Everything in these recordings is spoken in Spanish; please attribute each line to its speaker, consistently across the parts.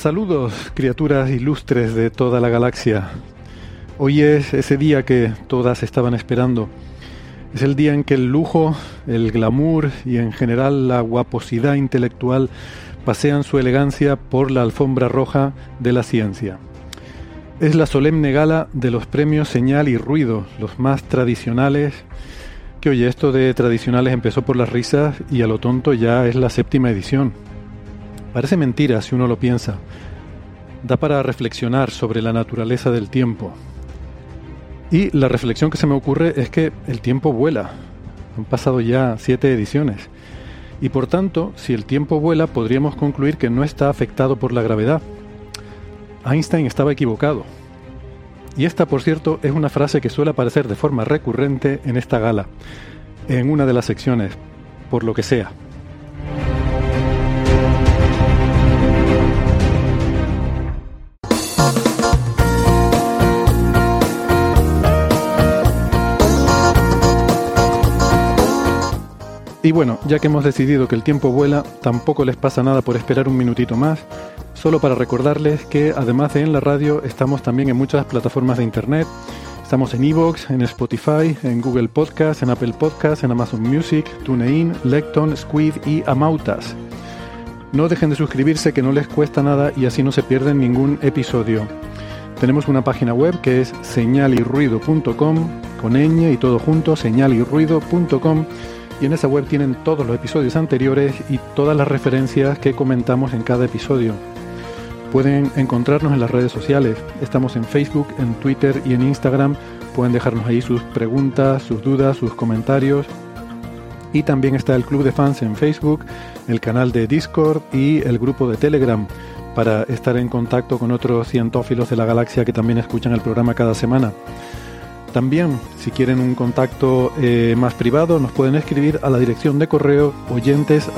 Speaker 1: Saludos, criaturas ilustres de toda la galaxia. Hoy es ese día que todas estaban esperando. Es el día en que el lujo, el glamour y en general la guaposidad intelectual pasean su elegancia por la alfombra roja de la ciencia. Es la solemne gala de los premios Señal y Ruido, los más tradicionales. Que oye, esto de tradicionales empezó por las risas y a lo tonto ya es la séptima edición. Parece mentira si uno lo piensa. Da para reflexionar sobre la naturaleza del tiempo. Y la reflexión que se me ocurre es que el tiempo vuela. Han pasado ya siete ediciones. Y por tanto, si el tiempo vuela, podríamos concluir que no está afectado por la gravedad. Einstein estaba equivocado. Y esta, por cierto, es una frase que suele aparecer de forma recurrente en esta gala, en una de las secciones, por lo que sea. Y bueno, ya que hemos decidido que el tiempo vuela, tampoco les pasa nada por esperar un minutito más, solo para recordarles que además de en la radio, estamos también en muchas plataformas de internet. Estamos en Evox, en Spotify, en Google Podcast, en Apple Podcast, en Amazon Music, TuneIn, Lecton, Squid y Amautas. No dejen de suscribirse que no les cuesta nada y así no se pierden ningún episodio. Tenemos una página web que es señalirruido.com, con ñ y todo junto, señalirruido.com y en esa web tienen todos los episodios anteriores y todas las referencias que comentamos en cada episodio. Pueden encontrarnos en las redes sociales. Estamos en Facebook, en Twitter y en Instagram. Pueden dejarnos ahí sus preguntas, sus dudas, sus comentarios. Y también está el club de fans en Facebook, el canal de Discord y el grupo de Telegram para estar en contacto con otros cientófilos de la galaxia que también escuchan el programa cada semana. También, si quieren un contacto eh, más privado, nos pueden escribir a la dirección de correo oyentes.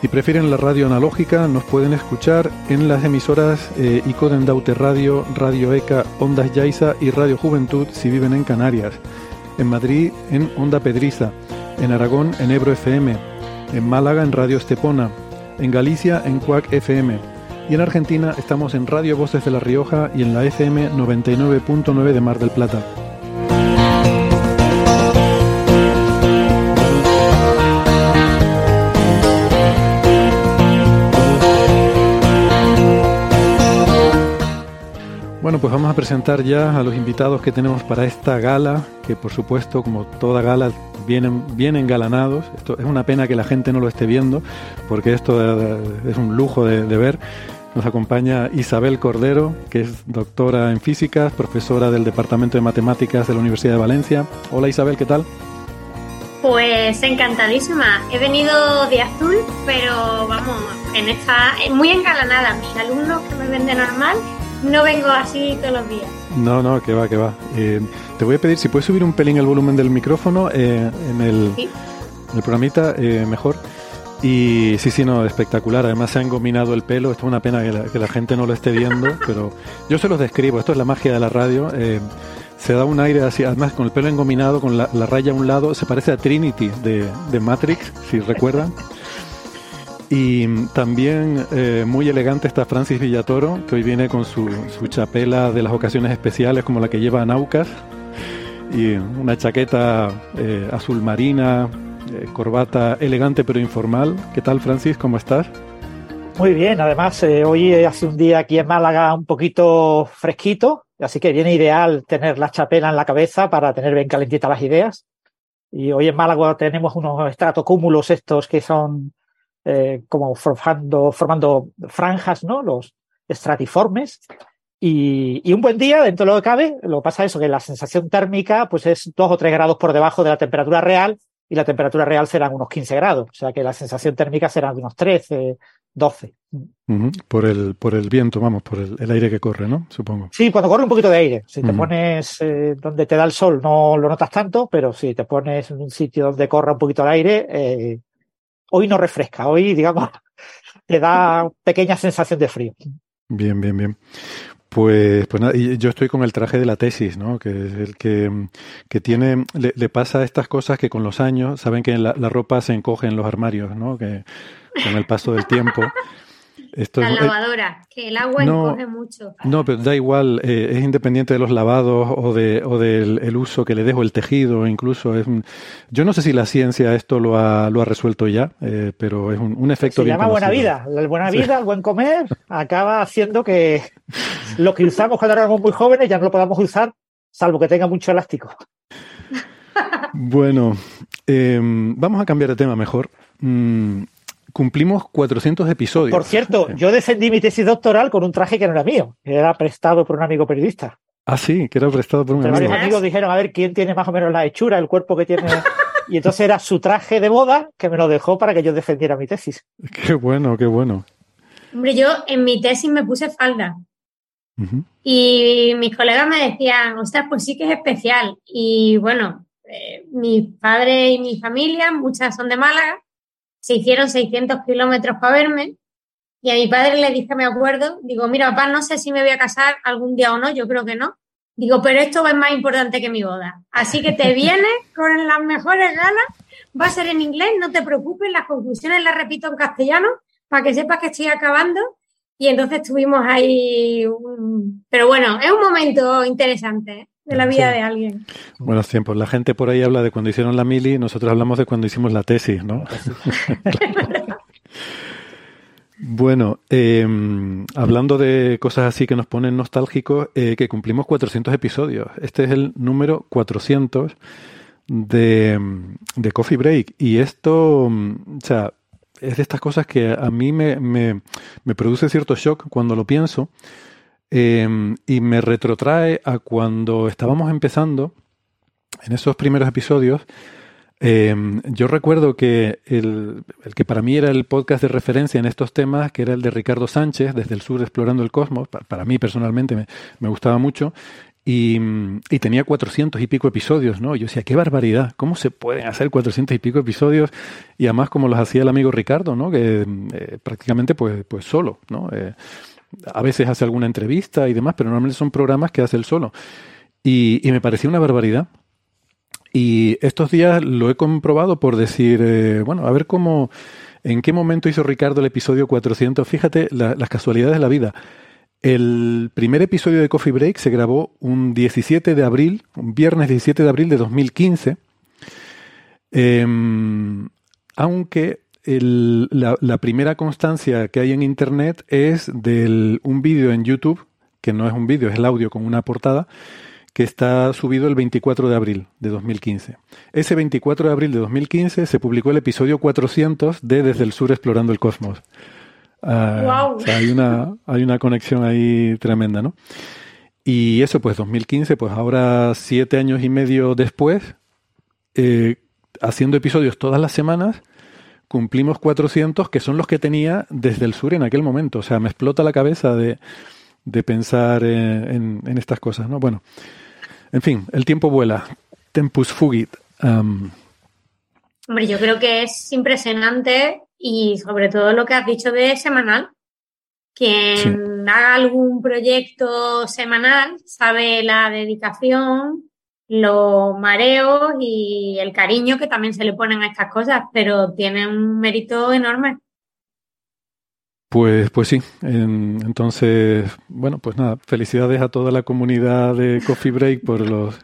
Speaker 1: Si prefieren la radio analógica, nos pueden escuchar en las emisoras eh, Icoden Daute Radio, Radio ECA, Ondas Yaiza y Radio Juventud si viven en Canarias. En Madrid, en Onda Pedriza. En Aragón, en Ebro FM. En Málaga, en Radio Estepona en Galicia en Cuac FM y en Argentina estamos en Radio Voces de La Rioja y en la FM 99.9 de Mar del Plata. Pues vamos a presentar ya a los invitados que tenemos para esta gala, que por supuesto, como toda gala, vienen bien engalanados. Esto es una pena que la gente no lo esté viendo, porque esto es un lujo de, ver. Nos acompaña Isabel Cordero, que es doctora en física, profesora del Departamento de Matemáticas de la Universidad de Valencia. Hola Isabel, ¿qué tal?
Speaker 2: Pues encantadísima. He venido de azul, pero vamos, en esta muy engalanada. Mis alumnos que me ven de normal no vengo así todos los días.
Speaker 1: No, no, que va, que va. Eh, te voy a pedir si puedes subir un pelín el volumen del micrófono eh, en, el, el programita, eh, mejor. Y sí, sí, no, espectacular. Además se ha engominado el pelo. Esto es una pena que la, gente no lo esté viendo, pero yo se los describo. Esto es la magia de la radio. se da un aire así, además con el pelo engominado, con la, raya a un lado. Se parece a Trinity de, de Matrix, si recuerdan. Y también eh, muy elegante está Francis Villatoro, que hoy viene con su, chapela de las ocasiones especiales, como la que lleva a Naucas. y una chaqueta eh, azul marina, eh, corbata elegante pero informal. ¿Qué tal, Francis? ¿Cómo estás?
Speaker 3: Muy bien, además eh, hoy hace un día aquí en Málaga un poquito fresquito, así que viene ideal tener la chapela en la cabeza para tener bien calentitas las ideas. Y hoy en Málaga tenemos unos estratocúmulos estos que son eh, como formando, formando franjas, ¿no? Los estratiformes. Y, y, un buen día, dentro de lo que cabe, lo que pasa es eso, que la sensación térmica pues es dos o tres grados por debajo de la temperatura real y la temperatura real será unos 15 grados. O sea que la sensación térmica será de unos 13, 12.
Speaker 1: Por el, por el viento, vamos, por el, el, aire que corre, ¿no? Supongo.
Speaker 3: Sí, cuando corre un poquito de aire. Si te pones eh, donde te da el sol no lo notas tanto, pero si te pones en un sitio donde corra un poquito el aire, eh, hoy no refresca, hoy, digamos, te da pequeña sensación de frío.
Speaker 1: Bien, bien, bien. Pues, pues nada, y yo estoy con el traje de la tesis, ¿no? Que es el que, que tiene, le, le pasa estas cosas que con los años, saben que la, la ropa se encoge en los armarios, ¿no? Que con el paso del tiempo.
Speaker 2: Esto la es, lavadora, que el agua no, encoge mucho.
Speaker 1: No, pero da igual, eh, es independiente de los lavados o, de, o del el uso que le dejo el tejido, incluso. Es, yo no sé si la ciencia esto lo ha, lo ha resuelto ya, eh, pero es un, un efecto
Speaker 3: Se
Speaker 1: bien
Speaker 3: llama
Speaker 1: conocido.
Speaker 3: buena vida. La buena vida, sí. el buen comer, acaba haciendo que lo que usamos cuando éramos muy jóvenes ya no lo podamos usar, salvo que tenga mucho elástico.
Speaker 1: Bueno, eh, vamos a cambiar de tema mejor. Mm, cumplimos 400 episodios.
Speaker 3: Por cierto, yo defendí mi tesis doctoral con un traje que no era mío, que era prestado por un amigo periodista.
Speaker 1: Ah, sí, que era prestado por un
Speaker 3: Pero
Speaker 1: amigo.
Speaker 3: Varios amigos dijeron, a ver, ¿quién tiene más o menos la hechura, el cuerpo que tiene? y entonces era su traje de boda que me lo dejó para que yo defendiera mi tesis.
Speaker 1: Qué bueno, qué bueno.
Speaker 2: Hombre, yo en mi tesis me puse falda. Uh -huh. Y mis colegas me decían, ostras, pues sí que es especial. Y bueno, eh, mis padres y mi familia, muchas son de Málaga, se hicieron 600 kilómetros para verme y a mi padre le dije, me acuerdo, digo, mira, papá, no sé si me voy a casar algún día o no, yo creo que no. Digo, pero esto es más importante que mi boda. Así que te vienes con las mejores ganas, va a ser en inglés, no te preocupes, las conclusiones las repito en castellano para que sepas que estoy acabando. Y entonces estuvimos ahí, un... pero bueno, es un momento interesante. ¿eh? De la vida sí. de alguien.
Speaker 1: Buenos tiempos. La gente por ahí habla de cuando hicieron la mili, nosotros hablamos de cuando hicimos la tesis, ¿no? bueno, eh, hablando de cosas así que nos ponen nostálgicos, eh, que cumplimos 400 episodios. Este es el número 400 de, de Coffee Break. Y esto, o sea, es de estas cosas que a mí me, me, me produce cierto shock cuando lo pienso. Eh, y me retrotrae a cuando estábamos empezando, en esos primeros episodios, eh, yo recuerdo que el, el, que para mí era el podcast de referencia en estos temas, que era el de Ricardo Sánchez, desde el sur explorando el cosmos, para, para mí personalmente me, me, gustaba mucho, y, y, tenía 400 y pico episodios, ¿no? Yo decía, qué barbaridad, ¿cómo se pueden hacer 400 y pico episodios? Y además como los hacía el amigo Ricardo, ¿no? Que eh, prácticamente pues, pues solo, ¿no? Eh, a veces hace alguna entrevista y demás, pero normalmente son programas que hace él solo. Y, me parecía una barbaridad. Y estos días lo he comprobado por decir, eh, bueno, a ver cómo, en qué momento hizo Ricardo el episodio 400. Fíjate la, las casualidades de la vida. El primer episodio de Coffee Break se grabó un 17 de abril, un viernes 17 de abril de 2015. Eh, aunque el, la, la, primera constancia que hay en Internet es de un vídeo en YouTube, que no es un vídeo, es el audio con una portada, que está subido el 24 de abril de 2015. Ese 24 de abril de 2015 se publicó el episodio 400 de Desde el Sur Explorando el Cosmos. Uh,
Speaker 2: wow.
Speaker 1: o sea, hay, una, hay una conexión ahí tremenda, ¿no? Y eso, pues 2015, pues ahora siete años y medio después, eh, haciendo episodios todas las semanas, cumplimos 400, que son los que tenía desde el sur en aquel momento. O sea, me explota la cabeza de, de pensar en, en, en, estas cosas, ¿no? Bueno, en fin, el tiempo vuela. Tempus fugit. Um,
Speaker 2: Hombre, yo creo que es impresionante y sobre todo lo que has dicho de semanal. Quien sí. haga algún proyecto semanal sabe la dedicación, los mareos y el cariño que también se le ponen a estas cosas, pero tiene un mérito enorme.
Speaker 1: Pues, pues sí. Entonces, bueno, pues nada, felicidades a toda la comunidad de Coffee Break por los,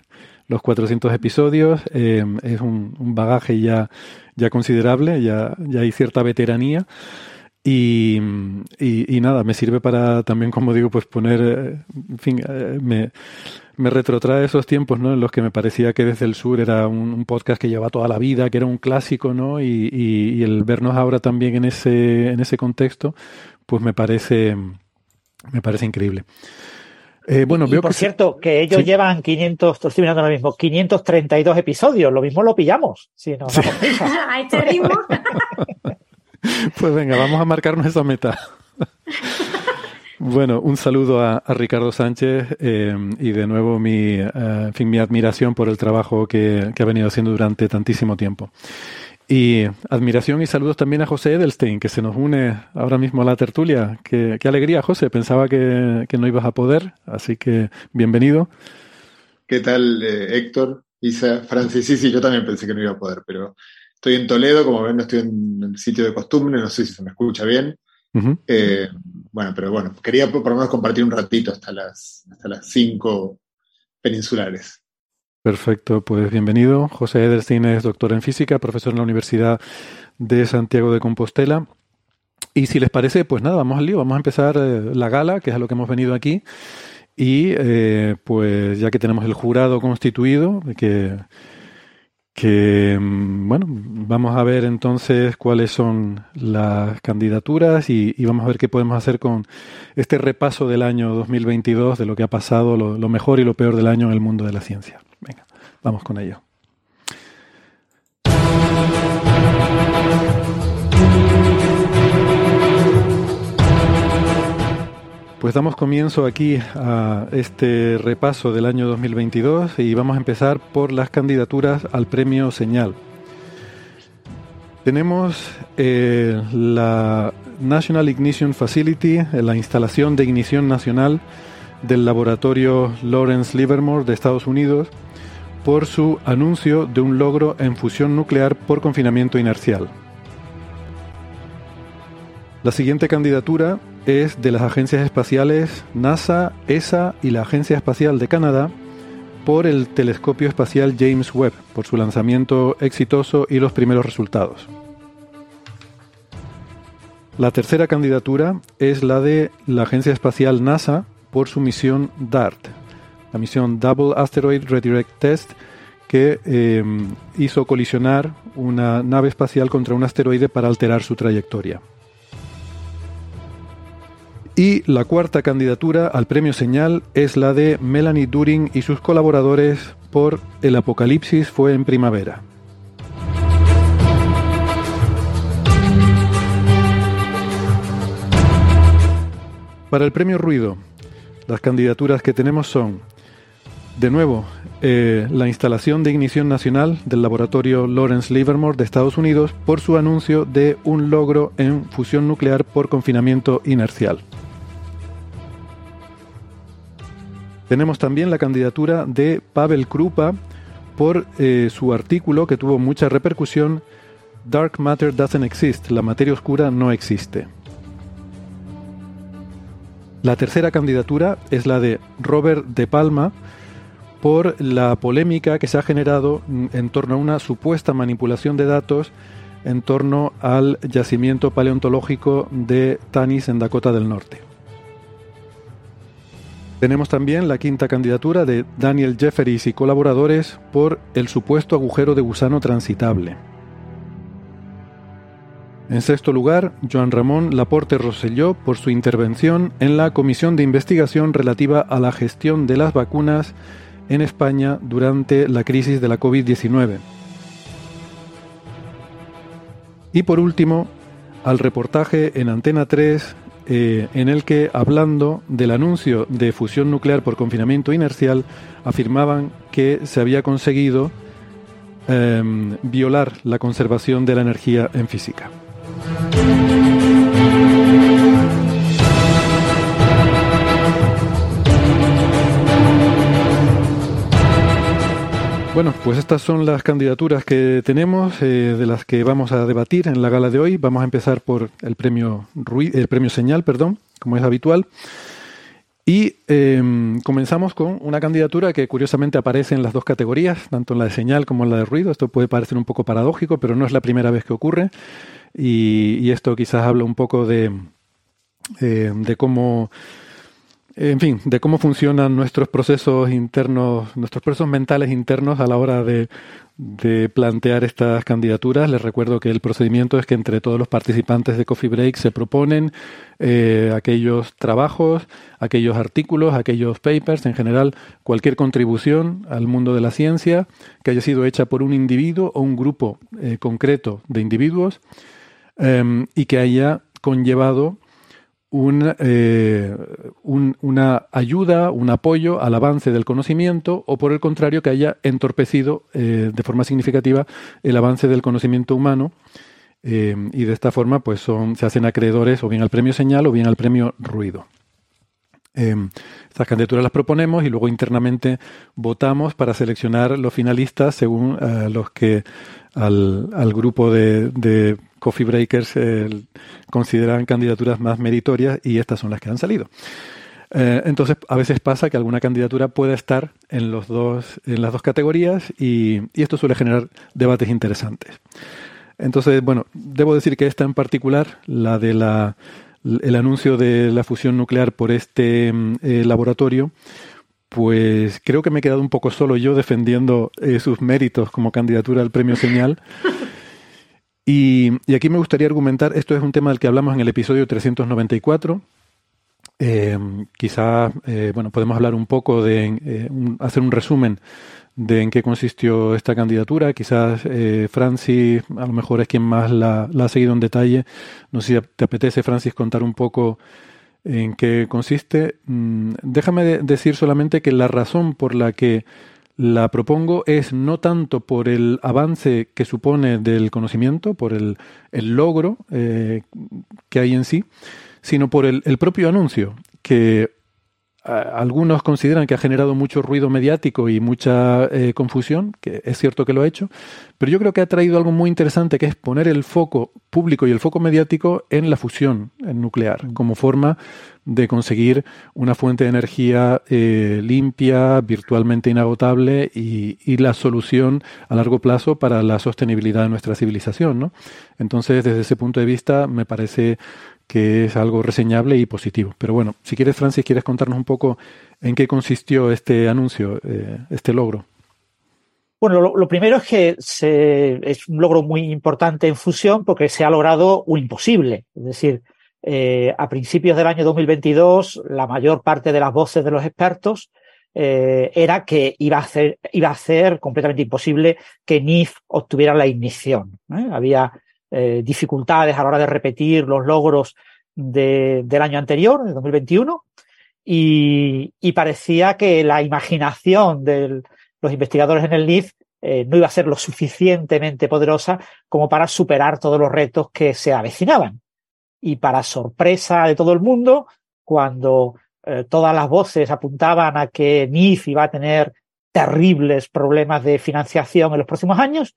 Speaker 1: los 400 episodios. Eh, es un, bagaje ya, ya considerable, ya, ya hay cierta veteranía. Y, y, nada, me sirve para también, como digo, pues poner, eh, en fin, eh, me, me retrotrae esos tiempos, ¿no? En los que me parecía que desde el sur era un, podcast que lleva toda la vida, que era un clásico, ¿no? Y, y, el vernos ahora también en ese, en ese contexto, pues me parece, me parece increíble.
Speaker 3: Eh, bueno, veo por cierto, que ellos llevan 500, estoy mirando ahora mismo, 532 episodios. Lo mismo lo pillamos. Si no, sí.
Speaker 2: a este ritmo.
Speaker 1: pues venga, vamos a marcarnos esa meta. Bueno, un saludo a, Ricardo Sánchez eh, y de nuevo mi, eh, fin, mi admiración por el trabajo que, ha venido haciendo durante tantísimo tiempo. Y admiración y saludos también a José Edelstein, que se nos une ahora mismo a la tertulia. Qué, alegría, José. Pensaba que, no ibas a poder, así que bienvenido.
Speaker 4: ¿Qué tal, eh, Héctor? Isa, Francis, sí, sí, yo también pensé que no iba a poder, pero estoy en Toledo, como ven, no estoy en el sitio de costumbre, no sé si se me escucha bien. Eh, bueno, pero bueno, quería por lo menos compartir un ratito hasta las, hasta las cinco peninsulares.
Speaker 1: Perfecto, pues bienvenido. José Edelstein es doctor en física, profesor en la Universidad de Santiago de Compostela. Y si les parece, pues nada, vamos al lío, vamos a empezar eh, la gala, que es a lo que hemos venido aquí. Y eh, pues ya que tenemos el jurado constituido, que que mm, bueno, vamos a ver entonces cuáles son las candidaturas y, vamos a ver qué podemos hacer con este repaso del año 2022, de lo que ha pasado, lo mejor y lo peor del año en el mundo de la ciencia. Venga, vamos con ello. Pues damos comienzo aquí a este repaso del año 2022 y vamos a empezar por las candidaturas al premio Señal. Tenemos eh, la National Ignition Facility, eh, la instalación de ignición nacional del laboratorio Lawrence Livermore de Estados Unidos, por su anuncio de un logro en fusión nuclear por confinamiento inercial. La siguiente candidatura es de las agencias espaciales NASA, ESA y la Agencia Espacial de Canadá por el telescopio espacial James Webb, por su lanzamiento exitoso y los primeros resultados. La tercera candidatura es la de la Agencia Espacial NASA por su misión DART, la misión Double Asteroid Redirect Test, que eh, hizo colisionar una nave espacial contra un asteroide para alterar su trayectoria. Y la cuarta candidatura al premio Señal es la de Melanie During y sus colaboradores por El Apocalipsis fue en primavera. Para el premio Ruido, las candidaturas que tenemos son, de nuevo, eh, la instalación de ignición nacional del laboratorio Lawrence Livermore de Estados Unidos por su anuncio de un logro en fusión nuclear por confinamiento inercial. Tenemos también la candidatura de Pavel Krupa por eh, su artículo que tuvo mucha repercusión, Dark Matter Doesn't Exist, la materia oscura no existe. La tercera candidatura es la de Robert De Palma por la polémica que se ha generado en torno a una supuesta manipulación de datos en torno al yacimiento paleontológico de Tanis en Dakota del Norte. Tenemos también la quinta candidatura de Daniel Jefferies y colaboradores por el supuesto agujero de gusano transitable. En sexto lugar, Joan Ramón Laporte Rosselló por su intervención en la comisión de investigación relativa a la gestión de las vacunas en España durante la crisis de la COVID-19. Y por último, al reportaje en Antena 3 eh, en el que, hablando del anuncio de fusión nuclear por confinamiento inercial, afirmaban que se había conseguido em, violar la conservación de la energía en física. Bueno, pues estas son las candidaturas que tenemos, eh, de las que vamos a debatir en la gala de hoy. Vamos a empezar por el premio, el premio Señal, perdón, como es habitual. Y em, comenzamos con una candidatura que curiosamente aparece en las dos categorías, tanto en la de señal como en la de ruido. Esto puede parecer un poco paradójico, pero no es la primera vez que ocurre. Y, esto quizás habla un poco de, eh, de cómo en fin, de cómo funcionan nuestros procesos internos, nuestros procesos mentales internos a la hora de, plantear estas candidaturas. Les recuerdo que el procedimiento es que entre todos los participantes de Coffee Break se proponen eh, aquellos trabajos, aquellos artículos, aquellos papers, en general cualquier contribución al mundo de la ciencia que haya sido hecha por un individuo o un grupo eh, concreto de individuos em, y que haya conllevado eh, un, una ayuda, un apoyo al avance del conocimiento o por el contrario que haya entorpecido eh, de forma significativa el avance del conocimiento humano eh, y de esta forma pues son, se hacen acreedores o bien al premio señal o bien al premio ruido. estas candidaturas las proponemos y luego internamente votamos para seleccionar los finalistas según los que al, al grupo de, de Coffee Breakers eh, consideran candidaturas más meritorias y estas son las que han salido. Eh, entonces, a veces pasa que alguna candidatura puede estar en, los dos, en las dos categorías y, esto suele generar debates interesantes. Entonces, bueno, debo decir que esta en particular, la de la, el anuncio de la fusión nuclear por este mm, eh, laboratorio, pues creo que me he quedado un poco solo yo defendiendo sus méritos como candidatura al premio señal. Y, aquí me gustaría argumentar, esto es un tema del que hablamos en el episodio 394. Eh, quizás, eh, bueno, podemos hablar un poco de eh, hacer un resumen de en qué consistió esta candidatura. Quizás eh, Francis, a lo mejor es quien más la, la, ha seguido en detalle. No sé si te apetece, Francis, contar un poco en qué consiste. Mm, déjame decir solamente que la razón por la que la propongo es no tanto por el avance que supone del conocimiento, por el, logro eh, que hay en sí, sino por el, el propio anuncio, que algunos consideran que ha generado mucho ruido mediático y mucha eh, confusión, que es cierto que lo ha hecho, pero yo creo que ha traído algo muy interesante, que es poner el foco público y el foco mediático en la fusión nuclear, como forma de conseguir una fuente de energía eh, limpia, virtualmente inagotable y, y, la solución a largo plazo para la sostenibilidad de nuestra civilización. ¿no? Entonces, desde ese punto de vista, me parece que es algo reseñable y positivo. Pero bueno, si quieres, Francis, quieres contarnos un poco en qué consistió este anuncio, eh, este logro.
Speaker 3: Bueno, lo, primero es que es un logro muy importante en fusión porque se ha logrado un imposible. Es decir, eh, a principios del año 2022, la mayor parte de las voces de los expertos eh, era que iba a, ser, iba a ser completamente imposible que NIF obtuviera la ignición. Había eh, dificultades a la hora de repetir los logros de, del año anterior, de 2021, y, parecía que la imaginación de los investigadores en el LIF eh, no iba a ser lo suficientemente poderosa como para superar todos los retos que se avecinaban. Y para sorpresa de todo el mundo, cuando eh, todas las voces apuntaban a que NIF iba a tener terribles problemas de financiación en los próximos años,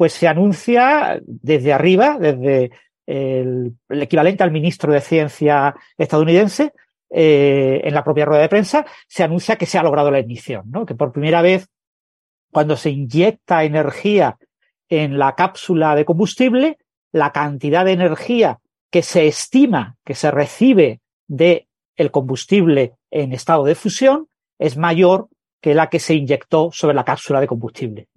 Speaker 3: pues se anuncia desde arriba, desde el, equivalente al ministro de Ciencia estadounidense, eh, en la propia rueda de prensa, se anuncia que se ha logrado la ignición, ¿no? que por primera vez, cuando se inyecta energía en la cápsula de combustible, la cantidad de energía que se estima que se recibe de el combustible en estado de fusión es mayor que la que se inyectó sobre la cápsula de combustible.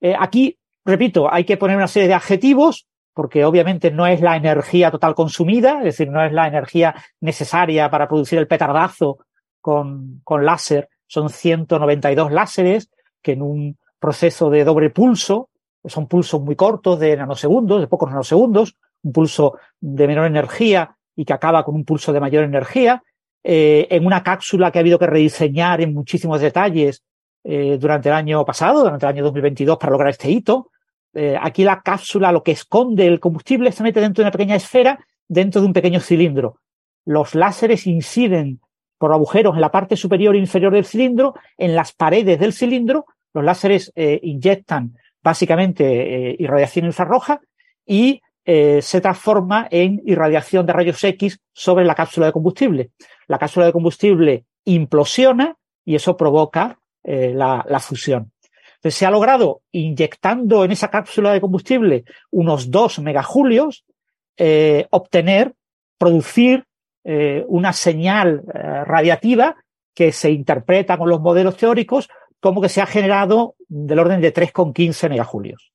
Speaker 3: Eh, aquí repito, hay que poner una serie de adjetivos porque obviamente no es la energía total consumida, es decir, no es la energía necesaria para producir el petardazo con, con láser. Son 192 láseres que en un proceso de doble pulso, son pulsos muy cortos de nanosegundos, de pocos nanosegundos, un pulso de menor energía y que acaba con un pulso de mayor energía, eh, en una cápsula que ha habido que rediseñar en muchísimos detalles eh, durante el año pasado, durante el año 2022, para lograr este hito. Eh, aquí la cápsula, lo que esconde el combustible, se mete dentro de una pequeña esfera, dentro de un pequeño cilindro. Los láseres inciden por agujeros en la parte superior e inferior del cilindro, en las paredes del cilindro. Los láseres eh, inyectan básicamente eh, irradiación infrarroja y se transforma en irradiación de rayos X sobre la cápsula de combustible. La cápsula de combustible implosiona y eso provoca la, fusión. Se ha logrado, inyectando en esa cápsula de combustible unos 2 megajulios, eh, obtener, producir una señal radiativa que se interpreta con los modelos teóricos como que se ha generado del orden de 3,15 megajulios.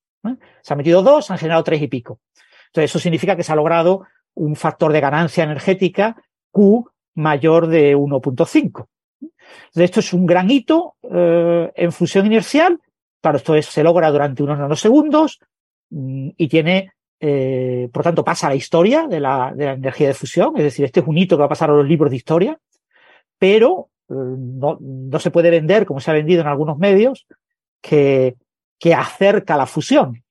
Speaker 3: Se han metido dos, se han generado tres y pico. Entonces, eso significa que se ha logrado un factor de ganancia energética Q mayor de 1.5. Esto es un gran hito eh, en fusión inercial. Claro, esto se logra durante unos nanosegundos mm, y tiene, eh, por tanto, pasa la historia de la, energía de fusión. Es decir, este es un hito que va a pasar a los libros de historia, pero eh, no, se puede vender, como se ha vendido en algunos medios, que, que acerca la fusión.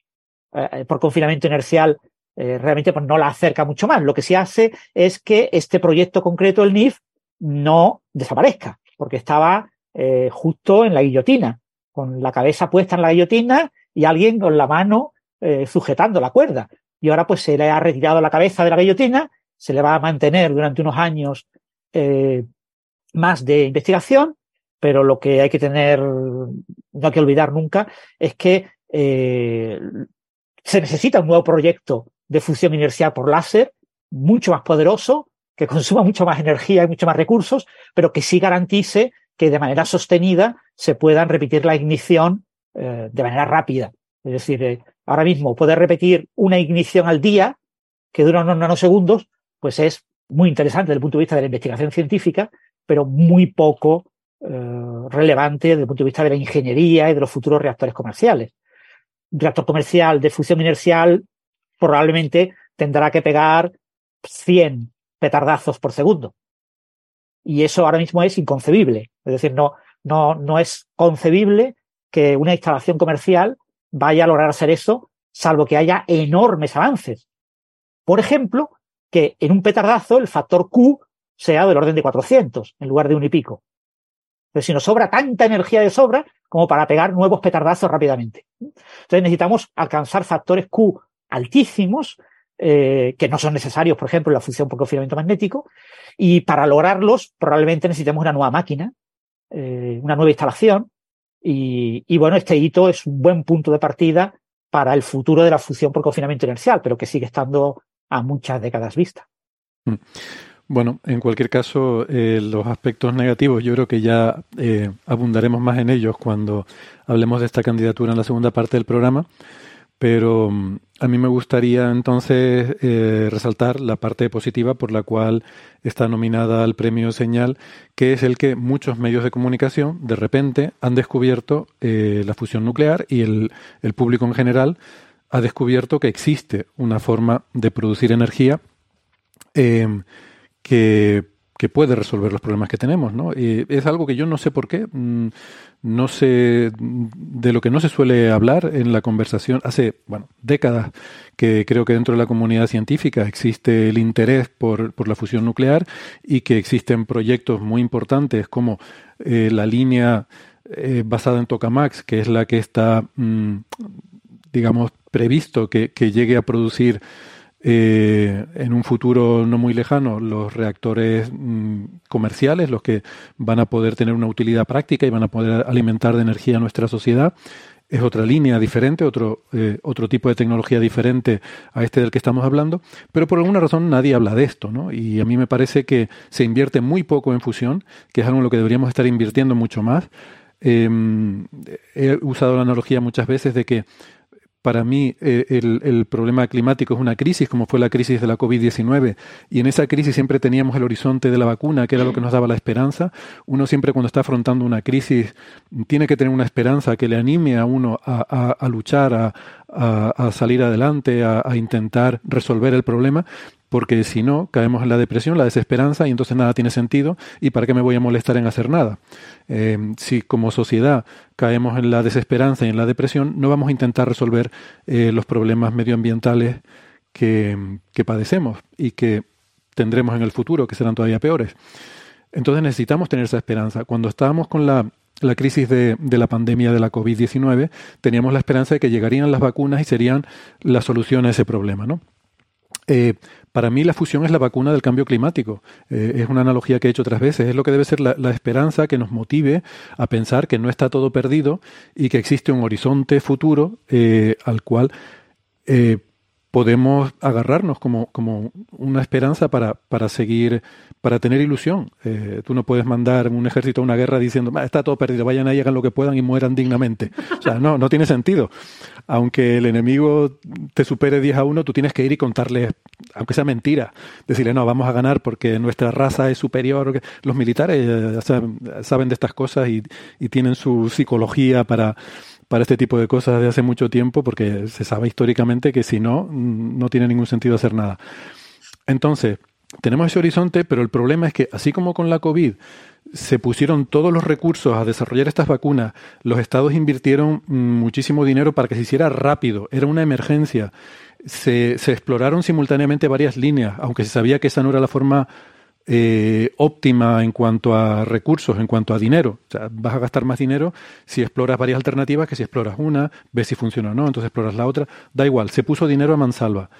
Speaker 3: por confinamiento inercial eh, realmente pues, no la acerca mucho más. Lo que sí hace es que este proyecto concreto, el NIF, no desaparezca, porque estaba eh, justo en la guillotina, con la cabeza puesta en la guillotina y alguien con la mano eh, sujetando la cuerda. Y ahora pues se le ha retirado la cabeza de la guillotina, se le va a mantener durante unos años más de investigación, pero lo que hay que tener, no hay que olvidar nunca, es que se necesita un nuevo proyecto de fusión inercial por láser, mucho más poderoso, que consuma mucho más energía y mucho más recursos, pero que sí garantice que de manera sostenida se puedan repetir la ignición eh, de manera rápida. Es decir, eh, ahora mismo poder repetir una ignición al día que dura unos nanosegundos, pues es muy interesante desde el punto de vista de la investigación científica, pero muy poco eh, relevante desde el punto de vista de la ingeniería y de los futuros reactores comerciales. Un reactor comercial de fusión inercial probablemente tendrá que pegar 100 petardazos por segundo. Y eso ahora mismo es inconcebible. Es decir, no, no, no es concebible que una instalación comercial vaya a lograr hacer eso, salvo que haya enormes avances. Por ejemplo, que en un petardazo el factor Q sea del orden de 400 en lugar de un y pico. Pero si nos sobra tanta energía de sobra como para pegar nuevos petardazos rápidamente. Entonces necesitamos alcanzar factores Q altísimos, eh, que no son necesarios, por ejemplo, en la función por confinamiento magnético, y para lograrlos probablemente necesitemos una nueva máquina, eh, una nueva instalación, y, bueno, este hito es un buen punto de partida para el futuro de la función por confinamiento inercial, pero que sigue estando a muchas décadas vista.
Speaker 1: Mm. Bueno, en cualquier caso, eh, los aspectos negativos yo creo que ya abundaremos más en ellos cuando hablemos de esta candidatura en la segunda parte del programa. Pero mm, a mí me gustaría entonces eh, resaltar la parte positiva por la cual está nominada al premio Señal, que es el que muchos medios de comunicación de repente han descubierto eh, la fusión nuclear y el, público en general ha descubierto que existe una forma de producir energía eh, que que puede resolver los problemas que tenemos, ¿no? Y es algo que yo no sé por qué, mm, no sé de lo que no se suele hablar en la conversación hace, bueno, décadas que creo que dentro de la comunidad científica existe el interés por, por la fusión nuclear y que existen proyectos muy importantes como eh, la línea eh, basada en Tokamak, que es la que está, mm, digamos, previsto que, que llegue a producir eh, en un futuro no muy lejano los reactores mm, comerciales, los que van a poder tener una utilidad práctica y van a poder alimentar de energía a nuestra sociedad. Es otra línea diferente, otro, eh, otro tipo de tecnología diferente a este del que estamos hablando, pero por alguna razón nadie habla de esto, ¿no? Y a mí me parece que se invierte muy poco en fusión, que es algo en lo que deberíamos estar invirtiendo mucho más. Em, he usado la analogía muchas veces de que para mí eh, el, problema climático es una crisis, como fue la crisis de la COVID-19, y en esa crisis siempre teníamos el horizonte de la vacuna, que era lo que nos daba la esperanza. Uno siempre cuando está afrontando una crisis tiene que tener una esperanza que le anime a uno a, luchar, a, salir adelante, a, intentar resolver el problema, porque si no, caemos en la depresión, la desesperanza, y entonces nada tiene sentido, y para qué me voy a molestar en hacer nada. Eh, si como sociedad caemos en la desesperanza y en la depresión, no vamos a intentar resolver eh, los problemas medioambientales que, padecemos y que tendremos en el futuro, que serán todavía peores. Entonces necesitamos tener esa esperanza. Cuando estábamos con la, crisis de, de, la pandemia de la COVID-19, teníamos la esperanza de que llegarían las vacunas y serían la solución a ese problema, ¿no? Eh, para mí la fusión es la vacuna del cambio climático. Eh, es una analogía que he hecho otras veces. Es lo que debe ser la, esperanza que nos motive a pensar que no está todo perdido y que existe un horizonte futuro eh, al cual podemos agarrarnos como, como una esperanza para, para seguir, para tener ilusión. Eh, tú no puedes mandar un ejército a una guerra diciendo, está todo perdido, vayan ahí, hagan lo que puedan y mueran dignamente. O sea, no, no tiene sentido. Aunque el enemigo te supere 10 a 1, tú tienes que ir y contarle, aunque sea mentira, decirle, no, vamos a ganar porque nuestra raza es superior. Los militares eh, saben, de estas cosas y tienen su psicología para para este tipo de cosas de hace mucho tiempo porque se sabe históricamente que si no, no tiene ningún sentido hacer nada. Entonces, tenemos ese horizonte, pero el problema es que así como con la COVID se pusieron todos los recursos a desarrollar estas vacunas, los estados invirtieron muchísimo dinero para que se hiciera rápido, era una emergencia. Se, se exploraron simultáneamente varias líneas, aunque se sabía que esa no era la forma eh, óptima en cuanto a recursos, en cuanto a dinero. O sea, vas a gastar más dinero si exploras varias alternativas que si exploras una, ves si funciona o no, entonces exploras la otra. Da igual, se puso dinero a mansalva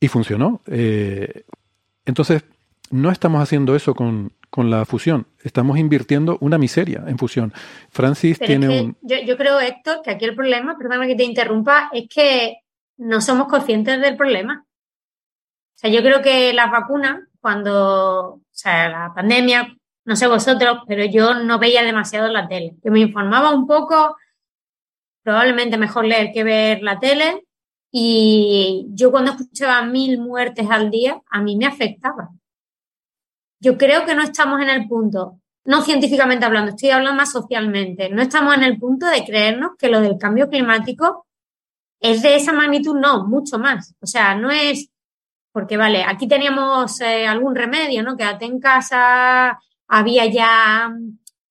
Speaker 1: y funcionó. Eh, entonces, no estamos haciendo eso con, la fusión, estamos invirtiendo una miseria en fusión. Francis tiene un...
Speaker 2: Yo, yo creo, Héctor, que aquí el problema, perdóname que te interrumpa, es que no somos conscientes del problema. O sea, yo creo que las vacunas cuando, o sea, la pandemia, no sé vosotros, pero yo no veía demasiado la tele. Yo me informaba un poco, probablemente mejor leer que ver la tele, y yo cuando escuchaba mil muertes al día, a mí me afectaba. Yo creo que no estamos en el punto, no científicamente hablando, estoy hablando más socialmente, no estamos en el punto de creernos que lo del cambio climático es de esa magnitud, no, mucho más. O sea, no es porque vale, aquí teníamos eh, algún remedio, ¿no? Quédate en casa, había ya,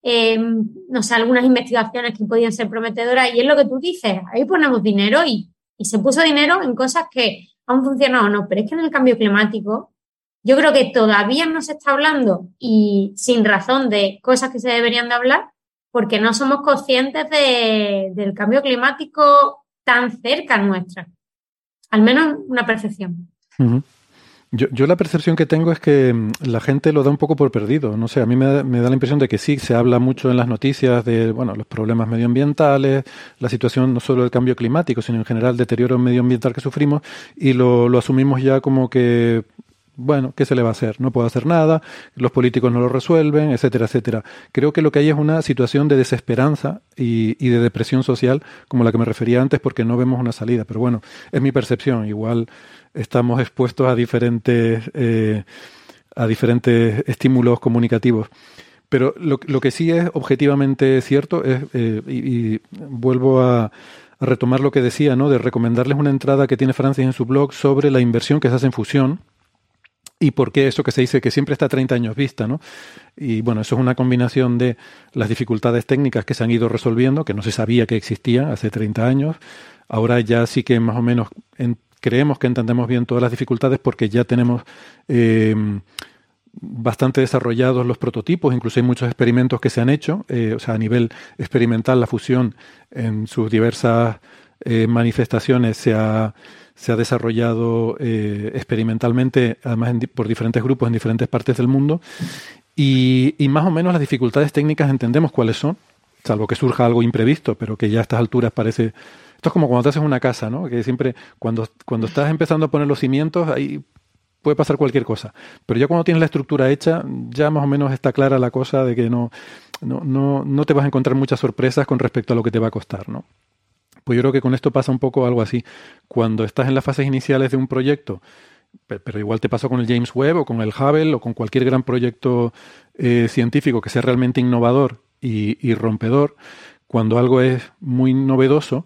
Speaker 2: em, no sé, algunas investigaciones que podían ser prometedoras y es lo que tú dices, ahí ponemos dinero y, y se puso dinero en cosas que han funcionado o no, pero es que en el cambio climático yo creo que todavía no se está hablando y sin razón de cosas que se deberían de hablar porque no somos conscientes de, del cambio climático tan cerca nuestra. Al menos una percepción.
Speaker 1: Yo, yo, la percepción que tengo es que mm, la gente lo da un poco por perdido. No sé, a mí me me da, la impresión de que sí, se habla mucho en las noticias de bueno, los problemas medioambientales, la situación no solo del cambio climático, sino en general el deterioro medioambiental que sufrimos y lo, lo asumimos ya como que bueno, ¿qué se le va a hacer? No puedo hacer nada, los políticos no lo resuelven, etcétera, etcétera. Creo que lo que hay es una situación de desesperanza y, y, de depresión social, como la que me refería antes, porque no vemos una salida. Pero bueno, es mi percepción. Igual estamos expuestos a diferentes, eh, a diferentes estímulos comunicativos. Pero lo, lo, que sí es objetivamente cierto es, eh, y, vuelvo a, a, retomar lo que decía, ¿no? de recomendarles una entrada que tiene Francis en su blog sobre la inversión que se hace en fusión y por qué eso que se dice que siempre está a 30 años vista, ¿no? Y bueno, eso es una combinación de las dificultades técnicas que se han ido resolviendo, que no se sabía que existían hace 30 años. Ahora ya sí que más o menos en, creemos que entendemos bien todas las dificultades porque ya tenemos eh, bastante desarrollados los prototipos, incluso hay muchos experimentos que se han hecho, eh, o sea, a nivel experimental la fusión en sus diversas eh, manifestaciones se ha, se ha desarrollado experimentalmente, además por diferentes grupos en diferentes partes del mundo, y, y más o menos las dificultades técnicas entendemos cuáles son, salvo que surja algo imprevisto, pero que ya a estas alturas parece esto es como cuando te haces una casa, ¿no? Que siempre, cuando, cuando estás empezando a poner los cimientos, ahí puede pasar cualquier cosa. Pero ya cuando tienes la estructura hecha, ya más o menos está clara la cosa de que no, no, no, no te vas a encontrar muchas sorpresas con respecto a lo que te va a costar, ¿no? Pues yo creo que con esto pasa un poco algo así. Cuando estás en las fases iniciales de un proyecto, pero igual te pasó con el James Webb o con el Hubble o con cualquier gran proyecto eh, científico que sea realmente innovador y, y rompedor, cuando algo es muy novedoso,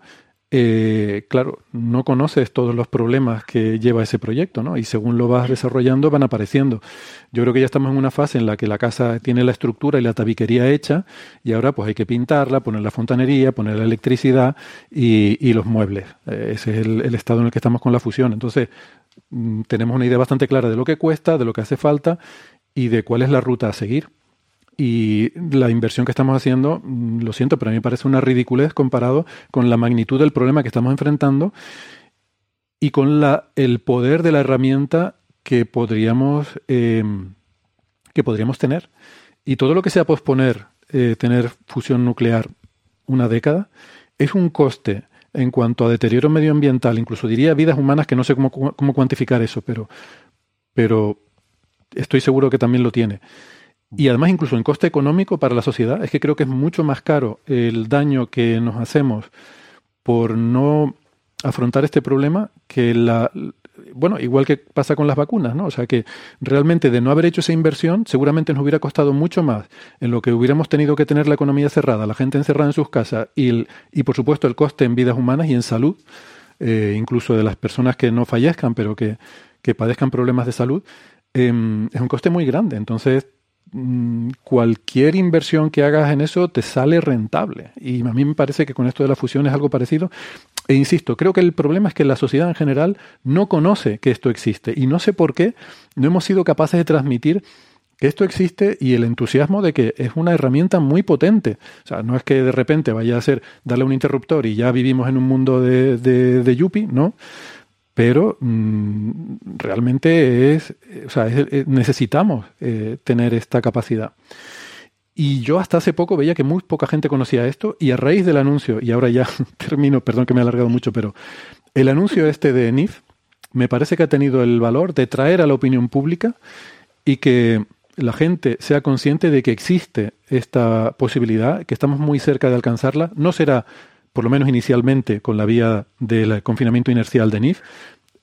Speaker 1: eh, claro, no conoces todos los problemas que lleva ese proyecto, ¿no? Y según lo vas desarrollando van apareciendo. Yo creo que ya estamos en una fase en la que la casa tiene la estructura y la tabiquería hecha y ahora pues hay que pintarla, poner la fontanería, poner la electricidad y, los muebles. Eh, ese es el, estado en el que estamos con la fusión. Entonces, mm, tenemos una idea bastante clara de lo que cuesta, de lo que hace falta y de cuál es la ruta a seguir. Y la inversión que estamos haciendo, mm, lo siento, pero a mí me parece una ridiculez comparado con la magnitud del problema que estamos enfrentando y con la, el poder de la herramienta que podríamos, eh, que podríamos tener. Y todo lo que sea posponer eh, tener fusión nuclear una década es un coste en cuanto a deterioro medioambiental, incluso diría vidas humanas, que no sé cómo, cómo cuantificar eso, pero, pero estoy seguro que también lo tiene. Y además incluso en coste económico para la sociedad, es que creo que es mucho más caro el daño que nos hacemos por no afrontar este problema que la, bueno, igual que pasa con las vacunas, ¿no? O sea que realmente de no haber hecho esa inversión, seguramente nos hubiera costado mucho más en lo que hubiéramos tenido que tener la economía cerrada, la gente encerrada en sus casas y, y por supuesto el coste en vidas humanas y en salud, eh, incluso de las personas que no fallezcan, pero que, que padezcan problemas de salud, eh, es un coste muy grande. Entonces, cualquier inversión que hagas en eso te sale rentable. Y a mí me parece que con esto de la fusión es algo parecido. E insisto, creo que el problema es que la sociedad en general no conoce que esto existe y no sé por qué no hemos sido capaces de transmitir que esto existe y el entusiasmo de que es una herramienta muy potente. O sea, no es que de repente vaya a ser darle un interruptor y ya vivimos en un mundo de, de, de Yuppie, ¿no? Pero mmm, realmente es, o sea, es, necesitamos eh, tener esta capacidad. Y yo hasta hace poco veía que muy poca gente conocía esto y a raíz del anuncio, y ahora ya termino, perdón que me he alargado mucho, pero el anuncio este de NIF me parece que ha tenido el valor de traer a la opinión pública y que la gente sea consciente de que existe esta posibilidad, que estamos muy cerca de alcanzarla. No será, por lo menos inicialmente, con la vía del confinamiento inercial de NIF.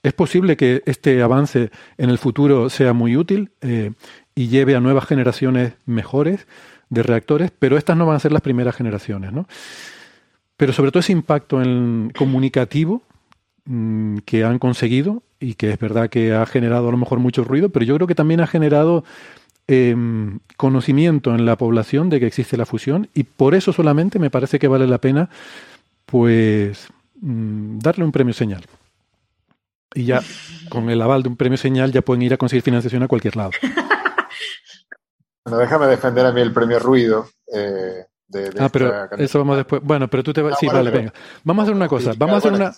Speaker 1: Es posible que este avance en el futuro sea muy útil eh, y lleve a nuevas generaciones mejores de reactores, pero estas no van a ser las primeras generaciones, ¿no? Pero sobre todo ese impacto en comunicativo mmm, que han conseguido y que es verdad que ha generado a lo mejor mucho ruido, pero yo creo que también ha generado eh, conocimiento en la población de que existe la fusión y por eso solamente me parece que vale la pena pues mmm, darle un premio señal. Y ya con el aval de un premio señal ya pueden ir a conseguir financiación a cualquier lado.
Speaker 4: Bueno, déjame defender a mí el premio Ruido. Eh, de, de
Speaker 1: ah, pero eso vamos después. Bueno, pero tú te vas. No, sí, bueno, vale, pero... venga. Vamos a hacer una cosa. Vamos a hacer una,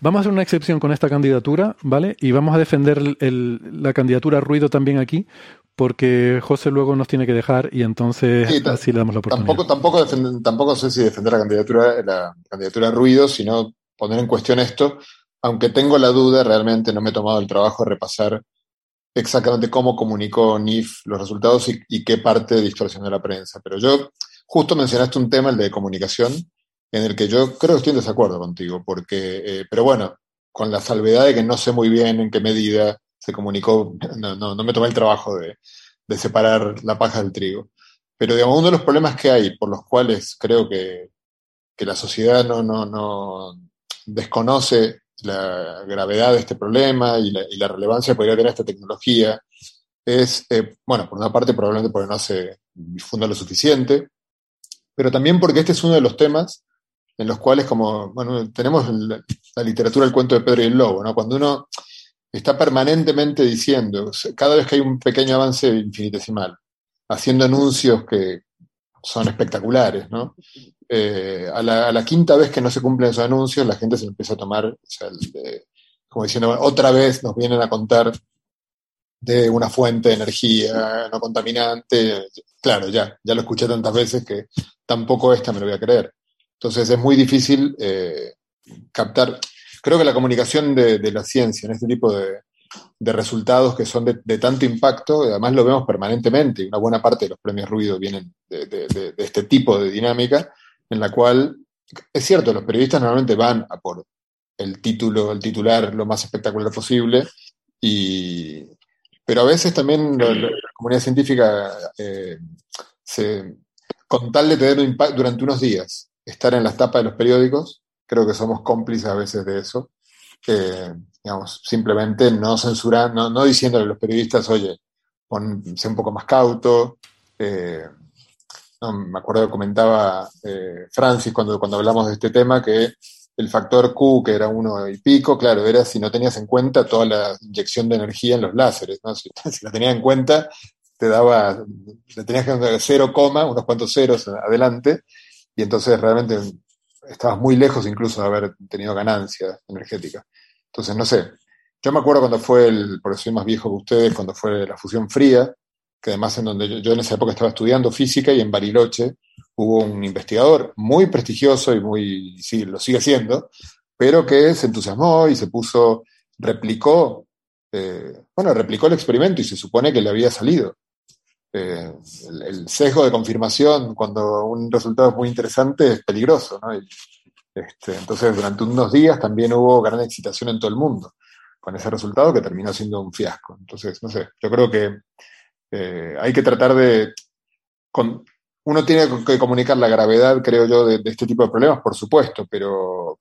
Speaker 1: vamos a hacer una excepción con esta candidatura, ¿vale? Y vamos a defender el, la candidatura Ruido también aquí, porque José luego nos tiene que dejar y entonces sí, así le damos la oportunidad.
Speaker 4: Tampoco, tampoco, tampoco sé si defender la candidatura, la candidatura Ruido, sino poner en cuestión esto, aunque tengo la duda, realmente no me he tomado el trabajo de repasar exactamente cómo comunicó NIF los resultados y, y, qué parte distorsionó la prensa. Pero yo, justo mencionaste un tema, el de comunicación, en el que yo creo que estoy en desacuerdo contigo, porque, eh, pero bueno, con la salvedad de que no sé muy bien en qué medida se comunicó, no, no, no me tomé el trabajo de, de, separar la paja del trigo. Pero digamos, uno de los problemas que hay, por los cuales creo que, que la sociedad no, no, no desconoce la gravedad de este problema y la, relevancia que podría tener esta tecnología es, eh, bueno, por una parte probablemente porque no se difunda lo suficiente, pero también porque este es uno de los temas en los cuales, como, bueno, tenemos la, la literatura del cuento de Pedro y el Lobo, ¿no? Cuando uno está permanentemente diciendo, cada vez que hay un pequeño avance infinitesimal, haciendo anuncios que son espectaculares, ¿no? Eh, a, la, quinta vez que no se cumplen esos anuncios, la gente se empieza a tomar, como diciendo, otra vez nos vienen a contar de una fuente de energía no contaminante. Claro, ya, ya lo escuché tantas veces que tampoco esta me lo voy a creer. Entonces es muy difícil eh, captar. Creo que la comunicación de, la ciencia en este tipo de, resultados que son de, tanto impacto, además lo vemos permanentemente, y una buena parte de los premios Ruido vienen de, este tipo de dinámica, en la cual, es cierto, los periodistas normalmente van a por el título, el titular lo más espectacular posible, y, pero a veces también la, la comunidad científica, eh, se, con tal de tener un impacto durante unos días, estar en las tapas de los periódicos, creo que somos cómplices a veces de eso, digamos, simplemente no censurando, no, no, diciéndole a los periodistas, oye, pon, sé un poco más cauto, eh, no, me acuerdo que comentaba eh, Francis cuando, cuando hablamos de este tema que el factor Q, que era uno y pico, claro, era si no tenías en cuenta toda la inyección de energía en los láseres, ¿no? Si, si la tenías en cuenta, te daba, le tenías que dar cero coma, unos cuantos ceros adelante, y entonces realmente estabas muy lejos incluso de haber tenido ganancia energética. Entonces, no sé. Yo me acuerdo cuando fue el, por eso soy más viejo que ustedes, cuando fue la fusión fría, que además en donde yo, en esa época estaba estudiando física y en Bariloche hubo un investigador muy prestigioso y muy, sí, lo sigue siendo, pero que se entusiasmó y se puso, replicó, eh, bueno, replicó el experimento y se supone que le había salido. Eh, el, sesgo de confirmación cuando un resultado es muy interesante es peligroso, ¿no? este, entonces, durante unos días también hubo gran excitación en todo el mundo con ese resultado que terminó siendo un fiasco. Entonces, no sé, yo creo que eh, hay que tratar de... uno tiene que comunicar la gravedad, creo yo, de, este tipo de problemas, por supuesto, pero,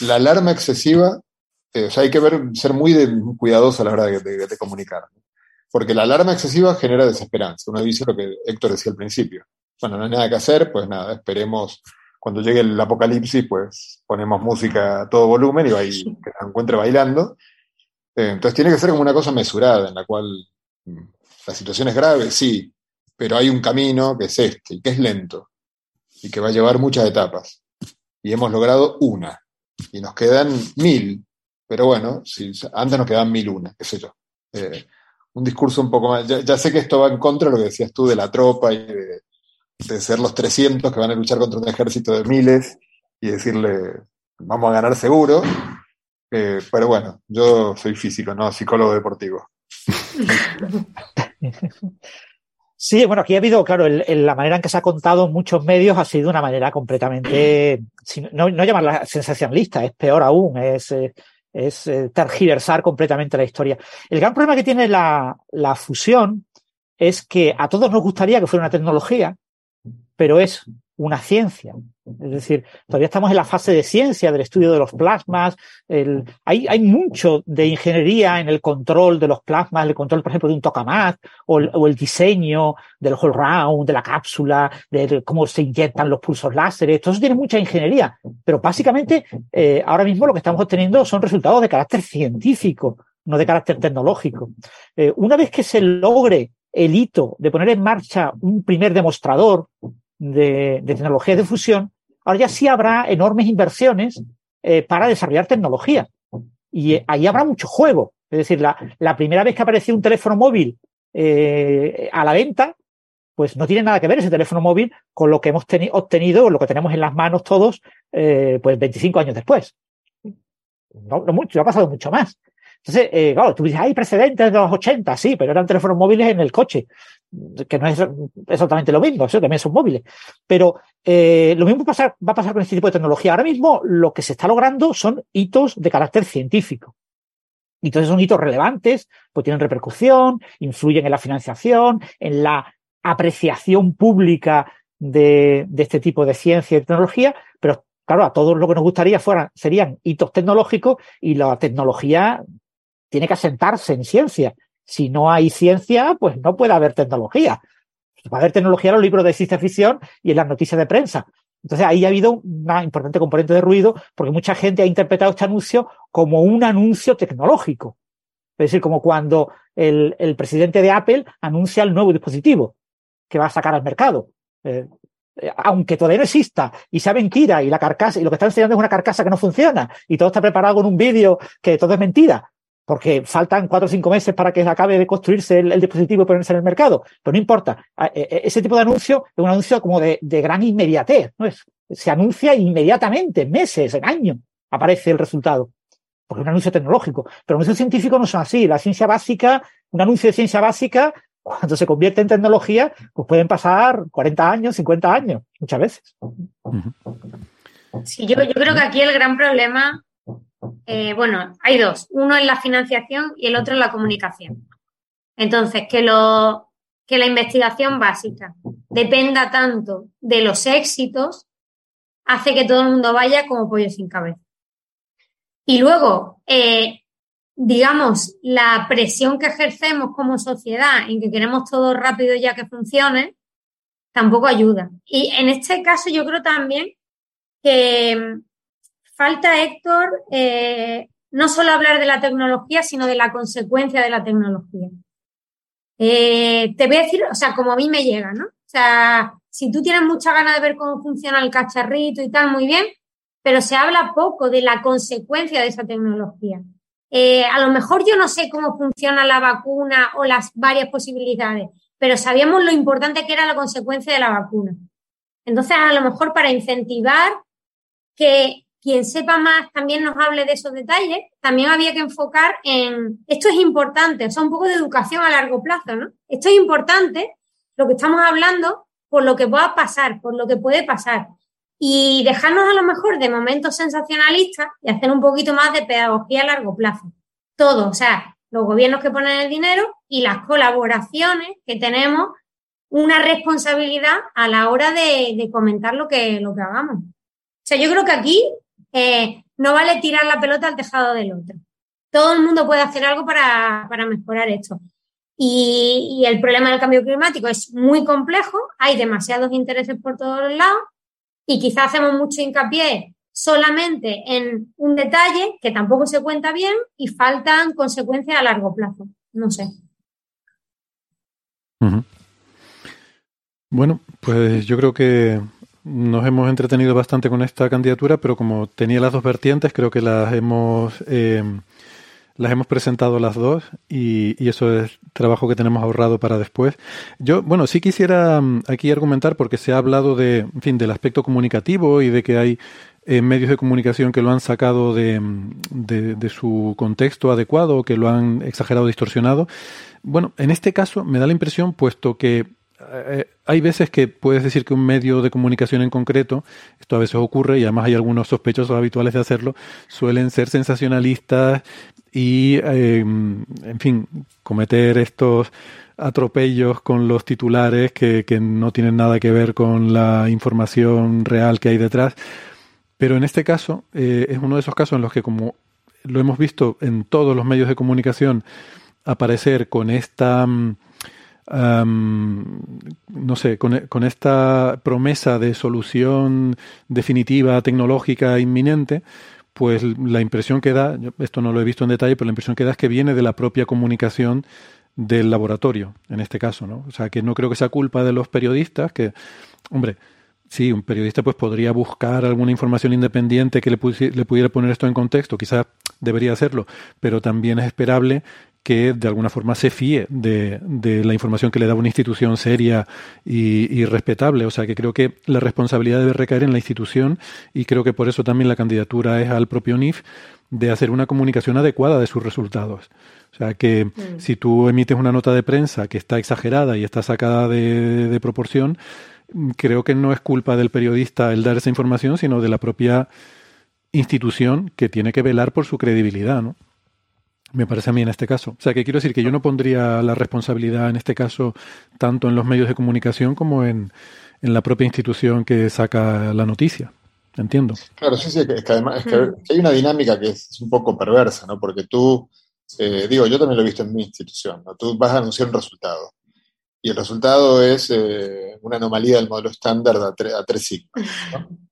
Speaker 4: la alarma excesiva, eh, o sea, hay que ver, ser muy cuidadoso a la hora de, comunicar. Porque la alarma excesiva genera desesperanza. Uno dice lo que Héctor decía al principio. Bueno, no hay nada que hacer, pues nada, esperemos cuando llegue el apocalipsis, pues ponemos música a todo volumen y ahí, que se encuentre bailando. Eh, entonces tiene que ser como una cosa mesurada, en la cual mm, la situación es grave, sí, pero hay un camino que es este, y que es lento, y que va a llevar muchas etapas. Y hemos logrado una, y nos quedan mil, pero bueno, si, antes nos quedaban mil una, qué sé yo. Eh, un discurso un poco más, ya, sé que esto va en contra de lo que decías tú de la tropa y de, ser los 300 que van a luchar contra un ejército de miles y decirle, vamos a ganar seguro. Eh, pero bueno, yo soy físico, no psicólogo deportivo.
Speaker 3: Sí, bueno, aquí ha habido, claro, la manera en que se ha contado en muchos medios ha sido una manera completamente, no, no llamarla sensacionalista, es peor aún, es, eh, es eh, tergiversar completamente la historia. El gran problema que tiene la, la fusión es que a todos nos gustaría que fuera una tecnología, pero es una ciencia. Es decir, todavía estamos en la fase de ciencia, del estudio de los plasmas. hay, mucho de ingeniería en el control de los plasmas, el control, por ejemplo, de un tokamak, o el, o el diseño del whole round, de la cápsula, de cómo se inyectan los pulsos láseres. Todo eso tiene mucha ingeniería. Pero básicamente, eh, ahora mismo lo que estamos obteniendo son resultados de carácter científico, no de carácter tecnológico. Eh, una vez que se logre el hito de poner en marcha un primer demostrador, de, tecnologías de fusión, ahora ya sí habrá enormes inversiones eh, para desarrollar tecnología. Y eh, ahí habrá mucho juego. Es decir, la, la primera vez que apareció un teléfono móvil eh, a la venta, pues no tiene nada que ver ese teléfono móvil con lo que hemos obtenido, lo que tenemos en las manos todos, pues 25 años después. No, no mucho, ha pasado mucho más. Entonces, eh, claro, tú dices, hay precedentes de los 80, sí, pero eran teléfonos móviles en el coche, que no es exactamente lo mismo, eso también son móviles. Pero eh, lo mismo va a pasar con este tipo de tecnología. Ahora mismo lo que se está logrando son hitos de carácter científico. Y entonces son hitos relevantes, pues tienen repercusión, influyen en la financiación, en la apreciación pública de, de este tipo de ciencia y tecnología, pero claro, a todos lo que nos gustaría fueran, serían hitos tecnológicos y la tecnología tiene que asentarse en ciencia. Si no hay ciencia, pues no puede haber tecnología. Va a haber tecnología en los libros de ciencia ficción y en las noticias de prensa. Entonces ahí ha habido una importante componente de ruido porque mucha gente ha interpretado este anuncio como un anuncio tecnológico. Es decir, como cuando el, presidente de Apple anuncia el nuevo dispositivo que va a sacar al mercado. Eh, aunque todavía no exista y sea mentira y la carcasa y lo que está enseñando es una carcasa que no funciona y todo está preparado con un vídeo que todo es mentira, porque faltan cuatro o cinco meses para que acabe de construirse el, dispositivo y ponerse en el mercado. Pero no importa. E, e, ese tipo de anuncio es un anuncio como de, gran inmediatez. ¿no? Es, se anuncia inmediatamente, en meses, en años, aparece el resultado. Porque es un anuncio tecnológico. Pero anuncios científicos no son así. La ciencia básica, un anuncio de ciencia básica, cuando se convierte en tecnología, pues pueden pasar 40 años, 50 años, muchas veces.
Speaker 2: Sí, yo, yo creo que aquí el gran problema eh, bueno, hay dos. Uno es la financiación y el otro es la comunicación. Entonces, que, lo, que la investigación básica dependa tanto de los éxitos hace que todo el mundo vaya como pollo sin cabeza. Y luego, eh, digamos, la presión que ejercemos como sociedad en que queremos todo rápido ya que funcione, tampoco ayuda. Y en este caso yo creo también que falta, Héctor, eh, no solo hablar de la tecnología, sino de la consecuencia de la tecnología. Eh, te voy a decir, o sea, como a mí me llega, ¿no? O sea, si tú tienes mucha ganas de ver cómo funciona el cacharrito y tal, muy bien, pero se habla poco de la consecuencia de esa tecnología. Eh, a lo mejor yo no sé cómo funciona la vacuna o las varias posibilidades, pero sabíamos lo importante que era la consecuencia de la vacuna. Entonces, a lo mejor para incentivar que quien sepa más también nos hable de esos detalles, también había que enfocar en, esto es importante, o sea, un poco de educación a largo plazo, ¿no? Esto es importante, lo que estamos hablando, por lo que pueda pasar, por lo que puede pasar. Y dejarnos a lo mejor de momentos sensacionalistas y hacer un poquito más de pedagogía a largo plazo. Todo, o sea, los gobiernos que ponen el dinero y las colaboraciones que tenemos una responsabilidad a la hora de, comentar lo que, lo que hagamos. O sea, yo creo que aquí eh, no vale tirar la pelota al tejado del otro. Todo el mundo puede hacer algo para, mejorar esto. Y, el problema del cambio climático es muy complejo, hay demasiados intereses por todos lados y quizás hacemos mucho hincapié solamente en un detalle que tampoco se cuenta bien y faltan consecuencias a largo plazo. No sé.
Speaker 1: Bueno, pues yo creo que nos hemos entretenido bastante con esta candidatura, pero como tenía las dos vertientes, creo que las hemos eh, las hemos presentado las dos y, eso es trabajo que tenemos ahorrado para después. Yo, bueno, sí quisiera mm, aquí argumentar porque se ha hablado de, en fin, del aspecto comunicativo y de que hay eh, medios de comunicación que lo han sacado de, mm, de, de su contexto adecuado, que lo han exagerado, distorsionado. Bueno, en este caso me da la impresión, puesto que hay veces que puedes decir que un medio de comunicación en concreto, esto a veces ocurre y además hay algunos sospechosos habituales de hacerlo, suelen ser sensacionalistas y, eh, en fin, cometer estos atropellos con los titulares que, no tienen nada que ver con la información real que hay detrás. Pero en este caso eh, es uno de esos casos en los que, como lo hemos visto en todos los medios de comunicación, aparecer con esta... No sé, con, esta promesa de solución definitiva, tecnológica, inminente, pues la impresión que da, esto no lo he visto en detalle, pero la impresión que da es que viene de la propia comunicación del laboratorio, en este caso, ¿no? O sea, que no creo que sea culpa de los periodistas, que, hombre, sí, un periodista pues podría buscar alguna información independiente que le, le pudiera poner esto en contexto, quizás debería hacerlo, pero también es esperable que de alguna forma se fíe de, de, la información que le da una institución seria y, y, respetable. O sea que creo que la responsabilidad debe recaer en la institución y creo que por eso también la candidatura es al propio NIF de hacer una comunicación adecuada de sus resultados. O sea que mm. si tú emites una nota de prensa que está exagerada y está sacada de, de proporción, creo que no es culpa del periodista el dar esa información, sino de la propia institución que tiene que velar por su credibilidad, ¿no? Me parece a mí en este caso. O sea, que quiero decir que yo no pondría la responsabilidad en este caso tanto en los medios de comunicación como en, la propia institución que saca la noticia. Entiendo.
Speaker 4: Claro, sí, sí, es que además hay una dinámica que es un poco perversa, ¿no? Porque tú, eh, digo, yo también lo he visto en mi institución, ¿no? Tú vas a anunciar un resultado y el resultado es eh, una anomalía del modelo estándar a, a tres sigmas, ¿no?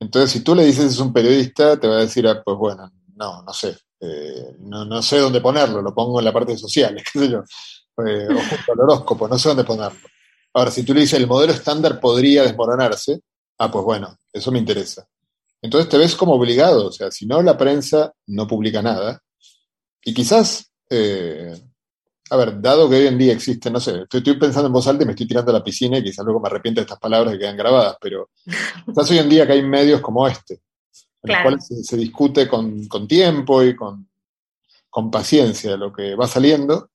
Speaker 4: Entonces, si tú le dices es un periodista, te va a decir, ah, pues bueno, no, no sé, eh, no, sé dónde ponerlo, lo pongo en la parte de sociales, qué sé yo, eh, o junto al horóscopo, no sé dónde ponerlo. Ahora, si tú le dices el modelo estándar podría desmoronarse, ah, pues bueno, eso me interesa. Entonces te ves como obligado, o sea, si no la prensa no publica nada, y quizás, eh, a ver, dado que hoy en día existe, no sé, estoy, pensando en voz alta y me estoy tirando a la piscina y quizás luego me arrepiento de estas palabras que quedan grabadas, pero quizás hoy en día que hay medios como este, en los cuales se, discute con, tiempo y con, paciencia lo que va saliendo.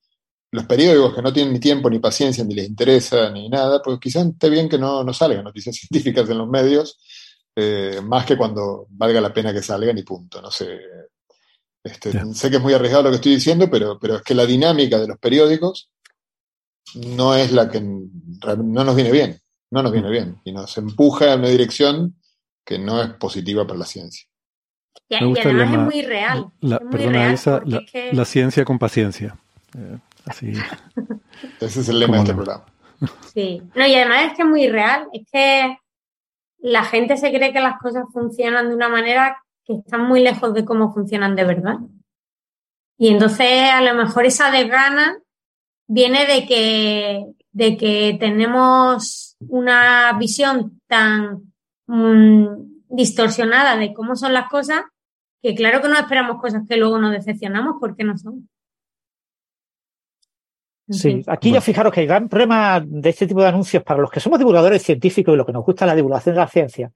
Speaker 4: Los periódicos que no tienen ni tiempo, ni paciencia, ni les interesa, ni nada, pues quizás esté bien que no, no salgan noticias científicas en los medios, eh, más que cuando valga la pena que salgan y punto. No sé. Este, sé que es muy arriesgado lo que estoy diciendo, pero, pero es que la dinámica de los periódicos no es la que no nos viene bien, no nos viene bien y nos empuja en una dirección que no es positiva para la ciencia.
Speaker 2: Y, además es muy real.
Speaker 1: La, perdona, esa, la, ciencia con paciencia. Eh, así.
Speaker 4: Ese es el lema de este programa.
Speaker 2: Sí, no, y además es que es muy real. Es que la gente se cree que las cosas funcionan de una manera que están muy lejos de cómo funcionan de verdad. Y entonces a lo mejor esa desgana viene de que, de que tenemos una visión tan Mm, distorsionada de cómo son las cosas, que claro que no esperamos cosas que luego nos decepcionamos porque no son.
Speaker 3: Sí, aquí ya fijaros que el gran problema de este tipo de anuncios para los que somos divulgadores científicos y lo que nos gusta la divulgación de la ciencia,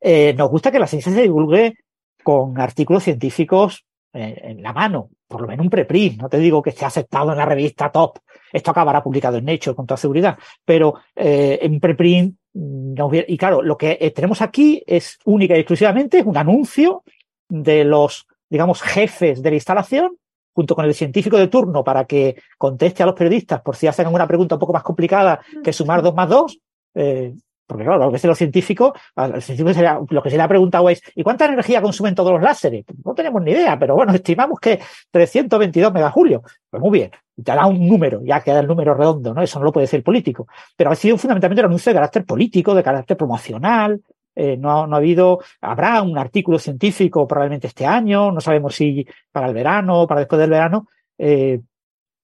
Speaker 3: eh, nos gusta que la ciencia se divulgue con artículos científicos eh, en la mano, por lo menos un preprint. No te digo que esté aceptado en la revista top. Esto acabará publicado en Nature con toda seguridad, pero eh, en preprint y claro, lo que tenemos aquí es única y exclusivamente un anuncio de los, digamos, jefes de la instalación junto con el científico de turno para que conteste a los periodistas por si hacen una pregunta un poco más complicada que sumar dos más dos. Eh, porque claro, a veces los científicos, lo que se le ha preguntado es, ¿y cuánta energía consumen todos los láseres? No tenemos ni idea, pero bueno, estimamos que 322 megajulios. Pues muy bien, te da un número, ya queda el número redondo, ¿no? Eso no lo puede decir el político. Pero ha sido fundamentalmente un anuncio de carácter político, de carácter promocional, eh, no, no, ha habido, habrá un artículo científico probablemente este año, no sabemos si para el verano o para después del verano, eh,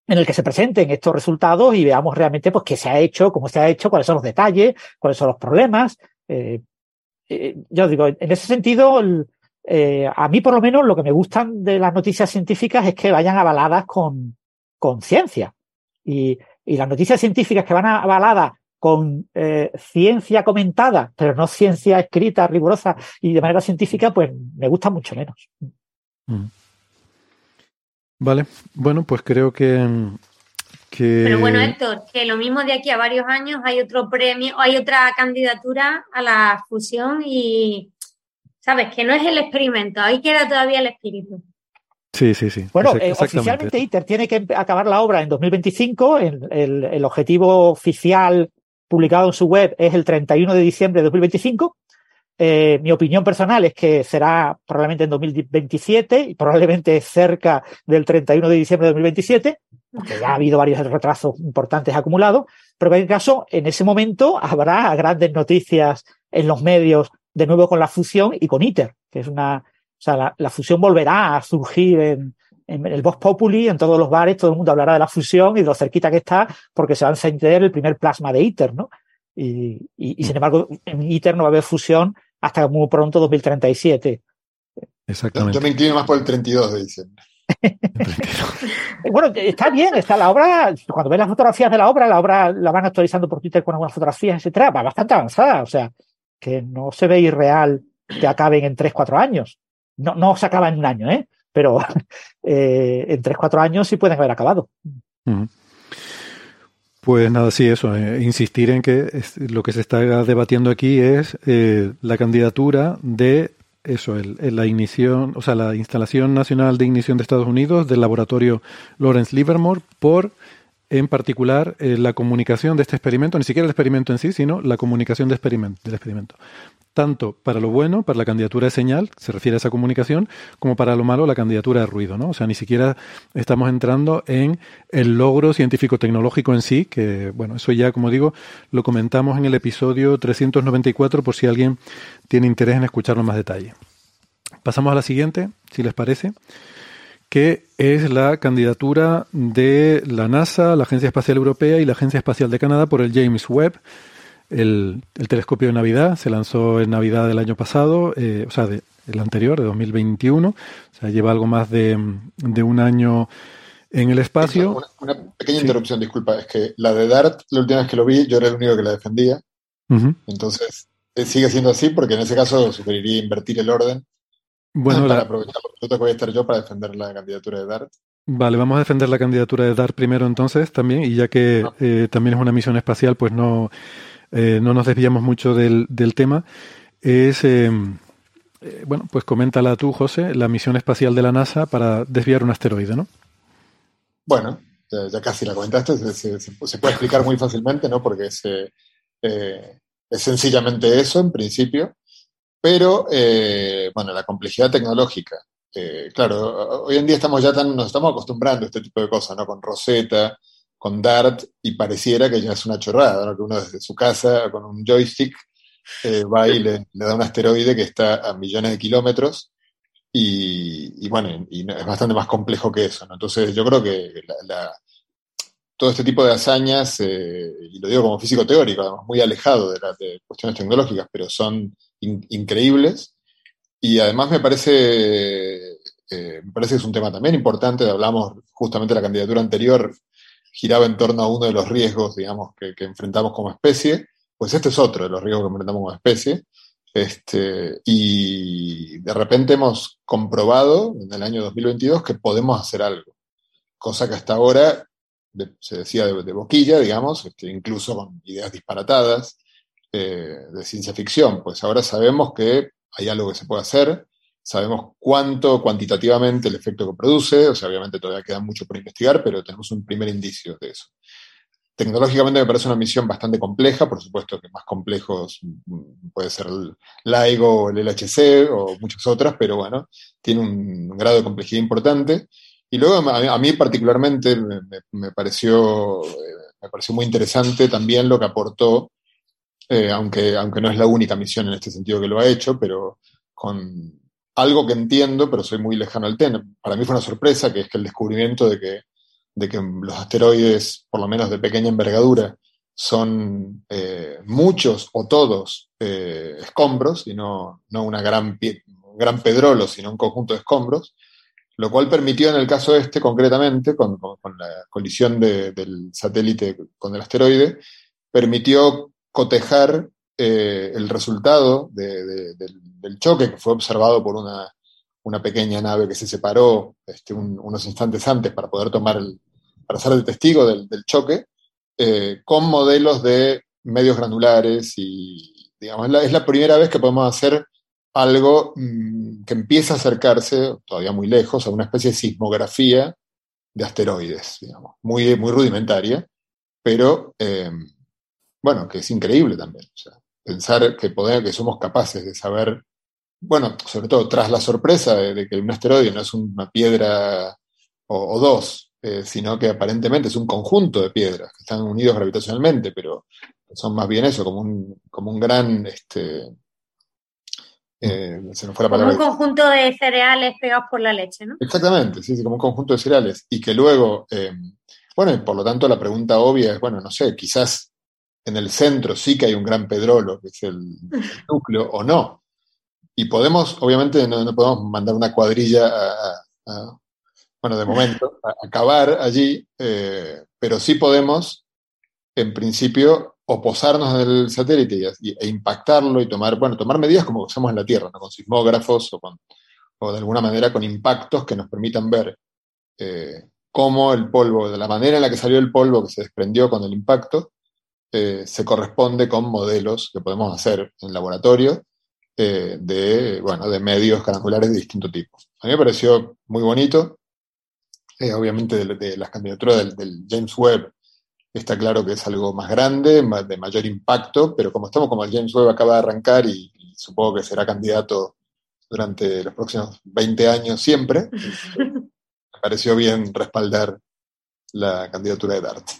Speaker 3: en el que se presenten estos resultados y veamos realmente pues qué se ha hecho, cómo se ha hecho, cuáles son los detalles, cuáles son los problemas. Eh, yo digo, en ese sentido, a mí por lo menos lo que me gustan de las noticias científicas es que vayan avaladas con, con ciencia. Y, y las noticias científicas que van avaladas con eh, ciencia comentada, pero no ciencia escrita, rigurosa y de manera científica, pues me gusta mucho menos. Mm.
Speaker 1: Vale, bueno, pues creo que,
Speaker 2: Pero bueno, Héctor, que lo mismo de aquí a varios años hay otro premio, hay otra candidatura a la fusión y, ¿sabes? Que no es el experimento, ahí queda todavía el espíritu.
Speaker 1: Sí, sí, sí.
Speaker 3: Bueno, eh, oficialmente ITER tiene que acabar la obra en 2025. el, el objetivo oficial publicado en su web es el 31 de diciembre de 2025. Eh, mi opinión personal es que será probablemente en 2027 y probablemente cerca del 31 de diciembre de 2027, porque ya ha habido varios retrasos importantes acumulados, pero en cualquier caso, en ese momento habrá grandes noticias en los medios de nuevo con la fusión y con ITER, que es una, o sea, la fusión volverá a surgir en, en el Vox Populi, en todos los bares, todo el mundo hablará de la fusión y de lo cerquita que está, porque se va a encender el primer plasma de ITER, ¿no? Y, y, sin embargo, en ITER no va a haber fusión hasta muy pronto, 2037.
Speaker 4: Exactamente. Yo me inclino más por el 32 de diciembre.
Speaker 3: bueno, está bien, está la obra, cuando ves las fotografías de la obra, la obra la van actualizando por Twitter con algunas fotografías, etcétera, va bastante avanzada, o sea, que no se ve irreal que acaben en 3-4 años. No, no se acaba en un año, ¿eh? pero eh, en 3-4 años sí pueden haber acabado.
Speaker 1: Pues nada, sí, eso, eh, insistir en que lo que se está debatiendo aquí es eh, la candidatura de eso, el, la ignición, o sea, la instalación nacional de ignición de Estados Unidos del laboratorio Lawrence Livermore por en particular la comunicación de este experimento, ni siquiera el experimento en sí, sino la comunicación del experimento tanto para lo bueno, para la candidatura de señal, se refiere a esa comunicación, como para lo malo, la candidatura de ruido, ¿no? O sea, ni siquiera estamos entrando en el logro científico-tecnológico en sí, que, bueno, eso ya, como digo, lo comentamos en el episodio 394 por si alguien tiene interés en escucharlo en más detalle. Pasamos a la siguiente, si les parece, que es la candidatura de la NASA, la Agencia Espacial Europea y la Agencia Espacial de Canadá por el James Webb el, telescopio de Navidad se lanzó en Navidad del año pasado, eh, o sea, de, el anterior, de 2021. O sea, lleva algo más de, un año en el espacio.
Speaker 4: Una, pequeña interrupción, disculpa. Es que la de DART, la última vez que lo vi, yo era el único que la defendía. Entonces, eh, sigue siendo así porque en ese caso sugeriría invertir el orden. Bueno, para aprovechar que voy a estar yo para defender la candidatura de DART.
Speaker 1: Vale, vamos a defender la candidatura de DART primero entonces también, y ya que eh, también es una misión espacial, pues no eh, no nos desviamos mucho del, tema, es, eh, eh, bueno, pues coméntala tú, José, la misión espacial de la NASA para desviar un asteroide, ¿no?
Speaker 4: Bueno, ya, casi la comentaste, se, puede explicar muy fácilmente, ¿no? Porque es, es sencillamente eso, en principio, pero, bueno, la complejidad tecnológica. claro, hoy en día estamos ya tan, nos estamos acostumbrando a este tipo de cosas, ¿no? Con Rosetta, con Dart y pareciera que ya es una chorrada, que uno desde su casa con un joystick eh, va y le, da un asteroide que está a millones de kilómetros y, bueno, es bastante más complejo que eso. Entonces yo creo que todo este tipo de hazañas, eh, y lo digo como físico teórico, además muy alejado de, de cuestiones tecnológicas, pero son increíbles. Y además me parece, eh, me parece que es un tema también importante, hablamos justamente de la candidatura anterior, giraba en torno a uno de los riesgos, digamos, que, enfrentamos como especie, pues este es otro de los riesgos que enfrentamos como especie. Este, y de repente hemos comprobado en el año 2022 que podemos hacer algo, cosa que hasta ahora se decía de, boquilla, digamos, este, incluso con ideas disparatadas eh, de ciencia ficción. Pues ahora sabemos que hay algo que se puede hacer, sabemos cuánto cuantitativamente el efecto que produce, o sea, obviamente todavía queda mucho por investigar, pero tenemos un primer indicio de eso. Tecnológicamente me parece una misión bastante compleja, por supuesto que más complejos mm, puede ser el LIGO o el LHC o muchas otras, pero bueno, tiene un grado de complejidad importante. Y luego a mí, particularmente me, pareció, eh, me pareció muy interesante también lo que aportó, eh, aunque, aunque no es la única misión en este sentido que lo ha hecho, pero con algo que entiendo, pero soy muy lejano al tema. Para mí fue una sorpresa, que es que el descubrimiento de que, de que los asteroides, por lo menos de pequeña envergadura, son eh, muchos o todos eh, escombros, y no, no una gran, gran pedrolo, sino un conjunto de escombros, lo cual permitió en el caso este concretamente, con, la colisión del satélite con el asteroide, permitió cotejar eh, el resultado del, choque que fue observado por una, pequeña nave que se separó este, unos instantes antes para poder tomar el, para ser el testigo del, choque, eh, con modelos de medios granulares y digamos, es la, primera vez que podemos hacer algo mm, que empieza a acercarse, todavía muy lejos, a una especie de sismografía de asteroides, digamos, muy, muy rudimentaria, pero eh, bueno, que es increíble también. Pensar que, poder, que somos capaces de saber, bueno, sobre todo tras la sorpresa de, que un asteroide no es una piedra o, dos, eh, sino que aparentemente es un conjunto de piedras que están unidos gravitacionalmente, pero son más bien eso, como un, como un gran, este,
Speaker 2: eh, se nos fue la palabra. Como un conjunto de cereales pegados por la leche, ¿no?
Speaker 4: Exactamente, sí, sí, como un conjunto de cereales. Y que luego, eh, bueno, y por lo tanto la pregunta obvia es, bueno, no sé, quizás en el centro sí que hay un gran pedrolo, que es el, núcleo, o no. Y podemos, obviamente, no, podemos mandar una cuadrilla a, bueno, de momento, a acabar allí, eh, pero sí podemos, en principio, oposarnos del satélite e impactarlo y tomar, bueno, tomar medidas como hacemos en la Tierra, con sismógrafos o, con, o de alguna manera con impactos que nos permitan ver eh, cómo el polvo, de la manera en la que salió el polvo que se desprendió con el impacto, eh, se corresponde con modelos que podemos hacer en laboratorio eh, de, bueno, de medios granulares de distinto tipo. A mí me pareció muy bonito. Eh, obviamente de, las candidaturas del, James Webb está claro que es algo más grande, de mayor impacto, pero como estamos como el James Webb acaba de arrancar y, supongo que será candidato durante los próximos 20 años siempre, me pareció bien respaldar la candidatura de DART.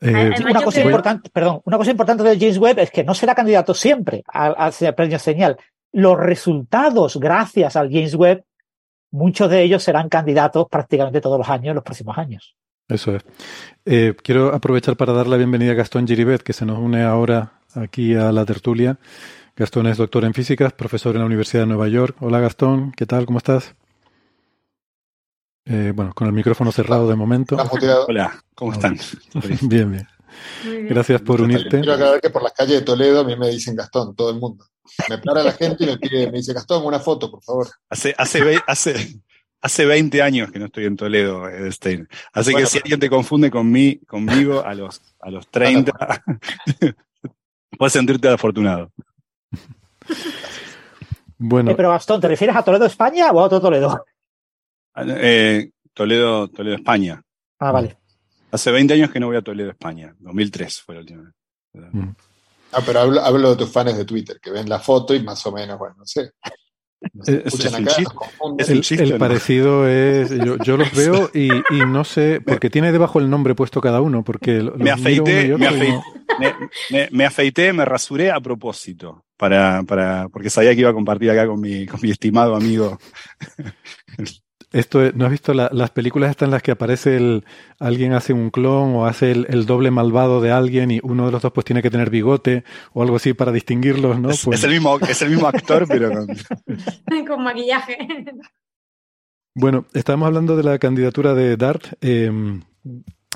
Speaker 3: Eh, una cosa importante, perdón, una cosa importante del James Webb es que no será candidato siempre al, premio señal. Los resultados, gracias al James Webb, muchos de ellos serán candidatos prácticamente todos los años, los próximos años.
Speaker 1: Eso es. Eh, quiero aprovechar para dar la bienvenida a Gastón Giribet, que se nos une ahora aquí a la tertulia. Gastón es doctor en físicas, profesor en la Universidad de Nueva York. Hola Gastón, ¿qué tal? ¿Cómo estás? Eh, bueno, con el micrófono cerrado de momento.
Speaker 5: Hola, ¿cómo están?
Speaker 1: bien, bien. Gracias por unirte.
Speaker 4: Quiero aclarar que por las calles de Toledo a mí me dicen Gastón, todo el mundo. Me para la gente y me, dice, Gastón, una foto, por favor.
Speaker 5: Hace, hace, hace, hace 20 años que no estoy en Toledo, Stein. Así que si alguien te confunde con mí, conmigo a los, a los 30, puedes sentirte afortunado.
Speaker 3: Bueno. Eh, pero Gastón, ¿te refieres a Toledo, España o a otro Toledo?
Speaker 5: Eh, Toledo, Toledo, España.
Speaker 3: Ah, vale.
Speaker 5: Hace 20 años que no voy a Toledo, España. 2003 fue la última vez. Mm.
Speaker 4: Ah, pero hablo, de tus fans de Twitter, que ven la foto y más o menos, bueno, no sé.
Speaker 1: el, parecido es. Yo, los veo y, no sé, porque tiene debajo el nombre puesto cada uno. Porque
Speaker 5: me afeité, me, afeité, me, rasuré a propósito, para, para, porque sabía que iba a compartir acá con mi, con mi estimado amigo
Speaker 1: esto, ¿no has visto las películas estas en las que aparece el, alguien hace un clon o hace el, doble malvado de alguien y uno de los dos pues tiene que tener bigote o algo así para distinguirlos, ¿no?
Speaker 5: Es,
Speaker 1: pues
Speaker 5: el, mismo, es el mismo actor, pero con...
Speaker 2: con maquillaje.
Speaker 1: Bueno, estábamos hablando de la candidatura de Dart. Em,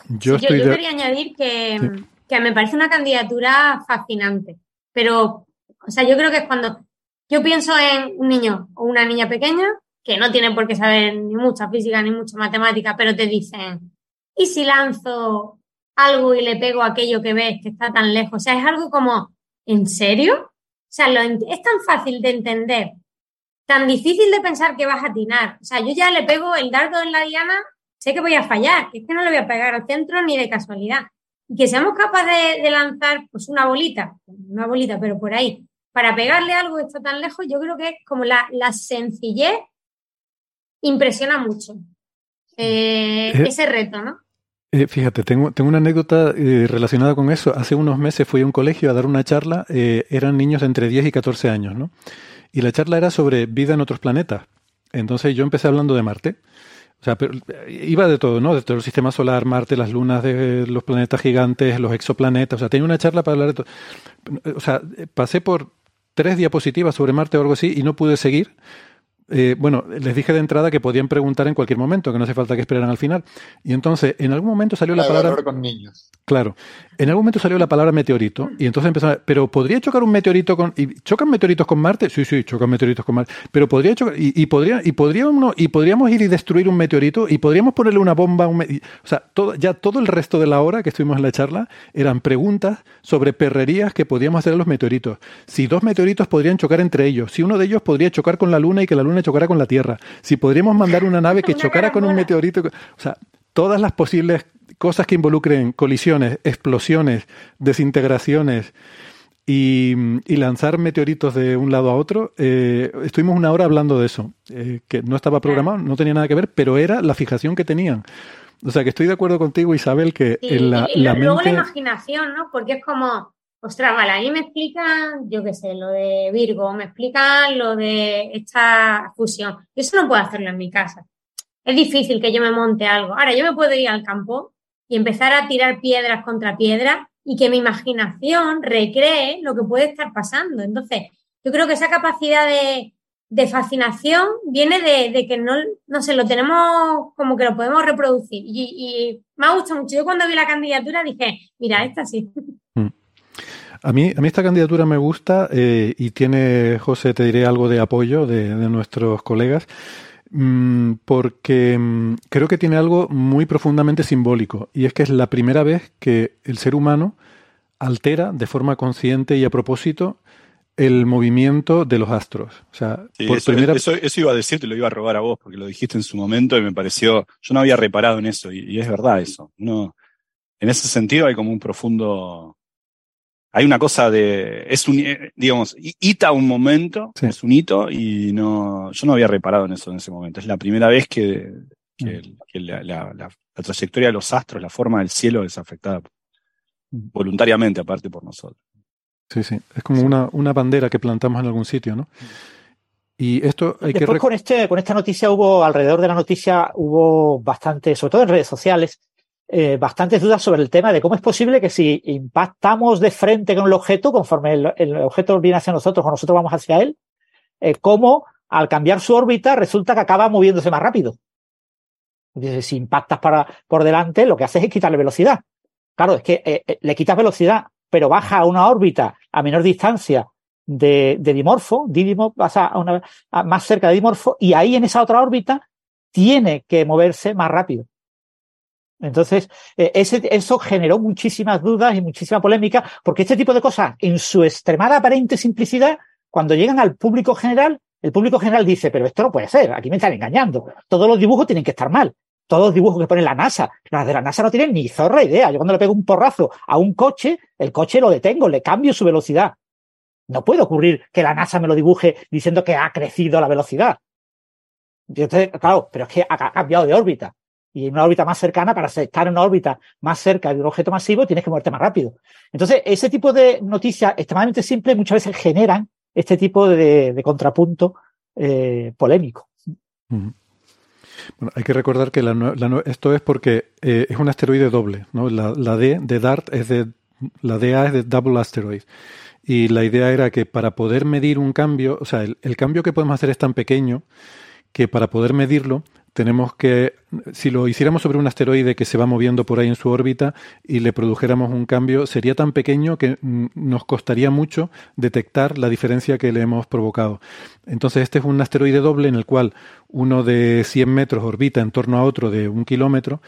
Speaker 1: yo,
Speaker 2: estoy yo, quería añadir que, que me parece una candidatura fascinante, pero, o sea, yo creo que es cuando yo pienso en un niño o una niña pequeña que no tiene por qué saber ni mucha física ni mucha matemática, pero te dicen, ¿y si lanzo algo y le pego aquello que ves que está tan lejos? O sea, es algo como, ¿en serio? O sea, es tan fácil de entender, tan difícil de pensar que vas a atinar. O sea, yo ya le pego el dardo en la diana, sé que voy a fallar, que es que no le voy a pegar al centro ni de casualidad. Y que seamos capaces de, de lanzar pues una bolita, una bolita, pero por ahí, para pegarle algo que está tan lejos, yo creo que es como la, la sencillez impresiona mucho eh, eh, ese reto, ¿no?
Speaker 1: Eh, fíjate, tengo, tengo una anécdota relacionada con eso. Hace unos meses fui a un colegio a dar una charla, eran niños de entre 10 y 14 años, ¿no? Y la charla era sobre vida en otros planetas. Entonces yo empecé hablando de Marte. O sea, pero iba de todo, ¿no? De todo el sistema solar, Marte, las lunas de los planetas gigantes, los exoplanetas. O sea, tenía una charla para hablar de todo. O sea, pasé por tres diapositivas sobre Marte o algo así y no pude seguir eh, bueno, les dije de entrada que podían preguntar en cualquier momento, que no hace falta que esperaran al final. Y entonces, en algún momento salió la palabra.
Speaker 4: Con niños.
Speaker 1: Claro. En algún momento salió la palabra meteorito. Y entonces empezaron a. Pero podría chocar un meteorito con. ¿Y chocan meteoritos con Marte? Sí, sí, chocan meteoritos con Marte. Pero podría chocar. Y, podría, y, podríamos, y podríamos ir y destruir un meteorito. Y podríamos ponerle una bomba. Un o sea, todo, ya todo el resto de la hora que estuvimos en la charla eran preguntas sobre perrerías que podíamos hacer a los meteoritos. Si dos meteoritos podrían chocar entre ellos. Si uno de ellos podría chocar con la Luna y que la Luna chocara con la Tierra, si podríamos mandar una nave que chocara con un meteorito, o sea, todas las posibles cosas que involucren colisiones, explosiones, desintegraciones y, lanzar meteoritos de un lado a otro, eh, estuvimos una hora hablando de eso, eh, que no estaba programado, no tenía nada que ver, pero era la fijación que tenían. O sea, que estoy de acuerdo contigo, Isabel, que en la,
Speaker 2: y, luego la imaginación, ¿no? Porque es como, ostras, vale, ahí me explican, yo qué sé, lo de Virgo, me explican lo de esta fusión. Eso no puedo hacerlo en mi casa. Es difícil que yo me monte algo. Ahora, yo me puedo ir al campo y empezar a tirar piedras contra piedras y que mi imaginación recree lo que puede estar pasando. Entonces, yo creo que esa capacidad de, fascinación viene de, que no, no sé, lo tenemos como que lo podemos reproducir. Y me ha gustado mucho. Yo cuando vi la candidatura dije, mira, esta sí.
Speaker 1: A mí, a mí esta candidatura me gusta eh, y tiene, José, te diré algo de apoyo de, nuestros colegas, mm, porque mm, creo que tiene algo muy profundamente simbólico y es que es la primera vez que el ser humano altera de forma consciente y a propósito el movimiento de los astros. O sea,
Speaker 5: por eso, primera... eso, eso, iba a decir, te lo iba a robar a vos, porque lo dijiste en su momento y me pareció, yo no había reparado en eso, y, es verdad eso. En ese sentido hay como un profundo hay una cosa de, es un, eh, digamos, hita un momento, es un hito y no, yo no había reparado en eso en ese momento. Es la primera vez que, mm. la, trayectoria de los astros, la forma del cielo es afectada mm. voluntariamente, aparte por nosotros.
Speaker 1: Sí, sí, es como Una, una bandera que plantamos en algún sitio, ¿no? Y esto hay
Speaker 3: Después
Speaker 1: que...
Speaker 3: con, este, con esta noticia hubo, alrededor de la noticia hubo bastante, sobre todo en redes sociales, eh, bastantes dudas sobre el tema de cómo es posible que si impactamos de frente con el objeto, conforme el, objeto viene hacia nosotros o nosotros vamos hacia él, eh, cómo al cambiar su órbita resulta que acaba moviéndose más rápido. Si impactas para, por delante, lo que haces es quitarle velocidad. Claro, es que eh, le quitas velocidad, pero baja a una órbita a menor distancia de, dimorfo, Didimo pasa a una, más cerca de dimorfo, y ahí en esa otra órbita tiene que moverse más rápido. Entonces, eh, eso generó muchísimas dudas y muchísima polémica, porque este tipo de cosas, en su extremada aparente simplicidad, cuando llegan al público general, el público general dice, pero esto no puede ser, aquí me están engañando. Todos los dibujos tienen que estar mal. Todos los dibujos que pone la NASA, las de la NASA no tienen ni zorra idea. Yo cuando le pego un porrazo a un coche, el coche lo detengo, le cambio su velocidad. No puede ocurrir que la NASA me lo dibuje diciendo que ha crecido la velocidad. Entonces, claro, pero es que ha cambiado de órbita y en una órbita más cercana, para estar en una órbita más cerca de un objeto masivo, tienes que moverte más rápido. Entonces, ese tipo de noticias extremadamente simples muchas veces generan este tipo de, contrapunto eh, polémico.
Speaker 1: Bueno, hay que recordar que esto es porque eh, es un asteroide doble, ¿no? La, D de DART es de la DA es de Double Asteroid. Y la idea era que para poder medir un cambio, o sea, el cambio que podemos hacer es tan pequeño que para poder medirlo tenemos que, si lo hiciéramos sobre un asteroide que se va moviendo por ahí en su órbita y le produjéramos un cambio, sería tan pequeño que mm, nos costaría mucho detectar la diferencia que le hemos provocado. Entonces, este es un asteroide doble en el cual uno de 100 metros orbita en torno a otro de un kilómetro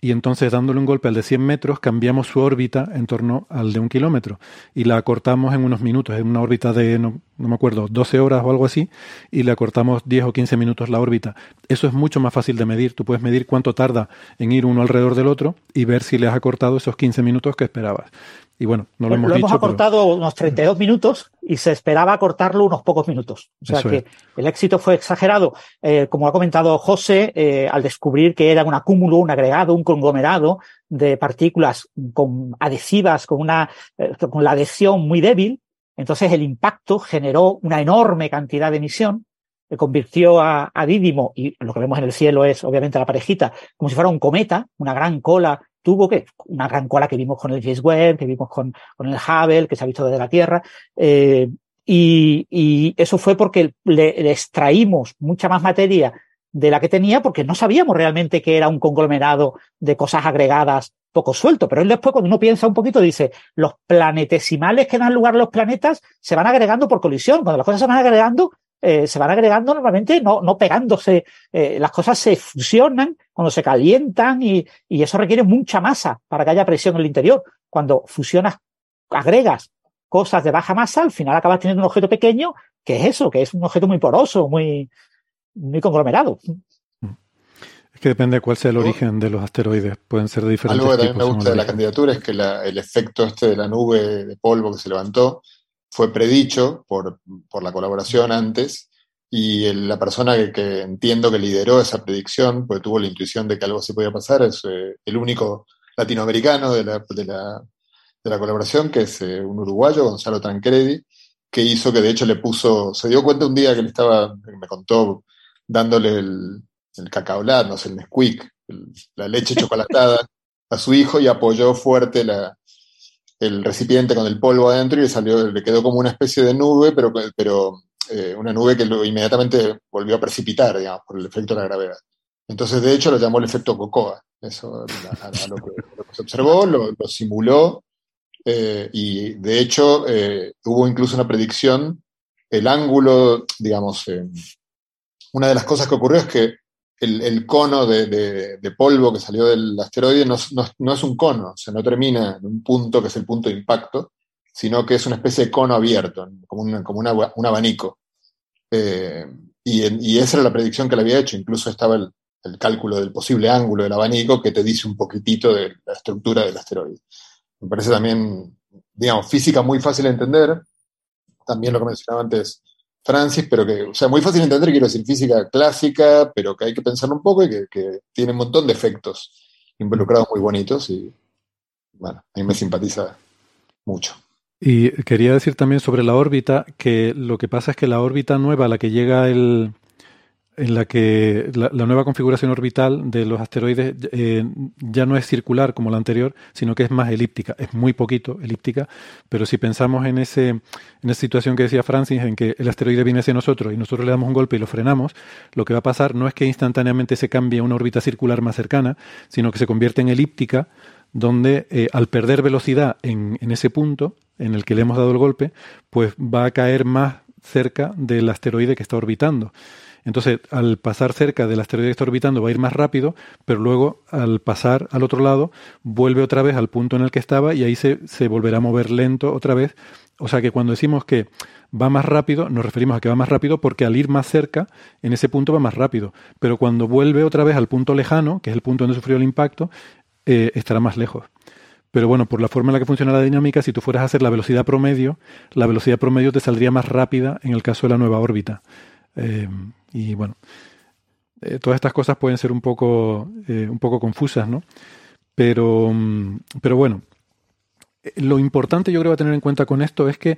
Speaker 1: y entonces dándole un golpe al de 100 metros cambiamos su órbita en torno al de un kilómetro y la acortamos en unos minutos, en una órbita de, no, me acuerdo, 12 horas o algo así, y le acortamos 10 o 15 minutos la órbita. Eso es mucho más fácil de medir. Tú puedes medir cuánto tarda en ir uno alrededor del otro y ver si le has acortado esos 15 minutos que esperabas. Y bueno, no lo hemos
Speaker 3: lo
Speaker 1: hemos
Speaker 3: acortado unos 32 minutos y se esperaba acortarlo unos pocos minutos. O sea que el éxito fue exagerado. Eh, como ha comentado José, eh, al descubrir que era un acúmulo, un agregado, un conglomerado de partículas con adhesivas, con una, eh, con la adhesión muy débil, entonces el impacto generó una enorme cantidad de emisión, que convirtió a, a Dídimo, y lo que vemos en el cielo es obviamente la parejita, como si fuera un cometa, una gran cola tuvo que, una gran cola que vimos con el James Webb, que vimos con, con el Hubble, que se ha visto desde la Tierra, eh, y, eso fue porque le, extraímos mucha más materia de la que tenía porque no sabíamos realmente que era un conglomerado de cosas agregadas poco suelto. Pero él después, cuando uno piensa un poquito, dice, los planetesimales que dan lugar a los planetas se van agregando por colisión. Cuando las cosas se van agregando, eh, se van agregando normalmente no, no pegándose. Eh, las cosas se fusionan cuando se calientan y, y, eso requiere mucha masa para que haya presión en el interior. Cuando fusionas, agregas cosas de baja masa, al final acabas teniendo un objeto pequeño, que es eso, que es un objeto muy poroso, muy, muy conglomerado.
Speaker 1: Es que depende de cuál sea el origen de los asteroides. Pueden ser diferentes.
Speaker 4: Algo que también me gusta de la candidatura es que la, el efecto este de la nube de polvo que se levantó fue predicho por, por la colaboración antes y el, la persona que, que, entiendo que lideró esa predicción, porque tuvo la intuición de que algo así podía pasar, es eh, el único latinoamericano de la, de la, de la colaboración, que es eh, un uruguayo, Gonzalo Tancredi, que hizo que de hecho le puso, se dio cuenta un día que le estaba, me contó, dándole el, el cacaolat, no sé, el Nesquik, el, la leche chocolatada a su hijo y apoyó fuerte la, el recipiente con el polvo adentro y le salió, le quedó como una especie de nube, pero, pero eh, una nube que inmediatamente volvió a precipitar, digamos, por el efecto de la gravedad. Entonces, de hecho, lo llamó el efecto Cocoa. Eso, a, lo, que, se observó, lo, simuló, eh, y de hecho, eh, hubo incluso una predicción, el ángulo, digamos, una de las cosas que ocurrió es que el, cono de, polvo que salió del asteroide no, es un cono, o sea, no termina en un punto que es el punto de impacto, sino que es una especie de cono abierto, como un, abanico. Eh, y, y, esa era la predicción que le había hecho, incluso estaba el, el, cálculo del posible ángulo del abanico que te dice un poquitito de la estructura del asteroide. Me parece también, digamos, física muy fácil de entender, también lo que mencionaba antes Francis, pero que, o sea, muy fácil de entender, quiero decir, física clásica, pero que hay que pensarlo un poco y que, que tiene un montón de efectos involucrados muy bonitos y, bueno, a mí me simpatiza mucho.
Speaker 1: Y quería decir también sobre la órbita que lo que pasa es que la órbita nueva la que llega el, en la que la, nueva configuración orbital de los asteroides eh, ya no es circular como la anterior, sino que es más elíptica, es muy poquito elíptica, pero si pensamos en ese en esa situación que decía Francis, en que el asteroide viene hacia nosotros y nosotros le damos un golpe y lo frenamos, lo que va a pasar no es que instantáneamente se cambie a una órbita circular más cercana, sino que se convierte en elíptica, donde eh, al perder velocidad en, en ese punto en el que le hemos dado el golpe, pues va a caer más cerca del asteroide que está orbitando. Entonces, al pasar cerca del asteroide que está orbitando va a ir más rápido, pero luego al pasar al otro lado vuelve otra vez al punto en el que estaba y ahí se, volverá a mover lento otra vez. O sea que cuando decimos que va más rápido, nos referimos a que va más rápido porque al ir más cerca, en ese punto va más rápido. Pero cuando vuelve otra vez al punto lejano, que es el punto donde sufrió el impacto, eh, estará más lejos. Pero bueno, por la forma en la que funciona la dinámica, si tú fueras a hacer la velocidad promedio, la velocidad promedio te saldría más rápida en el caso de la nueva órbita. Eh, y bueno, eh, todas estas cosas pueden ser un poco, eh, un poco confusas, ¿no? Pero, mm, pero bueno, lo importante yo creo a tener en cuenta con esto es que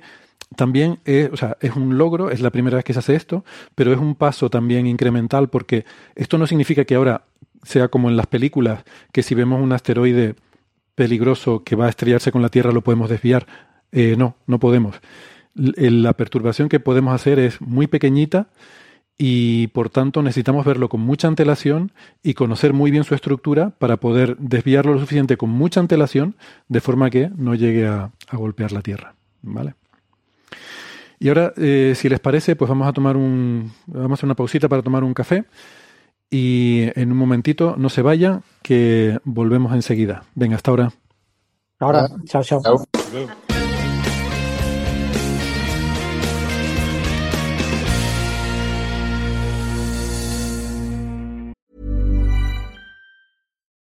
Speaker 1: también es, o sea, es un logro, es la primera vez que se hace esto, pero es un paso también incremental porque esto no significa que ahora sea como en las películas, que si vemos un asteroide peligroso que va a estrellarse con la Tierra lo podemos desviar. Eh, no, no podemos. La perturbación que podemos hacer es muy pequeñita y por tanto necesitamos verlo con mucha antelación y conocer muy bien su estructura para poder desviarlo lo suficiente con mucha antelación de forma que no llegue a, golpear la Tierra. ¿Vale? Y ahora, eh, si les parece, pues vamos a tomar un. Vamos a hacer una pausita para tomar un café. Y en un momentito, no se vayan, que volvemos enseguida. Venga, hasta ahora.
Speaker 3: Ahora, chao. chao.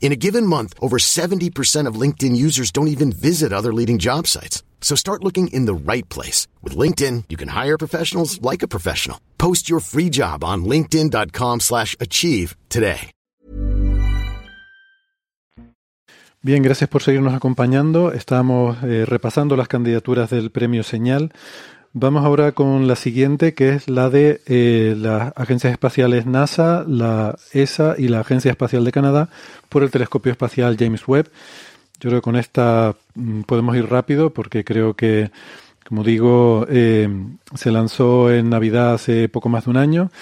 Speaker 6: In a given month, over 70% of LinkedIn users don't even visit other leading job sites. So start looking in the right place. With LinkedIn, you can hire professionals like a professional. Post your free job on linkedin.com slash achieve today.
Speaker 1: Bien, gracias por seguirnos acompañando. Estamos eh, repasando las candidaturas del premio Señal. Vamos ahora con la siguiente, que es la de eh, las agencias espaciales NASA, la ESA y la Agencia Espacial de Canadá por el telescopio espacial James Webb. Yo creo que con esta mm, podemos ir rápido porque creo que, como digo, eh, se lanzó en Navidad hace poco más de un año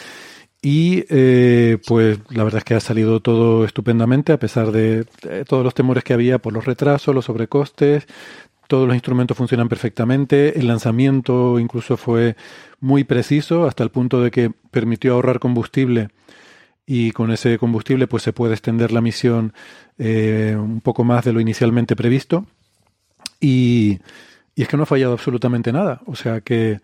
Speaker 1: y eh, pues la verdad es que ha salido todo estupendamente a pesar de todos los temores que había por los retrasos, los sobrecostes, todos los instrumentos funcionan perfectamente, el lanzamiento incluso fue muy preciso hasta el punto de que permitió ahorrar combustible. Y con ese combustible pues se puede extender la misión eh, un poco más de lo inicialmente previsto. Y, y, es que no ha fallado absolutamente nada, o sea que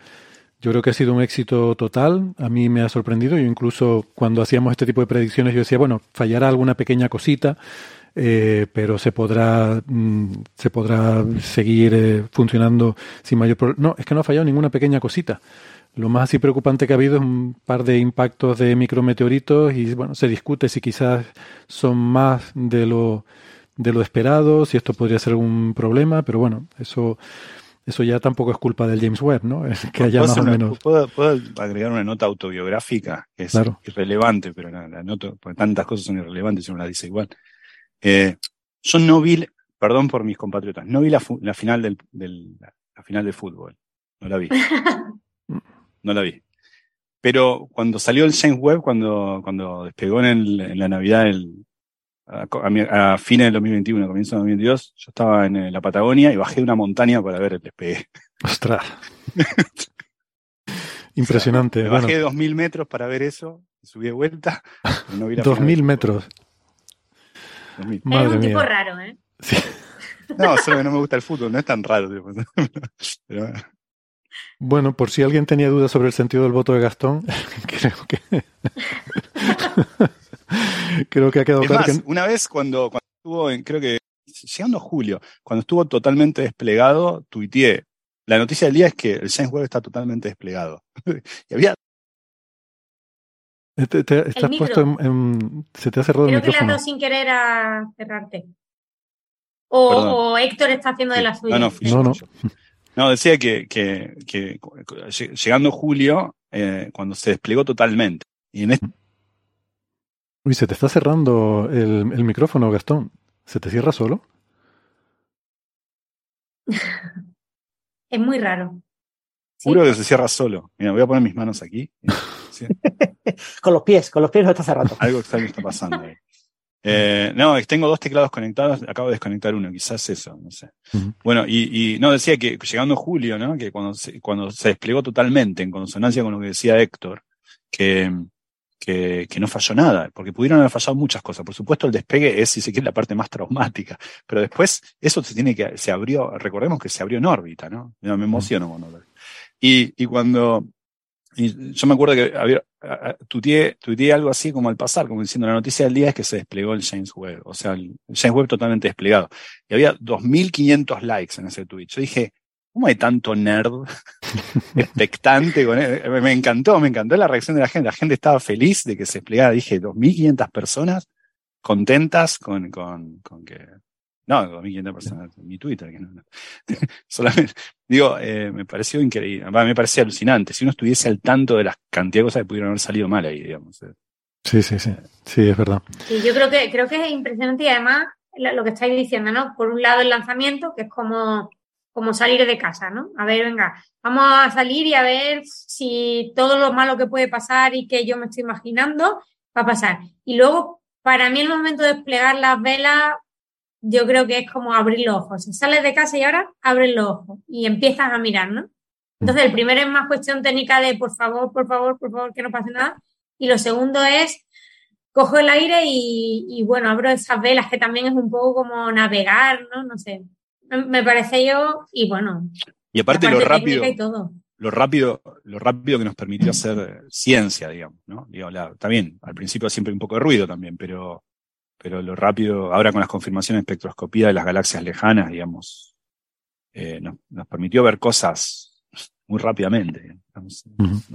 Speaker 1: yo creo que ha sido un éxito total, a mí me ha sorprendido, yo incluso cuando hacíamos este tipo de predicciones yo decía, bueno, fallará alguna pequeña cosita, eh, pero se podrá, mm, se podrá seguir eh, funcionando sin mayor problema. No, es que no ha fallado ninguna pequeña cosita. Lo más así preocupante que ha habido es un par de impactos de micrometeoritos y bueno, se discute si quizás son más de lo, de lo esperado, si esto podría ser un problema, pero bueno, eso eso ya tampoco es culpa del James Webb, ¿no? Es que haya más o menos.
Speaker 5: ¿puedo, agregar una nota autobiográfica que es irrelevante, pero la, la nota, porque tantas cosas son irrelevantes y uno la dice igual. Eh, yo no vi, perdón por mis compatriotas, no vi la, final del, la final de fútbol. No la vi. no la vi. Pero cuando salió el James Webb, cuando, cuando despegó en, la Navidad el, a, fines del 2021, comienzo del 2022, yo estaba en la Patagonia y bajé una montaña para ver el despegue.
Speaker 1: Ostras. Impresionante.
Speaker 5: bajé dos mil metros para ver eso, subí de vuelta.
Speaker 1: Dos mil metros.
Speaker 2: Es un tipo raro, ¿eh?
Speaker 5: No, solo que no me gusta el fútbol, no es tan raro.
Speaker 1: Bueno, por si alguien tenía dudas sobre el sentido del voto de Gastón, creo que. creo que ha quedado claro.
Speaker 5: Una vez cuando, cuando estuvo en, creo que llegando a julio, cuando estuvo totalmente desplegado, tuiteé. La noticia del día es que el James Webb está totalmente desplegado. y había
Speaker 1: estás puesto en, Se te ha cerrado
Speaker 2: Creo
Speaker 1: el micrófono.
Speaker 2: que le has sin querer a cerrarte. O, Héctor está haciendo de la suya.
Speaker 5: No,
Speaker 1: no, no.
Speaker 5: no. decía que, que, que, llegando julio, eh, cuando se desplegó totalmente. Y en este...
Speaker 1: Uy, se te está cerrando el, el micrófono, Gastón. ¿Se te cierra solo?
Speaker 2: es muy raro.
Speaker 5: Juro que se cierra solo. Mira, voy a poner mis manos aquí.
Speaker 3: con los pies, con los pies no está cerrando.
Speaker 5: Algo extraño está pasando ahí. Eh, no, tengo dos teclados conectados, acabo de desconectar uno, quizás eso, no sé. Bueno, y, no, decía que llegando julio, ¿no? Que cuando se, cuando se desplegó totalmente en consonancia con lo que decía Héctor, que, que, no falló nada, porque pudieron haber fallado muchas cosas. Por supuesto, el despegue es, si se quiere, la parte más traumática, pero después eso se tiene que, se abrió, recordemos que se abrió en órbita, ¿no? me emociono cuando lo y, y cuando y yo me acuerdo que había, tuiteé, algo así como al pasar, como diciendo la noticia del día es que se desplegó el James Webb, o sea, el James Webb totalmente desplegado. Y había 2.500 likes en ese tweet. Yo dije, ¿cómo hay tanto nerd expectante con él? Me encantó, me encantó la reacción de la gente. La gente estaba feliz de que se desplegara. Dije, 2.500 personas contentas con, con, con que no, 2.500 personas en mi Twitter. Que no, Solamente, digo, eh, me pareció increíble, me parecía alucinante. Si uno estuviese al tanto de las cantidad de cosas que pudieron haber salido mal ahí, digamos. Eh.
Speaker 1: Sí, sí, sí. Sí, es verdad.
Speaker 2: Sí, yo creo que, creo que es impresionante y además lo que estáis diciendo, ¿no? Por un lado el lanzamiento, que es como, como salir de casa, ¿no? A ver, venga, vamos a salir y a ver si todo lo malo que puede pasar y que yo me estoy imaginando va a pasar. Y luego, para mí el momento de desplegar las velas yo creo que es como abrir los ojos. Sales de casa y ahora abres los ojos y empiezas a mirar, ¿no? Entonces, el primero es más cuestión técnica de por favor, por favor, por favor, que no pase nada. Y lo segundo es cojo el aire y, bueno, abro esas velas, que también es un poco como navegar, ¿no? No sé. Me parece yo, y bueno.
Speaker 5: Y aparte lo rápido. Lo rápido, lo rápido que nos permitió hacer ciencia, digamos, ¿no? Digo, también, al principio siempre un poco de ruido también, pero pero lo rápido, ahora con las confirmaciones de espectroscopía de las galaxias lejanas, digamos, eh, nos, permitió ver cosas muy rápidamente.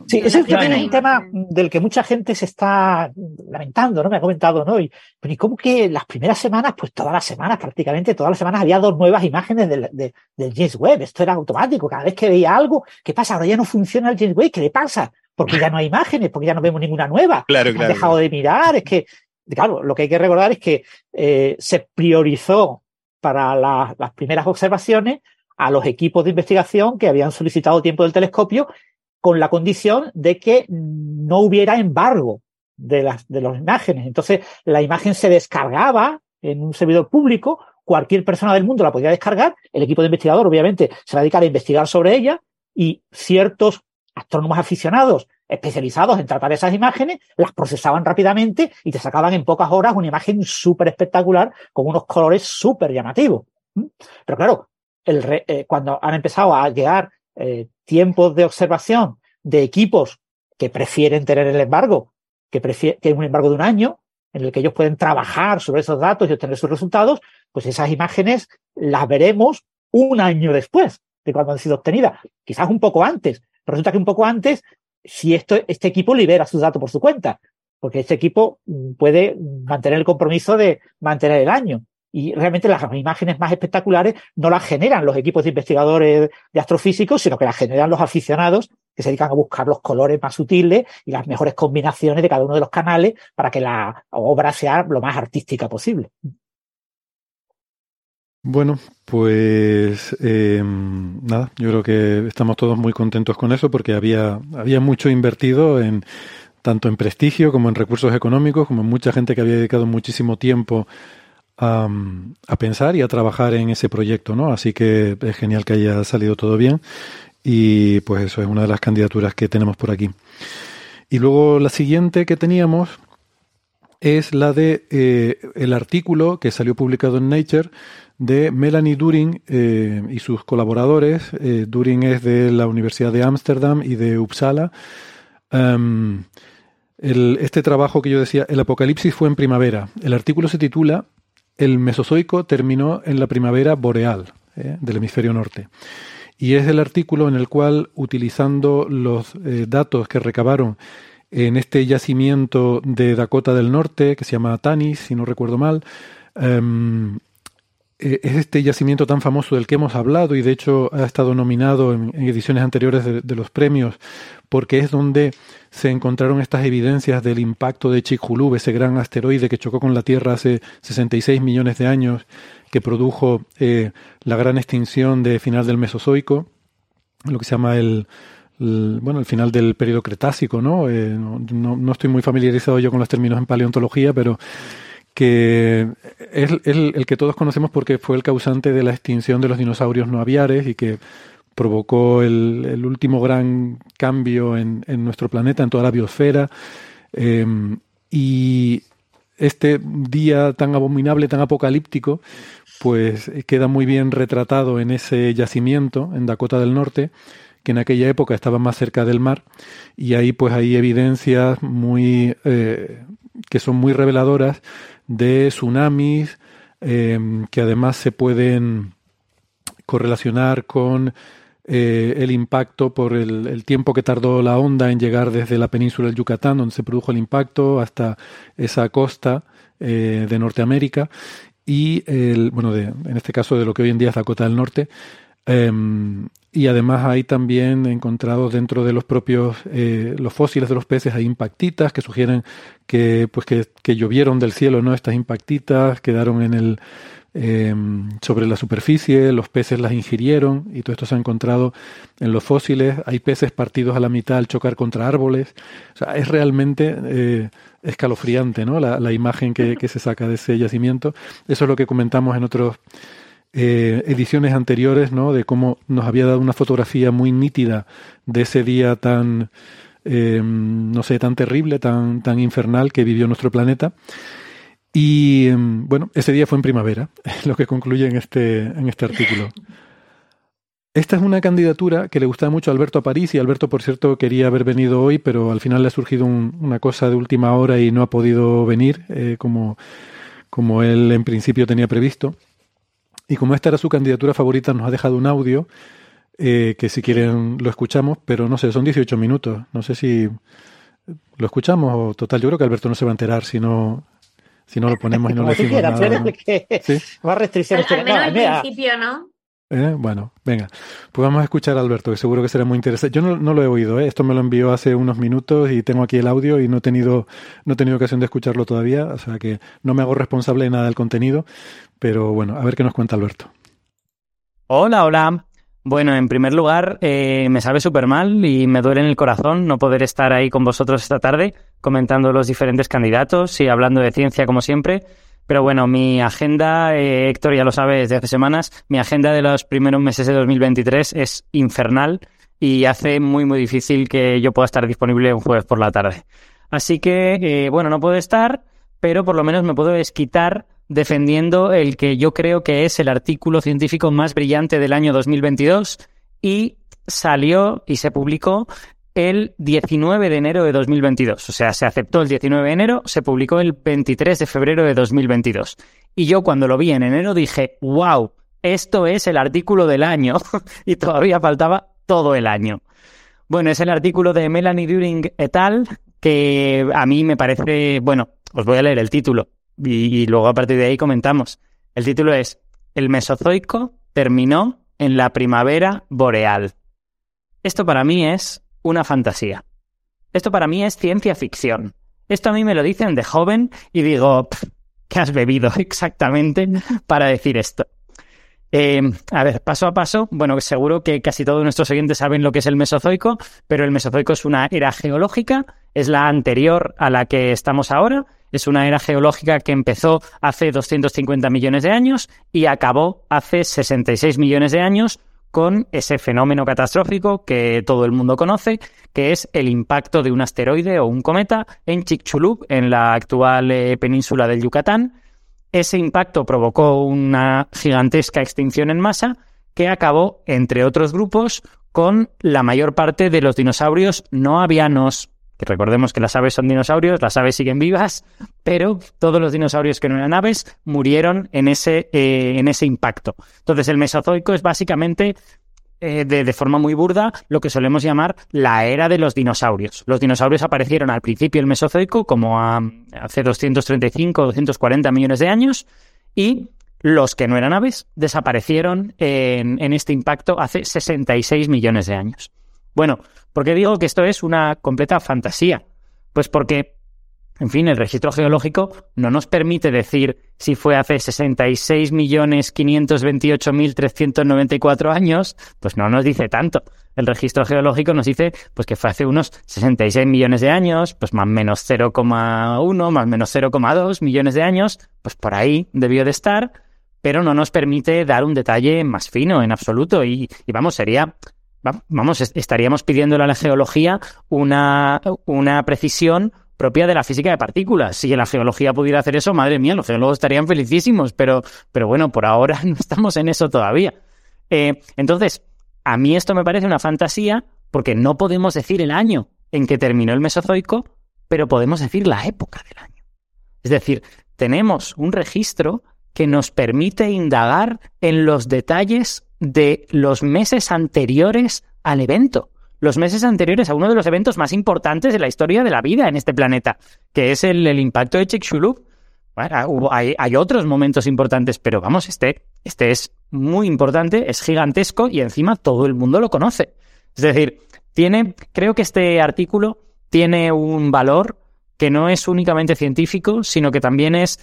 Speaker 3: Sí, ese es un tema del que mucha gente se está lamentando, ¿no? Me ha comentado, ¿no? Y, pero ¿y cómo que las primeras semanas, pues todas las semanas, prácticamente todas las semanas había dos nuevas imágenes del, del James Webb? Esto era automático. Cada vez que veía algo, ¿qué pasa? Ahora ya no funciona el James Webb, ¿qué le pasa? Porque ya no hay imágenes, porque ya no vemos ninguna nueva.
Speaker 5: Claro, claro.
Speaker 3: Han dejado de mirar, es que claro, lo que hay que recordar es que eh, se priorizó para las primeras observaciones a los equipos de investigación que habían solicitado tiempo del telescopio con la condición de que no hubiera embargo de las, de las imágenes. Entonces, la imagen se descargaba en un servidor público, cualquier persona del mundo la podía descargar, el equipo de investigador obviamente se va a dedicar a investigar sobre ella y ciertos astrónomos aficionados especializados en tratar esas imágenes, las procesaban rápidamente y te sacaban en pocas horas una imagen súper espectacular con unos colores súper llamativos. Pero claro, el eh, cuando han empezado a llegar eh, tiempos de observación de equipos que prefieren tener el embargo, que, prefieren, un embargo de un año, en el que ellos pueden trabajar sobre esos datos y obtener sus resultados, pues esas imágenes las veremos un año después de cuando han sido obtenidas, quizás un poco antes. Resulta que un poco antes si esto, este equipo libera sus datos por su cuenta, porque este equipo mm, puede mantener el compromiso de mantener el año. Y realmente las imágenes más espectaculares no las generan los equipos de investigadores de astrofísicos, sino que las generan los aficionados que se dedican a buscar los colores más sutiles y las mejores combinaciones de cada uno de los canales para que la obra sea lo más artística posible.
Speaker 1: Bueno, pues eh, nada, yo creo que estamos todos muy contentos con eso porque había, había mucho invertido en tanto en prestigio como en recursos económicos, como en mucha gente que había dedicado muchísimo tiempo a, pensar y a trabajar en ese proyecto, ¿no? Así que es genial que haya salido todo bien y pues eso es una de las candidaturas que tenemos por aquí. Y luego la siguiente que teníamos es la de eh, el artículo que salió publicado en Nature de Melanie During eh, y sus colaboradores. Eh, During es de la Universidad de Ámsterdam y de Uppsala. Em, este trabajo que yo decía, el apocalipsis fue en primavera. El artículo se titula El Mesozoico terminó en la primavera boreal eh, del hemisferio norte. Y es el artículo en el cual, utilizando los datos que recabaron en este yacimiento de Dakota del Norte, que se llama Tanis, si no recuerdo mal, em, eh, es este yacimiento tan famoso del que hemos hablado y de hecho ha estado nominado en, ediciones anteriores de, los premios porque es donde se encontraron estas evidencias del impacto de Chicxulub, ese gran asteroide que chocó con la Tierra hace 66 millones de años, que produjo eh, la gran extinción de final del Mesozoico, lo que se llama el bueno, el final del periodo Cretácico, ¿no? ¿no? estoy muy familiarizado yo con los términos en paleontología, pero que es el, que todos conocemos porque fue el causante de la extinción de los dinosaurios no aviares y que provocó el, último gran cambio en, nuestro planeta, en toda la biosfera. Em, y este día tan abominable, tan apocalíptico, pues queda muy bien retratado en ese yacimiento en Dakota del Norte, que en aquella época estaba más cerca del mar, y ahí pues hay evidencias muy eh, que son muy reveladoras de tsunamis, em, que además se pueden correlacionar con eh, el impacto por el, tiempo que tardó la onda en llegar desde la península del Yucatán, donde se produjo el impacto, hasta esa costa eh, de Norteamérica y el, bueno, en este caso de lo que hoy en día es Dakota del Norte. Em, y además hay también encontrados dentro de los propios eh, los fósiles de los peces hay impactitas que sugieren que pues que, que llovieron del cielo no estas impactitas quedaron en el Em, sobre la superficie, los peces las ingirieron y todo esto se ha encontrado en los fósiles. Hay peces partidos a la mitad al chocar contra árboles. O sea, es realmente eh, escalofriante ¿no? la, imagen que, se saca de ese yacimiento. Eso es lo que comentamos en otras eh, ediciones anteriores, ¿no? de cómo nos había dado una fotografía muy nítida de ese día tan, em, no sé, tan terrible, tan, tan infernal que vivió nuestro planeta. Y em, bueno, ese día fue en primavera, lo que concluye en este, en este artículo. Esta es una candidatura que le gustaba mucho a Alberto París y Alberto, por cierto, quería haber venido hoy, pero al final le ha surgido una cosa de última hora y no ha podido venir eh, como, como él en principio tenía previsto. Y como esta era su candidatura favorita, nos ha dejado un audio eh, que si quieren lo escuchamos, pero no sé, son 18 minutos. No sé si lo escuchamos o total, yo creo que Alberto no se va a enterar si no, si no lo ponemos y no le decimos nada.
Speaker 3: Más restricciones.
Speaker 2: Al menos al principio, ¿no?
Speaker 1: ¿Eh? Bueno, venga, pues vamos a escuchar a Alberto, que seguro que será muy interesante. Yo no, lo he oído, ¿eh? esto me lo envió hace unos minutos y tengo aquí el audio y no he, tenido, no he tenido ocasión de escucharlo todavía, o sea que no me hago responsable de nada del contenido, pero bueno, a ver qué nos cuenta Alberto.
Speaker 7: Hola, hola. Bueno, en primer lugar, eh, me sabe súper mal y me duele en el corazón no poder estar ahí con vosotros esta tarde comentando los diferentes candidatos y hablando de ciencia como siempre. Pero bueno, mi agenda, eh, Héctor ya lo sabe desde hace semanas, mi agenda de los primeros meses de 2023 es infernal y hace muy, muy difícil que yo pueda estar disponible un jueves por la tarde. Así que, eh, bueno, no puedo estar, pero por lo menos me puedo desquitar defendiendo el que yo creo que es el artículo científico más brillante del año 2022 y salió y se publicó el 19 de enero de 2022. O sea, se aceptó el 19 de enero, se publicó el 23 de febrero de 2022. Y yo cuando lo vi en enero dije, wow, esto es el artículo del año y todavía faltaba todo el año. Bueno, es el artículo de Melanie During et al. que a mí me parece, bueno, os voy a leer el título y, luego a partir de ahí comentamos. El título es El Mesozoico terminó en la primavera boreal. Esto para mí es una fantasía. Esto para mí es ciencia ficción. Esto a mí me lo dicen de joven y digo, ¿qué has bebido exactamente para decir esto? Eh, a ver, paso a paso, bueno, seguro que casi todos nuestros oyentes saben lo que es el Mesozoico, pero el Mesozoico es una era geológica, es la anterior a la que estamos ahora, es una era geológica que empezó hace 250 millones de años y acabó hace 66 millones de años con ese fenómeno catastrófico que todo el mundo conoce, que es el impacto de un asteroide o un cometa en Chicxulub, en la actual eh, península del Yucatán. Ese impacto provocó una gigantesca extinción en masa que acabó, entre otros grupos, con la mayor parte de los dinosaurios no avianos, que recordemos que las aves son dinosaurios, las aves siguen vivas, pero todos los dinosaurios que no eran aves murieron en ese, eh, en ese impacto. Entonces el Mesozoico es básicamente, eh, de, forma muy burda, lo que solemos llamar la era de los dinosaurios. Los dinosaurios aparecieron al principio del Mesozoico, como hace 235 o 240 millones de años, y los que no eran aves desaparecieron en este impacto hace 66 millones de años. Bueno, ¿por qué digo que esto es una completa fantasía? Pues porque en fin, el registro geológico no nos permite decir si fue hace 66.528.394 años, pues no nos dice tanto. El registro geológico nos dice pues que fue hace unos 66 millones de años, pues más menos 0,1, más menos 0,2 millones de años, pues por ahí debió de estar, pero no nos permite dar un detalle más fino en absoluto. Y, y vamos, sería vamos, estaríamos pidiéndole a la geología una, una precisión propia de la física de partículas. Si la geología pudiera hacer eso, madre mía, los geólogos estarían felicísimos, pero, pero bueno, por ahora no estamos en eso todavía. Eh, entonces, a mí esto me parece una fantasía porque no podemos decir el año en que terminó el Mesozoico, pero podemos decir la época del año. Es decir, tenemos un registro que nos permite indagar en los detalles de los meses anteriores al evento los meses anteriores a uno de los eventos más importantes de la historia de la vida en este planeta, que es el, impacto de Chicxulub. Bueno, hay, hay, otros momentos importantes, pero vamos, este, este es muy importante, es gigantesco y encima todo el mundo lo conoce. Es decir, tiene, creo que este artículo tiene un valor que no es únicamente científico, sino que también es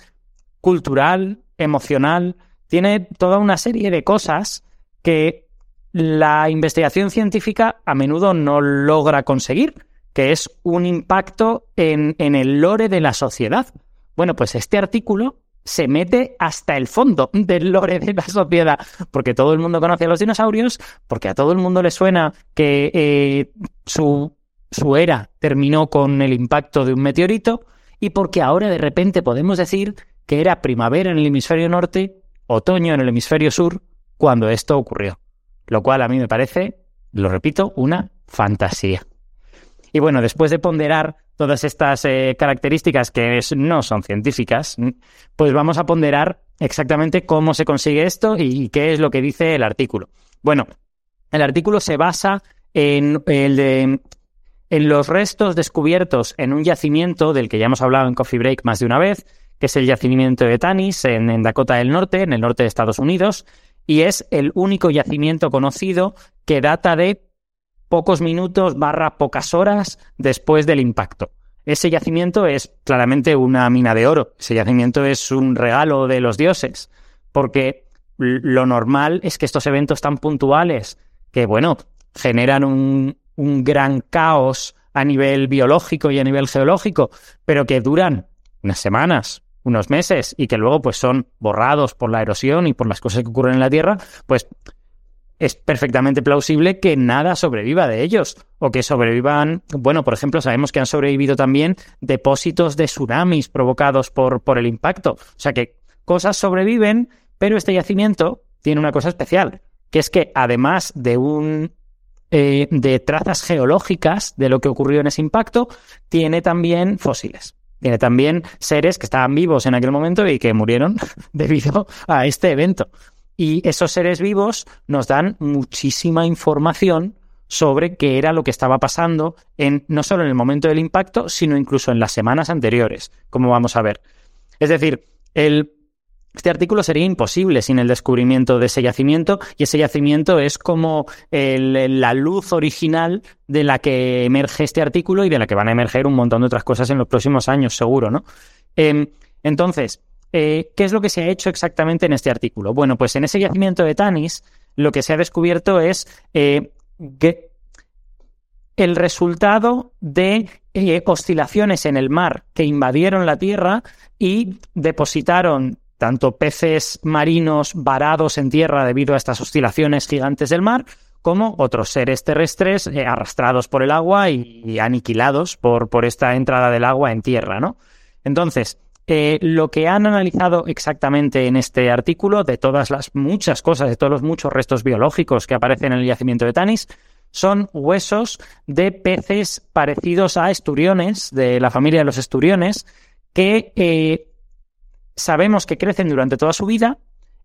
Speaker 7: cultural, emocional, tiene toda una serie de cosas que la investigación científica a menudo no logra conseguir, que es un impacto en, el lore de la sociedad. Bueno, pues este artículo se mete hasta el fondo del lore de la sociedad, porque todo el mundo conoce a los dinosaurios, porque a todo el mundo le suena que eh, su, su era terminó con el impacto de un meteorito, y porque ahora de repente podemos decir que era primavera en el hemisferio norte, otoño en el hemisferio sur, cuando esto ocurrió lo cual a mí me parece, lo repito, una fantasía. Y bueno, después de ponderar todas estas eh, características que no son científicas, pues vamos a ponderar exactamente cómo se consigue esto y qué es lo que dice el artículo. Bueno, el artículo se basa en, en los restos descubiertos en un yacimiento del que ya hemos hablado en Coffee Break más de una vez, que es el yacimiento de Tanis en Dakota del Norte, en el norte de Estados Unidos, y es el único yacimiento conocido que data de pocos minutos barra pocas horas después del impacto. Ese yacimiento es claramente una mina de oro. Ese yacimiento es un regalo de los dioses, porque lo normal es que estos eventos tan puntuales, que bueno, generan un, un gran caos a nivel biológico y a nivel geológico, pero que duran unas semanas, unos meses y que luego pues son borrados por la erosión y por las cosas que ocurren en la Tierra, pues es perfectamente plausible que nada sobreviva de ellos o que sobrevivan, bueno, por ejemplo, sabemos que han sobrevivido también depósitos de tsunamis provocados por, por el impacto. O sea que cosas sobreviven, pero este yacimiento tiene una cosa especial, que es que además de un eh, de trazas geológicas de lo que ocurrió en ese impacto, tiene también fósiles. Tiene también seres que estaban vivos en aquel momento y que murieron debido a este evento. Y esos seres vivos nos dan muchísima información sobre qué era lo que estaba pasando en no solo en el momento del impacto, sino incluso en las semanas anteriores, como vamos a ver. Es decir, el este artículo sería imposible sin el descubrimiento de ese yacimiento y ese yacimiento es como la luz original de la que emerge este artículo y de la que van a emerger un montón de otras cosas en los próximos años, seguro, ¿no? Em, entonces, eh, ¿qué es lo que se ha hecho exactamente en este artículo? Bueno, pues en ese yacimiento de Tanis lo que se ha descubierto es eh, que el resultado de eh, oscilaciones en el mar que invadieron la Tierra y depositaron tanto peces marinos varados en tierra debido a estas oscilaciones gigantes del mar, como otros seres terrestres eh, arrastrados por el agua y, aniquilados por, por, esta entrada del agua en tierra, ¿no? Entonces, eh, lo que han analizado exactamente en este artículo, de todas las muchas cosas, de todos los muchos restos biológicos que aparecen en el yacimiento de Tanis, son huesos de peces parecidos a esturiones, de la familia de los esturiones, que eh, sabemos que crecen durante toda su vida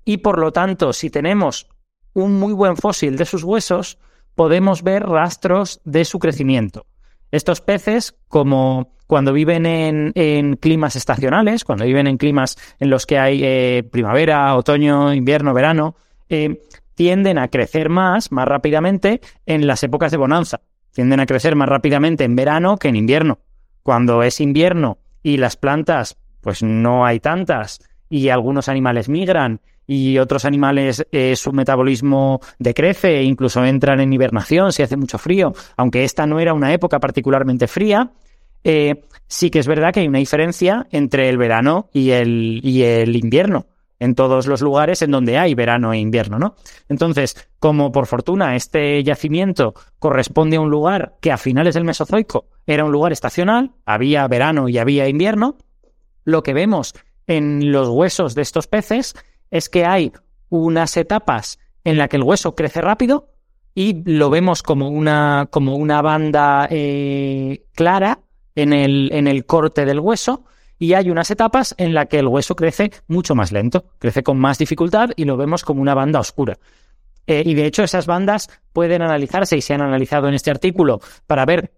Speaker 7: y por lo tanto, si tenemos un muy buen fósil de sus huesos, podemos ver rastros de su crecimiento. Estos peces, como cuando viven en, climas estacionales, cuando viven en climas en los que hay eh, primavera, otoño, invierno, verano, eh, tienden a crecer más, más rápidamente en las épocas de bonanza. Tienden a crecer más rápidamente en verano que en invierno. Cuando es invierno y las plantas, pues no hay tantas, y algunos animales migran, y otros animales eh, su metabolismo decrece e incluso entran en hibernación si hace mucho frío, aunque esta no era una época particularmente fría, eh, sí que es verdad que hay una diferencia entre el verano y el, y el invierno en todos los lugares en donde hay verano e invierno, ¿no? Entonces, como por fortuna este yacimiento corresponde a un lugar que a finales del Mesozoico era un lugar estacional, había verano y había invierno, lo que vemos en los huesos de estos peces es que hay unas etapas en las que el hueso crece rápido y lo vemos como una, como una banda eh, clara en el, en el corte del hueso y hay unas etapas en las que el hueso crece mucho más lento, crece con más dificultad y lo vemos como una banda oscura. Eh, y de hecho esas bandas pueden analizarse y se han analizado en este artículo para ver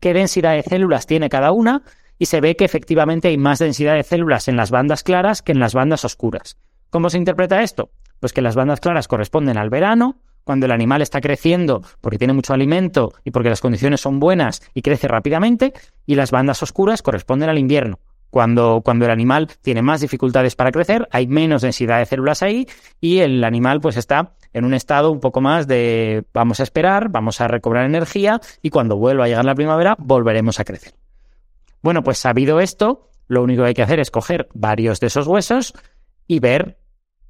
Speaker 7: qué densidad de células tiene cada una y se ve que efectivamente hay más densidad de células en las bandas claras que en las bandas oscuras. ¿Cómo se interpreta esto? Pues que las bandas claras corresponden al verano, cuando el animal está creciendo porque tiene mucho alimento y porque las condiciones son buenas y crece rápidamente, y las bandas oscuras corresponden al invierno. Cuando, cuando el animal tiene más dificultades para crecer, hay menos densidad de células ahí y el animal pues está en un estado un poco más de vamos a esperar, vamos a recobrar energía y cuando vuelva a llegar la primavera volveremos a crecer. Bueno, pues sabido esto, lo único que hay que hacer es coger varios de esos huesos, y ver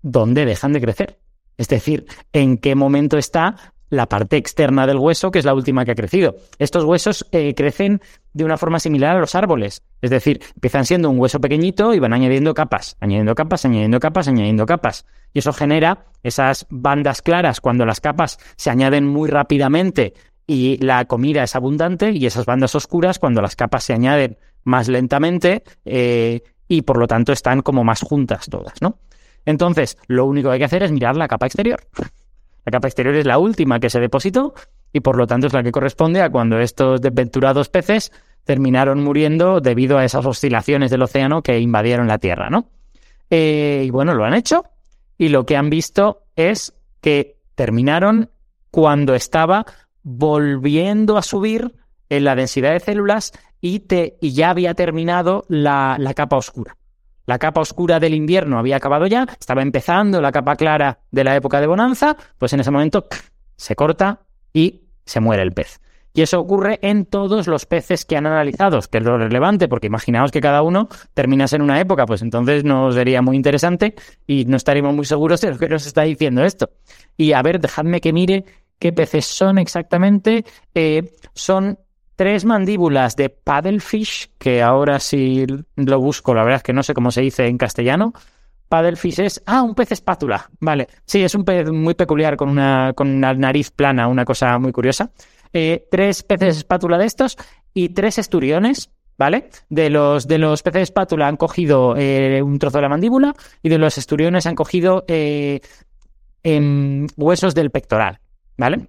Speaker 7: dónde dejan de crecer. Es decir, en qué momento está la parte externa del hueso, que es la última que ha crecido. Estos huesos eh, crecen de una forma similar a los árboles. Es decir, empiezan siendo un hueso pequeñito y van añadiendo capas, añadiendo capas, añadiendo capas, añadiendo capas. Y eso genera esas bandas claras cuando las capas se añaden muy rápidamente y la comida es abundante, y esas bandas oscuras cuando las capas se añaden más lentamente eh, y por lo tanto están como más juntas todas, ¿no? Entonces, lo único que hay que hacer es mirar la capa exterior. La capa exterior es la última que se depositó y por lo tanto es la que corresponde a cuando estos desventurados peces terminaron muriendo debido a esas oscilaciones del océano que invadieron la Tierra, ¿no? Eh, y bueno, lo han hecho y lo que han visto es que terminaron cuando estaba volviendo a subir en la densidad de células y, te, y ya había terminado la, la capa oscura. La capa oscura del invierno había acabado ya, estaba empezando la capa clara de la época de bonanza, pues en ese momento se corta y se muere el pez. Y eso ocurre en todos los peces que han analizado, que es lo relevante, porque imaginaos que cada uno terminase en una época, pues entonces nos sería muy interesante y no estaríamos muy seguros de lo que nos está diciendo esto. Y a ver, dejadme que mire qué peces son exactamente. Eh, son tres mandíbulas de paddlefish, que ahora sí lo busco, la verdad es que no sé cómo se dice en castellano. Paddlefish es, ah, un pez espátula, vale. Sí, es un pez muy peculiar con una, con una nariz plana, una cosa muy curiosa. Eh, tres peces espátula de estos y tres esturiones, ¿vale? De los, de los peces espátula han cogido eh, un trozo de la mandíbula y de los esturiones han cogido em, huesos del pectoral, ¿vale?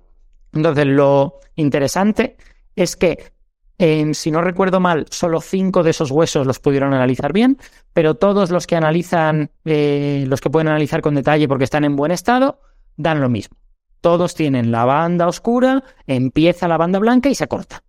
Speaker 7: Entonces, lo interesante es que, si no recuerdo mal, solo cinco de esos huesos los pudieron analizar bien, pero todos los que analizan, eh, los que pueden analizar con detalle porque están en buen estado, dan lo mismo. Todos tienen la banda oscura, empieza la banda blanca y se corta.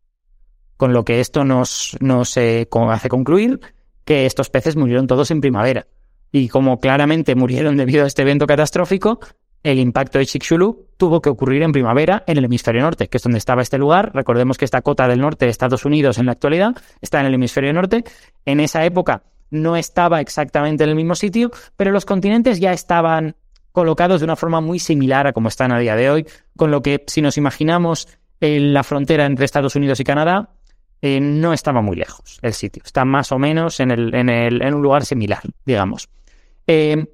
Speaker 7: Con lo que esto nos, nos eh, hace concluir que estos peces murieron todos en primavera. Y como claramente murieron debido a este evento catastrófico, el impacto de Chicxulub tuvo que ocurrir en primavera en el hemisferio norte, que es donde estaba este lugar. Recordemos que esta cota del norte de Estados Unidos en la actualidad está en el hemisferio norte. En esa época no estaba exactamente en el mismo sitio, pero los continentes ya estaban colocados de una forma muy similar a como están a día de hoy, con lo que si nos imaginamos en la frontera entre Estados Unidos y Canadá, eh, no estaba muy lejos el sitio, está más o menos en, un lugar similar, digamos. Eh,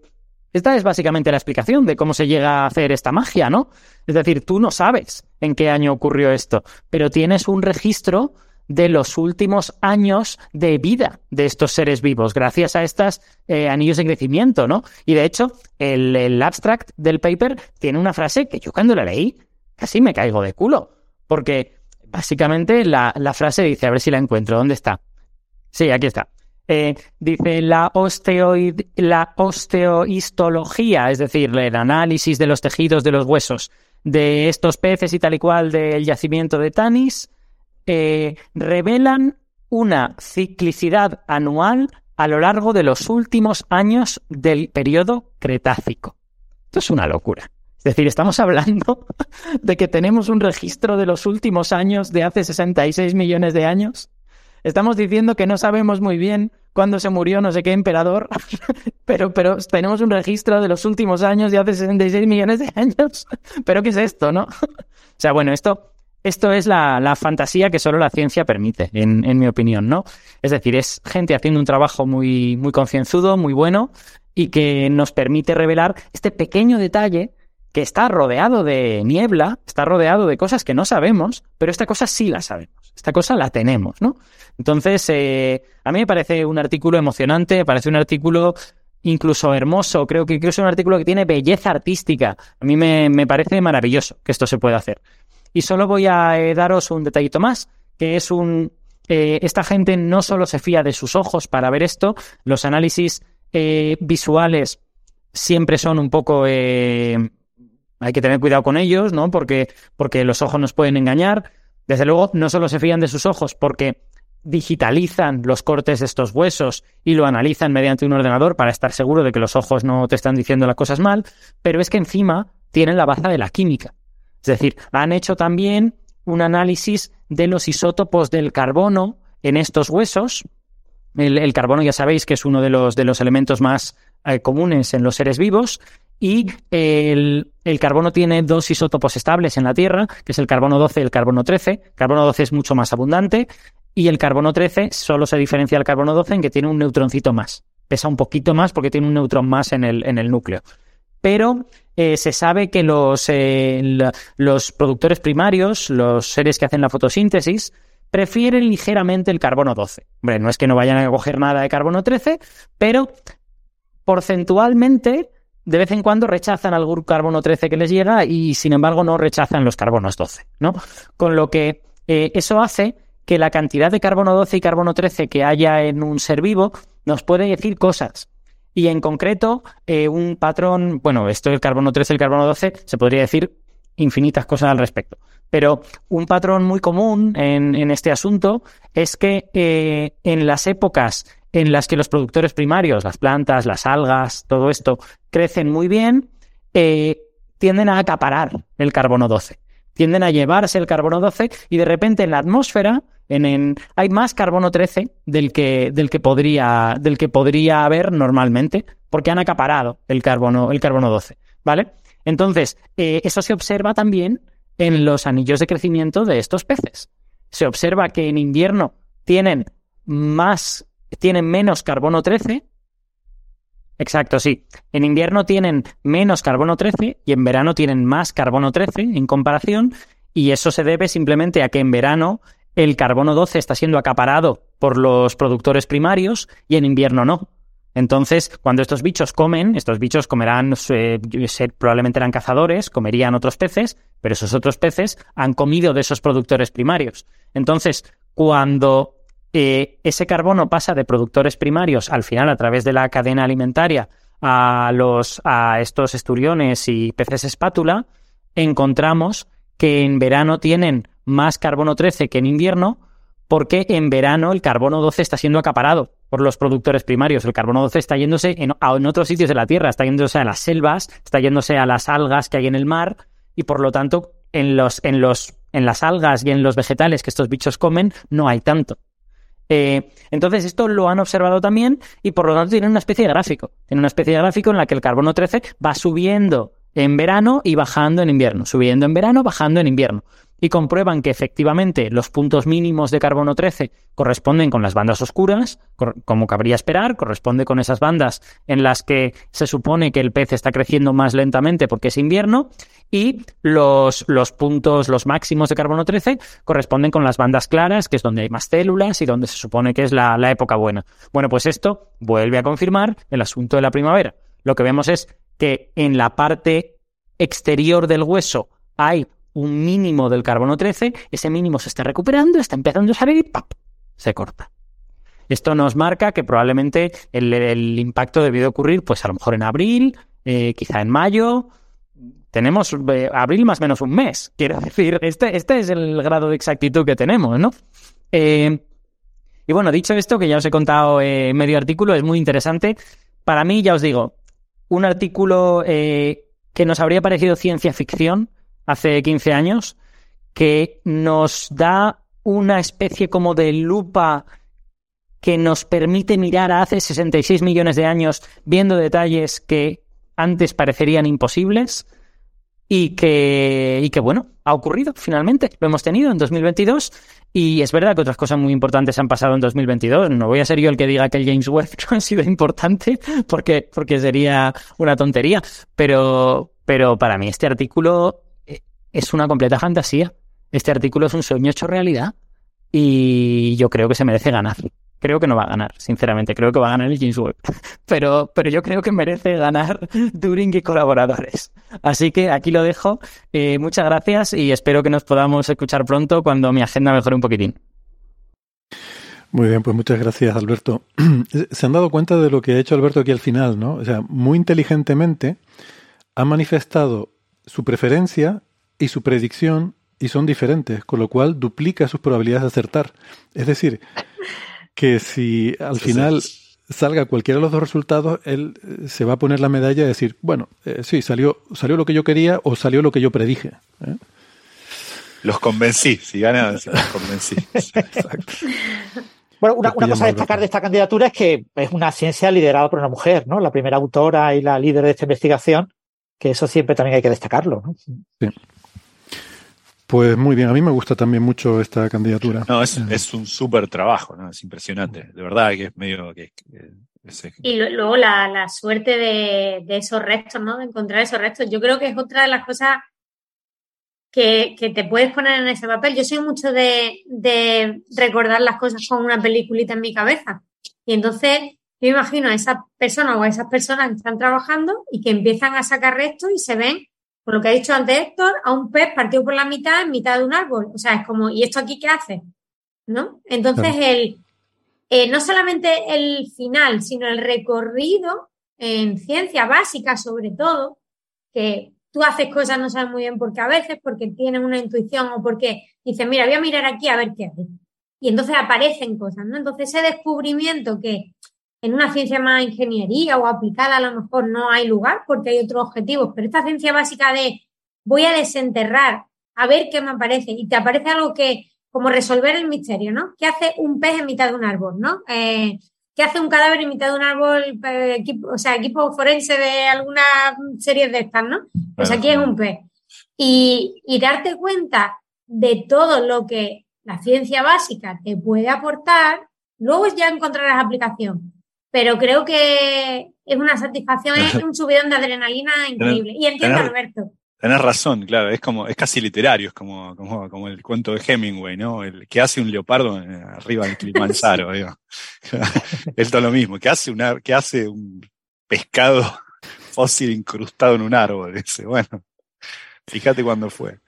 Speaker 7: esta es básicamente la explicación de cómo se llega a hacer esta magia, ¿no? Es decir, tú no sabes en qué año ocurrió esto, pero tienes un registro de los últimos años de vida de estos seres vivos, gracias a estos eh, anillos de crecimiento, ¿no? Y de hecho, el, abstract del paper tiene una frase que yo cuando la leí casi me caigo de culo, porque básicamente la, la frase dice, a ver si la encuentro, ¿dónde está? Sí, aquí está. Eh, dice la, la osteohistología, es decir, el análisis de los tejidos de los huesos de estos peces y tal y cual del yacimiento de Tanis, eh, revelan una ciclicidad anual a lo largo de los últimos años del periodo Cretácico. Esto es una locura. Es decir, estamos hablando de que tenemos un registro de los últimos años de hace 66 millones de años. Estamos diciendo que no sabemos muy bien cuándo se murió no sé qué emperador, pero, pero tenemos un registro de los últimos años de hace 66 millones de años. ¿Pero qué es esto, no? O sea, bueno, esto, esto es la, fantasía que solo la ciencia permite, en, en, mi opinión, ¿no? Es decir, es gente haciendo un trabajo muy, muy concienzudo, muy bueno, y que nos permite revelar este pequeño detalle que está rodeado de niebla, está rodeado de cosas que no sabemos, pero esta cosa sí la sabemos, esta cosa la tenemos, ¿no? Entonces, eh, a mí me parece un artículo emocionante, parece un artículo incluso hermoso, creo que incluso un artículo que tiene belleza artística. A mí me, me parece maravilloso que esto se pueda hacer. Y solo voy a eh, daros un detallito más, que es un... Eh, esta gente no solo se fía de sus ojos para ver esto, los análisis visuales siempre son un poco hay que tener cuidado con ellos, ¿no? Porque, porque los ojos nos pueden engañar. Desde luego, no solo se fían de sus ojos porque digitalizan los cortes de estos huesos y lo analizan mediante un ordenador para estar seguro de que los ojos no te están diciendo las cosas mal, pero es que encima tienen la baza de la química. Es decir, han hecho también un análisis de los isótopos del carbono en estos huesos. El, carbono ya sabéis que es uno de los, de los elementos más eh, comunes en los seres vivos y el, carbono tiene dos isótopos estables en la Tierra, que es el carbono 12 y el carbono 13. El carbono 12 es mucho más abundante y el carbono 13 solo se diferencia del carbono 12 en que tiene un neutroncito más. Pesa un poquito más porque tiene un neutrón más en el, en el núcleo. Pero eh, se sabe que los, eh, los productores primarios, los seres que hacen la fotosíntesis, prefieren ligeramente el carbono 12. Hombre, no es que no vayan a coger nada de carbono 13, pero porcentualmente de vez en cuando rechazan algún carbono 13 que les llega y sin embargo no rechazan los carbonos 12, ¿no? Con lo que eh, eso hace que la cantidad de carbono 12 y carbono 13 que haya en un ser vivo nos puede decir cosas. Y en concreto, eh, un patrón, bueno, esto del carbono 13 y el carbono 12, se podría decir infinitas cosas al respecto. Pero un patrón muy común en, este asunto es que eh, en las épocas en las que los productores primarios, las plantas, las algas, todo esto, crecen muy bien, eh, tienden a acaparar el carbono 12. Tienden a llevarse el carbono 12 y de repente en la atmósfera en, hay más carbono 13 del que, del, que podría, del que podría haber normalmente, porque han acaparado el carbono, el carbono 12. ¿Vale? Entonces, eh, eso se observa también en los anillos de crecimiento de estos peces. Se observa que en invierno tienen más tienen menos carbono 13. Exacto, sí. En invierno tienen menos carbono 13 y en verano tienen más carbono 13 en comparación. Y eso se debe simplemente a que en verano el carbono 12 está siendo acaparado por los productores primarios y en invierno no. Entonces, cuando estos bichos comen, estos bichos comerán, eh, probablemente eran cazadores, comerían otros peces, pero esos otros peces han comido de esos productores primarios. Entonces, cuando eh, ese carbono pasa de productores primarios al final a través de la cadena alimentaria a, los, a estos esturiones y peces espátula, encontramos que en verano tienen más carbono 13 que en invierno, porque en verano el carbono 12 está siendo acaparado por los productores primarios. El carbono 12 está yéndose en, otros sitios de la Tierra, está yéndose a las selvas, está yéndose a las algas que hay en el mar y por lo tanto en, los, en, los, en las algas y en los vegetales que estos bichos comen no hay tanto. Eh, entonces, esto lo han observado también y por lo tanto tienen una especie de gráfico. Tienen una especie de gráfico en la que el carbono 13 va subiendo en verano y bajando en invierno, subiendo en verano, bajando en invierno. Y comprueban que efectivamente los puntos mínimos de carbono 13 corresponden con las bandas oscuras, como cabría esperar, corresponde con esas bandas en las que se supone que el pez está creciendo más lentamente porque es invierno, y los, los puntos, los máximos de carbono 13 corresponden con las bandas claras, que es donde hay más células y donde se supone que es la, la época buena. Bueno, pues esto vuelve a confirmar el asunto de la primavera. Lo que vemos es que en la parte exterior del hueso hay un mínimo del carbono 13, ese mínimo se está recuperando, está empezando a salir y ¡pap! se corta. Esto nos marca que probablemente el, impacto debió ocurrir, pues a lo mejor en abril, eh, quizá en mayo. Tenemos eh, abril más o menos un mes. Quiero decir, este, este es el grado de exactitud que tenemos, ¿no? Eh, Y bueno, dicho esto, que ya os he contado medio artículo, es muy interesante. Para mí, ya os digo, un artículo que nos habría parecido ciencia ficción hace 15 años, que nos da una especie como de lupa que nos permite mirar a hace 66 millones de años viendo detalles que antes parecerían imposibles y que, y que bueno, ha ocurrido finalmente. Lo hemos tenido en 2022 y es verdad que otras cosas muy importantes han pasado en 2022. No voy a ser yo el que diga que el James Webb no ha sido importante porque, porque sería una tontería, pero, pero para mí este artículo es una completa fantasía. Este artículo es un sueño hecho realidad y yo creo que se merece ganar. Creo que no va a ganar, sinceramente. Creo que va a ganar el James Webb. Pero, pero yo creo que merece ganar Turing y colaboradores. Así que aquí lo dejo. Eh, muchas gracias y espero que nos podamos escuchar pronto cuando mi agenda mejore un poquitín.
Speaker 1: Muy bien, pues muchas gracias, Alberto. Se han dado cuenta de lo que ha hecho Alberto aquí al final, ¿no? O sea, muy inteligentemente ha manifestado su preferencia y su predicción y son diferentes, con lo cual duplica sus probabilidades de acertar. Es decir, que si al final salga cualquiera de los dos resultados, él eh, se va a poner la medalla y decir, bueno, eh, sí, salió, salió lo que yo quería o salió lo que yo predije. ¿eh?
Speaker 5: Los convencí, si ganan, los convencí.
Speaker 3: Exacto. Bueno, una, cosa a destacar de esta candidatura es que es una ciencia liderada por una mujer, ¿no? La primera autora y la líder de esta investigación, que eso siempre también hay que destacarlo, ¿no? Sí.
Speaker 1: Pues muy bien, a mí me gusta también mucho esta candidatura.
Speaker 5: No, es, es un súper trabajo, ¿no? Es impresionante. De verdad que es medio que.
Speaker 2: Y luego la, la suerte de, de, esos restos, ¿no? De encontrar esos restos. Yo creo que es otra de las cosas que, que te puedes poner en ese papel. Yo soy mucho de, de recordar las cosas con una peliculita en mi cabeza. Y entonces yo imagino a esas personas o a esas personas que están trabajando y que empiezan a sacar restos y se ven por lo que ha dicho antes Héctor, a un pez partido por la mitad en mitad de un árbol. O sea, es como, ¿y esto aquí qué hace? ¿No? Entonces, el, eh, no solamente el final, sino el recorrido en ciencia básica, sobre todo, que tú haces cosas, no sabes muy bien por qué a veces, porque tienes una intuición o porque dices, mira, voy a mirar aquí a ver qué hay. Y entonces aparecen cosas, ¿no? Entonces, ese descubrimiento que en una ciencia más ingeniería o aplicada a lo mejor no hay lugar porque hay otros objetivos, pero esta ciencia básica de voy a desenterrar, a ver qué me aparece y te aparece algo que, como resolver el misterio, ¿no? ¿Qué hace un pez en mitad de un árbol, ¿no? Eh, ¿Qué hace un cadáver en mitad de un árbol, eh, o sea, equipo forense de alguna serie de estas, ¿no? Pues aquí es un pez. Y, y darte cuenta de todo lo que la ciencia básica te puede aportar, luego ya encontrarás aplicación pero creo que es una satisfacción, es un subidón de adrenalina increíble. y entiendo Alberto.
Speaker 5: Tenés razón, claro, es como, es casi literario, es como, como, como el cuento de Hemingway, ¿no? El que hace un leopardo arriba del Kilimanjaro, digo. es todo lo mismo, que hace una, que hace un pescado fósil incrustado en un árbol, ese, bueno. Fíjate cuándo fue.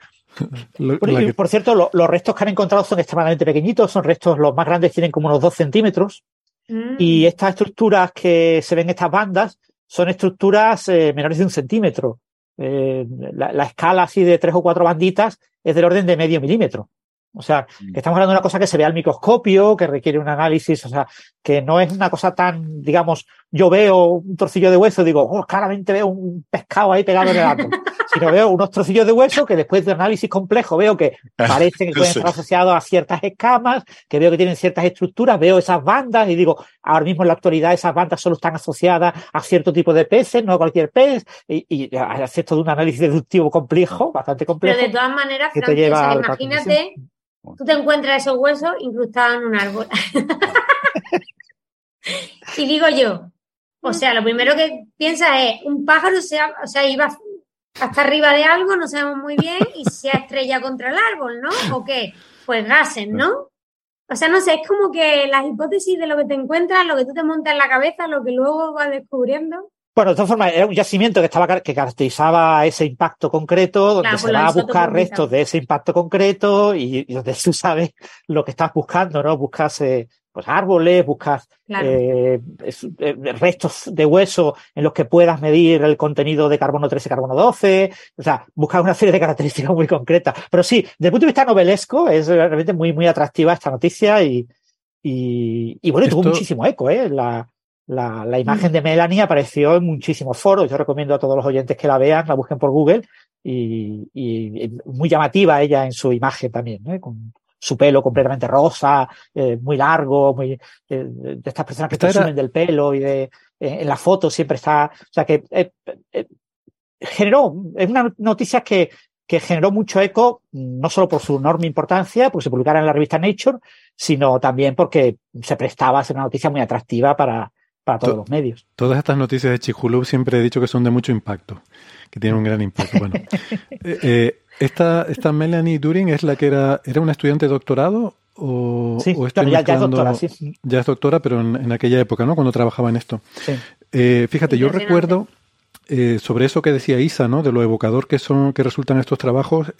Speaker 3: por, cierto, los restos que han encontrado son extremadamente pequeñitos, son restos, los más grandes tienen como unos dos centímetros, Mm. Y estas estructuras que se ven en estas bandas son estructuras eh, menores de un centímetro. Eh, la, escala así de tres o cuatro banditas es del orden de medio milímetro. O sea, mm. que estamos hablando de una cosa que se ve al microscopio, que requiere un análisis, o sea, que no es una cosa tan, digamos, yo veo un trocillo de hueso digo, oh, claramente veo un pescado ahí pegado en el átomo sino veo unos trocillos de hueso que después de análisis complejo veo que parecen que pueden estar asociados a ciertas escamas, que veo que tienen ciertas estructuras, veo esas bandas y digo, ahora mismo en la actualidad esas bandas solo están asociadas a cierto tipo de peces, no a cualquier pez, y, y todo un análisis deductivo complejo, bastante complejo.
Speaker 2: Pero de todas maneras, imagínate, tú te encuentras esos huesos incrustados en un árbol. y digo yo, o sea, lo primero que piensa es, un pájaro se o sea, iba hasta arriba de algo, no sabemos muy bien, y se estrella contra el árbol, ¿no? ¿O qué? Pues gases, ¿no? O sea, no sé, es como que las hipótesis de lo que te encuentras, lo que tú te montas en la cabeza, lo que luego vas descubriendo.
Speaker 3: Bueno, de todas formas, era un yacimiento que estaba que caracterizaba ese impacto concreto, donde se va a buscar restos de ese impacto concreto y, donde tú sabes lo que estás buscando, ¿no? Buscas eh, pues árboles, buscas eh, eh, restos de hueso en los que puedas medir el contenido de carbono 13 y carbono 12, o sea, buscas una serie de características muy concretas. Pero sí, desde el punto de vista novelesco, es realmente muy, muy atractiva esta noticia y, Y, bueno, tuvo muchísimo eco, ¿eh? La, la, imagen de Melanie apareció en muchísimos foros. Yo recomiendo a todos los oyentes que la vean, la busquen por Google. Y, muy llamativa ella en su imagen también, ¿eh? con su pelo completamente rosa, eh, muy largo, muy eh, de estas personas que consumen del pelo y de en la foto siempre está, o sea que generó, es una noticia que, que generó mucho eco, no solo por su enorme importancia, porque se publicara en la revista Nature, sino también porque se prestaba a ser una noticia muy atractiva para, para todos los medios.
Speaker 1: Todas estas noticias de Chihulub siempre he dicho que son de mucho impacto, que tienen un gran impacto. Bueno, eh, eh, esta, esta Melanie During es la que era, era una estudiante de doctorado o,
Speaker 3: sí, ya, es doctora, sí.
Speaker 1: Ya es doctora, pero en, aquella época, ¿no? Cuando trabajaba en esto. Eh, fíjate, yo recuerdo sobre eso que decía Isa, ¿no? De lo evocador que son, que resultan estos trabajos.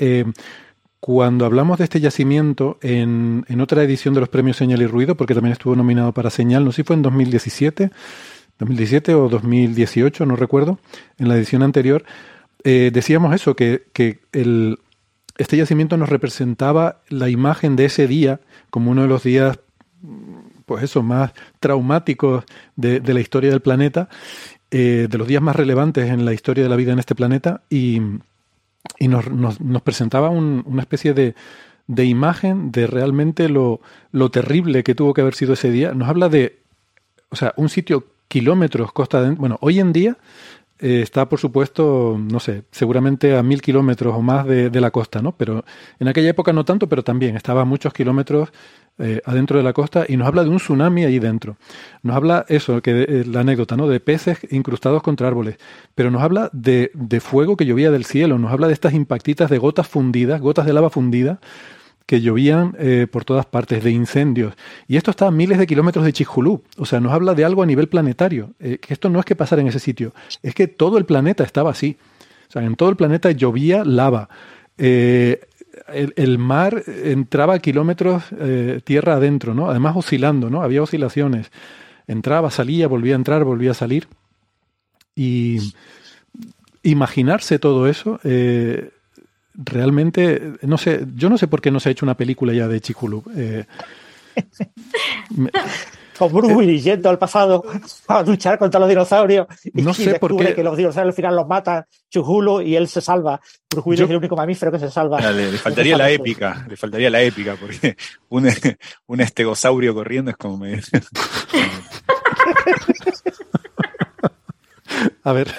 Speaker 1: Cuando hablamos de este yacimiento en, en, otra edición de los premios Señal y Ruido, porque también estuvo nominado para Señal, no sé si fue en 2017, 2017 o 2018, no recuerdo, en la edición anterior, eh, decíamos eso, que, que el, este yacimiento nos representaba la imagen de ese día como uno de los días, pues eso, más traumáticos de, de la historia del planeta, eh, de los días más relevantes en la historia de la vida en este planeta y y nos, nos, nos presentaba una especie de, de, imagen de realmente lo, lo, terrible que tuvo que haber sido ese día. Nos habla de, o sea, un sitio kilómetros costa. Bueno, hoy en día eh, está, por supuesto, no sé, seguramente a mil kilómetros o más de, de, la costa, ¿no? Pero en aquella época no tanto, pero también estaba a muchos kilómetros eh, adentro de la costa y nos habla de un tsunami allí dentro. Nos habla eso, que eh, la anécdota, ¿no? De peces incrustados contra árboles. Pero nos habla de, de, fuego que llovía del cielo, nos habla de estas impactitas de gotas fundidas, gotas de lava fundida que llovían eh, por todas partes, de incendios. Y esto está a miles de kilómetros de Chicxulub. O sea, nos habla de algo a nivel planetario. que esto no es que pasara en ese sitio, es que todo el planeta estaba así. O sea, en todo el planeta llovía lava. Eh, el, mar entraba kilómetros eh, tierra adentro, ¿no? Además oscilando, ¿no? Había oscilaciones. Entraba, salía, volvía a entrar, volvía a salir. Y imaginarse todo eso, eh, realmente, no sé, yo no sé por qué no se ha hecho una película ya de Chicxulub. Eh,
Speaker 3: con Bruce eh, Willis yendo al pasado a luchar contra los dinosaurios y,
Speaker 1: no sé por qué.
Speaker 3: que los dinosaurios al final los mata Chujulo y él se salva. Bruce Willis es el único mamífero que se salva.
Speaker 5: le, faltaría la épica, le faltaría la épica, porque un, un estegosaurio corriendo es como me...
Speaker 1: A ver.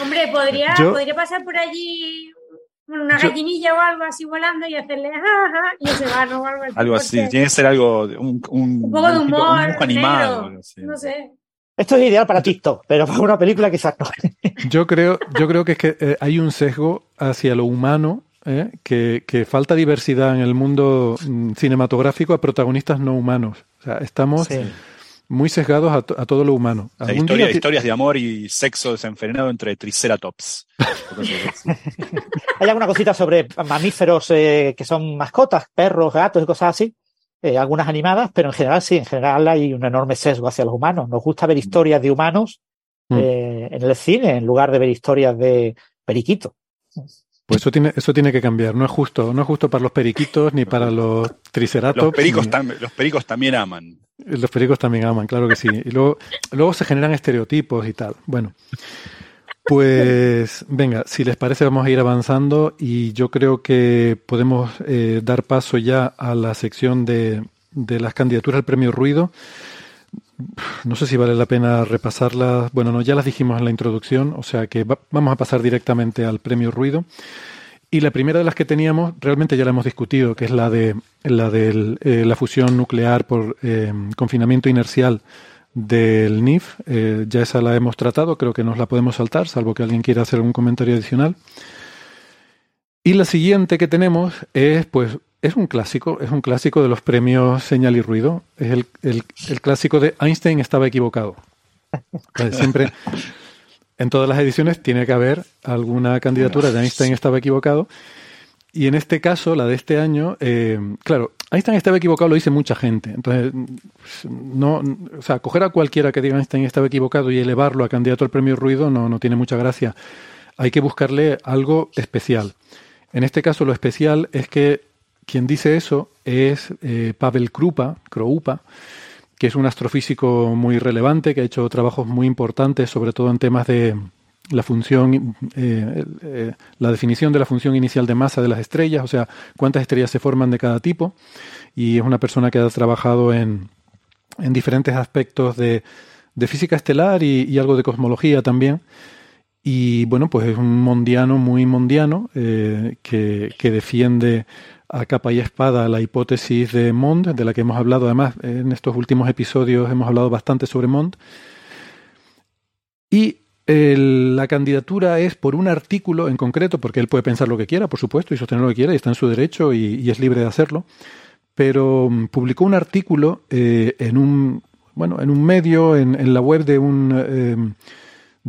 Speaker 2: Hombre, podría, podría pasar por allí una gallinilla o algo así volando y hacerle jaja y se va, ¿no? Algo así.
Speaker 5: Algo así. Tiene que ser algo, un,
Speaker 2: un, poco de humor, un animado. no sé.
Speaker 3: Esto es ideal para TikTok, pero para una película quizás no.
Speaker 1: Yo creo, yo creo que es que eh, hay un sesgo hacia lo humano, ¿eh? que, que, falta diversidad en el mundo mm, cinematográfico a protagonistas no humanos. O sea, estamos muy sesgados a, todo lo humano.
Speaker 5: historias de amor y sexo desenfrenado entre triceratops.
Speaker 3: Hay alguna cosita sobre mamíferos eh, que son mascotas, perros, gatos y cosas así. Eh, algunas animadas, pero en general sí, en general hay un enorme sesgo hacia los humanos. Nos gusta ver historias de humanos mm. eh, en el cine en lugar de ver historias de periquitos.
Speaker 1: Pues eso tiene, eso tiene que cambiar. No es justo, no es justo para los periquitos ni para los triceratops.
Speaker 5: Los pericos, los pericos también aman.
Speaker 1: Los pericos también aman, claro que sí. Y luego, luego se generan estereotipos y tal. Bueno, pues venga, si les parece vamos a ir avanzando y yo creo que podemos eh, dar paso ya a la sección de, de las candidaturas al premio Ruido. No sé si vale la pena repasarlas. Bueno, no, ya las dijimos en la introducción, o sea que vamos a pasar directamente al premio Ruido. Y la primera de las que teníamos, realmente ya la hemos discutido, que es la de la, de eh, la fusión nuclear por eh, confinamiento inercial del NIF. Eh, ya esa la hemos tratado, creo que nos la podemos saltar, salvo que alguien quiera hacer algún comentario adicional. Y la siguiente que tenemos es, pues, es un clásico, es un clásico de los premios Señal y Ruido. Es el, el, clásico de Einstein estaba equivocado. Siempre, en todas las ediciones tiene que haber alguna candidatura de Einstein estaba equivocado. Y en este caso, la de este año, eh, claro, Einstein estaba equivocado lo dice mucha gente. Entonces, no, o sea, coger a cualquiera que diga Einstein estaba equivocado y elevarlo a candidato al premio Ruido no, no tiene mucha gracia. Hay que buscarle algo especial. En este caso, lo especial es que quien dice eso es eh, Pavel Krupa, Kroupa, que es un astrofísico muy relevante, que ha hecho trabajos muy importantes, sobre todo en temas de la función, eh, eh, la definición de la función inicial de masa de las estrellas, o sea, cuántas estrellas se forman de cada tipo, y es una persona que ha trabajado en, en diferentes aspectos de, de física estelar y, algo de cosmología también. Y bueno, pues es un mondiano muy mondiano eh, que, que, defiende a capa y espada la hipótesis de Mond, de la que hemos hablado además en estos últimos episodios, hemos hablado bastante sobre Mond. Y la candidatura es por un artículo en concreto, porque él puede pensar lo que quiera, por supuesto, y sostener lo que quiera, y está en su derecho y, es libre de hacerlo, pero mm, publicó un artículo eh, en un bueno, en un medio, en, la web de un em,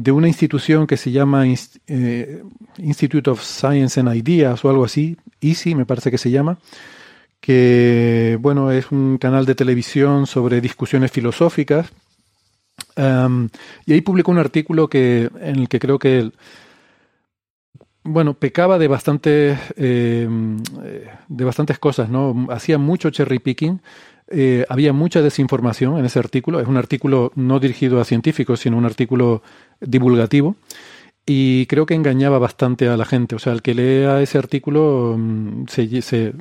Speaker 1: de una institución que se llama eh, Institute of Science and Ideas o algo así, EASY me parece que se llama, que bueno, es un canal de televisión sobre discusiones filosóficas. Y ahí publicó un artículo que, en el que creo que bueno, pecaba de bastantes, em, eh, de bastantes cosas, ¿no? Hacía mucho cherry picking eh, había mucha desinformación en ese artículo. Es un artículo no dirigido a científicos, sino un artículo divulgativo. Y creo que engañaba bastante a la gente. O sea, el que lea ese artículo mm, se,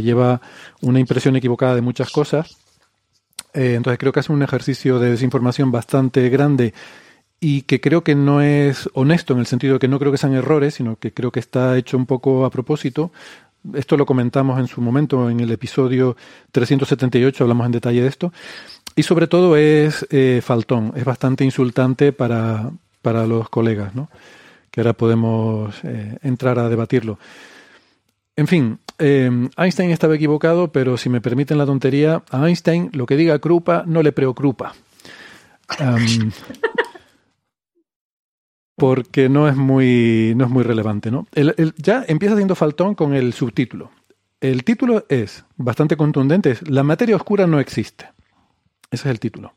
Speaker 1: lleva una impresión equivocada de muchas cosas. Eh, entonces creo que hace un ejercicio de desinformación bastante grande y que creo que no es honesto en el sentido de que no creo que sean errores, sino que creo que está hecho un poco a propósito esto lo comentamos en su momento, en el episodio 378, hablamos en detalle de esto. Y sobre todo es eh, faltón, es bastante insultante para, para los colegas, ¿no? que ahora podemos eh, entrar a debatirlo. En fin, eh, Einstein estaba equivocado, pero si me permiten la tontería, a Einstein lo que diga Krupa no le preocupa porque no es muy, no es muy relevante. ¿no? ya empieza siendo faltón con el subtítulo. El título es bastante contundente, es La materia oscura no existe. Ese es el título.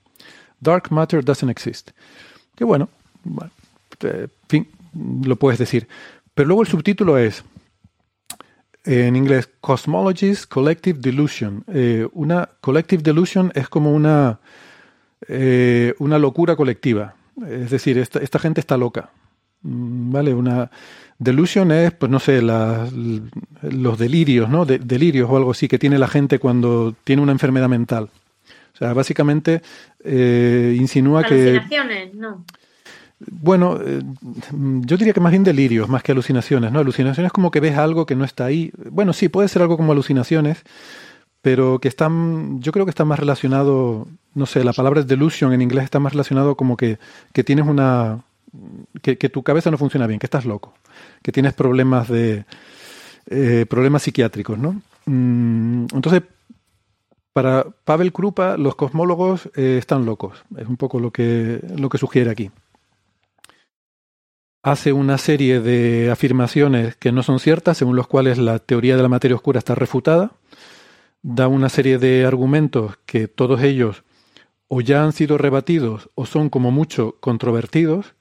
Speaker 1: Dark matter doesn't exist. Que bueno, en fin, lo puedes decir. Pero luego el subtítulo es, en inglés, Cosmology's Collective Delusion. Eh, una collective delusion es como una, eh, una locura colectiva. Es decir, esta, esta gente está loca. Mm, ¿Vale? Una delusion es, pues no sé, los delirios, ¿no? delirios o algo así que tiene la gente cuando tiene una enfermedad mental. O sea, básicamente eh, insinúa
Speaker 2: que... ¿no?
Speaker 1: Bueno, eh, yo diría que más bien delirios, más que alucinaciones, ¿no? Alucinaciones es como que ves algo que no está ahí. Bueno, sí, puede ser algo como alucinaciones, pero que están, yo creo que está más relacionado, no sé, la palabra delusion en inglés está más relacionado como que, que tienes una, que, tu cabeza no funciona bien, que estás loco, que tienes problemas de, eh, problemas psiquiátricos, ¿no? Mm, entonces, para Pavel Krupa, los cosmólogos eh, están locos, es un poco lo que, lo que sugiere aquí. Hace una serie de afirmaciones que no son ciertas, según los cuales la teoría de la materia oscura está refutada da una serie de argumentos que todos ellos o ya han sido rebatidos o son como mucho controvertidos.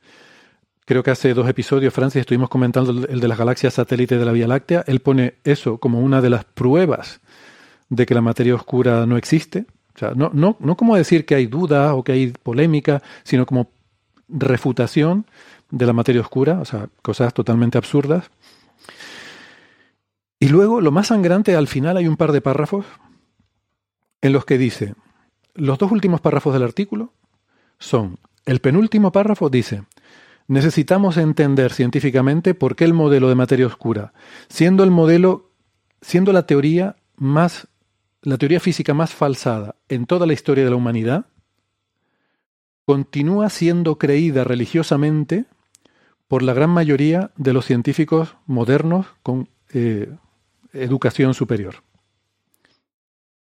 Speaker 1: Creo que hace dos episodios, Francis, estuvimos comentando el de las galaxias satélites de la Vía Láctea. Él pone eso como una de las pruebas de que la materia oscura no existe. O sea, no, no, no como decir que hay duda o que hay polémica, sino como refutación de la materia oscura, o sea, cosas totalmente absurdas. Y luego, lo más sangrante, al final hay un par de párrafos en los que dice, los dos últimos párrafos del artículo son, el penúltimo párrafo dice, necesitamos entender científicamente por qué el modelo de materia oscura, siendo el modelo, siendo la teoría más, la teoría física más falsada en toda la historia de la humanidad, continúa siendo creída religiosamente por la gran mayoría de los científicos modernos con eh, educación superior.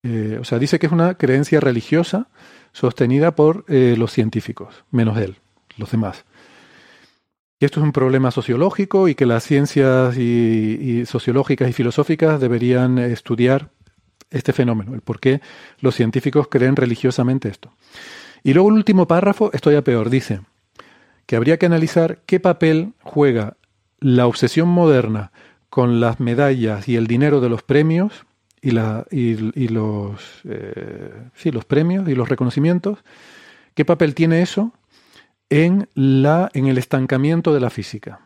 Speaker 1: Eh, o sea, dice que es una creencia religiosa sostenida por eh, los científicos, menos él, los demás. Que esto es un problema sociológico y que las ciencias sociológicas y filosóficas deberían estudiar este fenómeno, el por qué los científicos creen religiosamente esto. Y luego el último párrafo, esto ya peor, dice que habría que analizar qué papel juega la obsesión moderna con las medallas y el dinero de los premios y, y, los, sí, los premios y los reconocimientos, ¿qué papel tiene eso en, la, en el estancamiento de la física?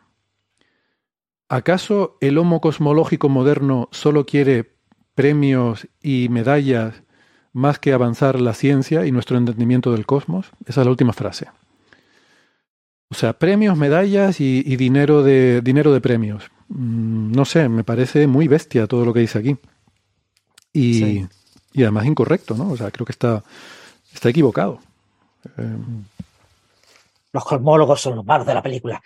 Speaker 1: ¿Acaso el homo cosmológico moderno solo quiere premios y medallas más que avanzar la ciencia y nuestro entendimiento del cosmos? Esa es la última frase. O sea, premios, medallas y, dinero, de, dinero de premios. Mm, no sé, me parece muy bestia todo lo que dice aquí. Y, además incorrecto, ¿no? O sea, creo que está, está equivocado.
Speaker 3: Eh, los cosmólogos son los malos de la película.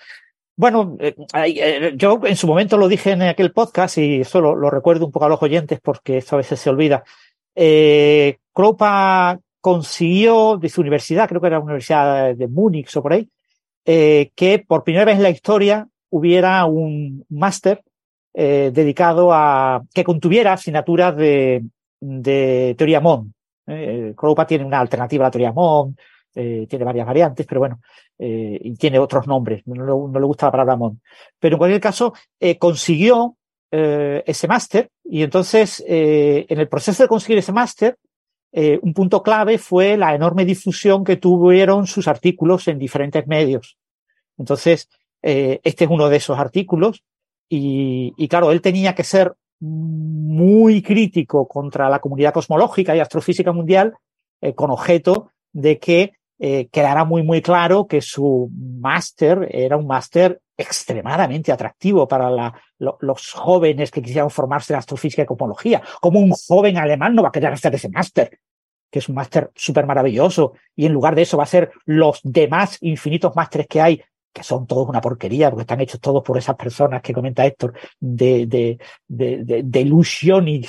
Speaker 3: Bueno, eh, eh, yo en su momento lo dije en aquel podcast y eso lo, recuerdo un poco a los oyentes porque esto a veces se olvida. Eh, consiguió de su universidad, creo que era la Universidad de Múnich o por ahí, eh, que por primera vez en la historia hubiera un máster dedicado a que contuviera asignaturas de, teoría MON. Eh, tiene una alternativa a la teoría MON, tiene varias variantes, pero bueno, eh, y tiene otros nombres, no, le gusta la palabra MON. Pero en cualquier caso, eh, consiguió eh, ese máster y entonces en el proceso de conseguir ese máster, un punto clave fue la enorme difusión que tuvieron sus artículos en diferentes medios. Entonces, este es uno de esos artículos. Y, y claro, él tenía que ser muy crítico contra la comunidad cosmológica y astrofísica mundial con objeto de que eh, quedará muy, muy claro que su máster era un máster extremadamente atractivo para los jóvenes que quisieran formarse en astrofísica y cosmología. Como un joven alemán no va a querer hacer ese máster, que es un máster súper maravilloso, y en lugar de eso va a ser los demás infinitos másteres que hay, que son todos una porquería, porque están hechos todos por esas personas que comenta Héctor, de, de, de, de, de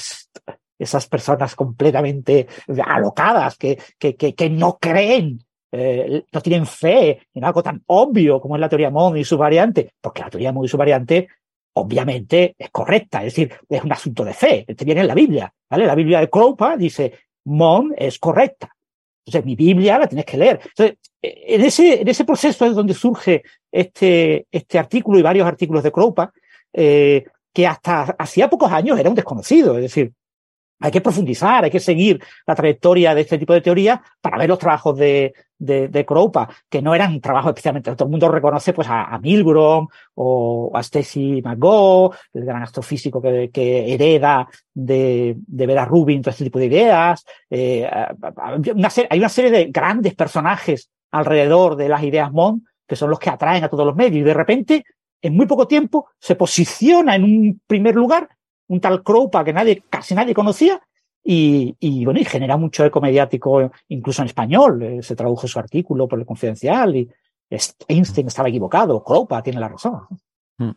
Speaker 3: esas personas completamente alocadas, que, que, que, no creen eh, no tienen fe en algo tan obvio como es la teoría Mond y su variante, porque la teoría Mond y su variante obviamente es correcta, es decir, es un asunto de fe, este viene en la Biblia, ¿vale? La Biblia de Kroupa dice, Mond es correcta. Entonces, mi Biblia la tienes que leer. Entonces, en ese, en ese proceso es donde surge este, este artículo y varios artículos de Kroupa, eh, que hasta hacía pocos años era un desconocido. Es decir, hay que profundizar, hay que seguir la trayectoria de este tipo de teorías para ver los trabajos de, de, de que no eran trabajos especialmente. Todo el mundo reconoce pues a, Milgrom o a Stacy McGaugh, el gran astrofísico que, que hereda de, de ver a Rubin todo este tipo de ideas. Eh, hay una serie de grandes personajes alrededor de las ideas MON que son los que atraen a todos los medios y de repente, en muy poco tiempo, se posiciona en un primer lugar un tal Kroupa que nadie, casi nadie conocía, y, y, bueno, y genera mucho eco mediático, incluso en español. Eh, se tradujo su artículo por el confidencial y Einstein estaba equivocado, Kroupa tiene la razón.
Speaker 2: Mm.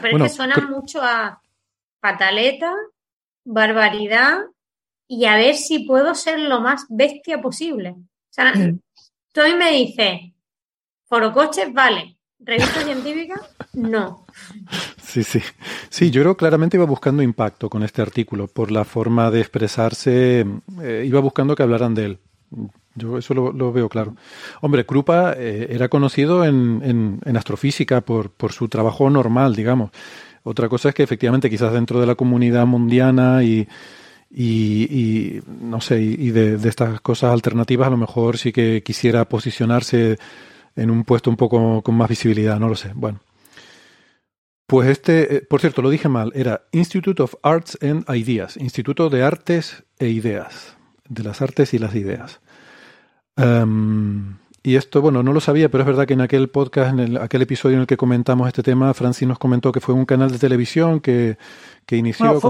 Speaker 2: Pero es que suena mucho a pataleta, barbaridad y a ver si puedo ser lo más bestia posible. O sea, mm. tú a mí me dices, forocoches, vale, revista científica, no.
Speaker 1: Sí, sí. Sí, yo creo claramente iba buscando impacto con este artículo. Por la forma de expresarse, eh, iba buscando que hablaran de él. Yo eso lo, veo claro. Hombre, Krupa eh, era conocido en, en, astrofísica por, por, su trabajo normal, digamos. Otra cosa es que efectivamente quizás dentro de la comunidad mundiana y, y, no sé, y de, de, estas cosas alternativas a lo mejor sí que quisiera posicionarse en un puesto un poco con más visibilidad, no lo sé. Bueno. Pues este, eh, por cierto, lo dije mal, era Institute of Arts and Ideas, Instituto de Artes e Ideas, de las artes y las ideas. Em, y esto, bueno, no lo sabía, pero es verdad que en aquel podcast, en aquel episodio en el que comentamos este tema, Francis nos comentó que fue un canal de televisión que, que inició.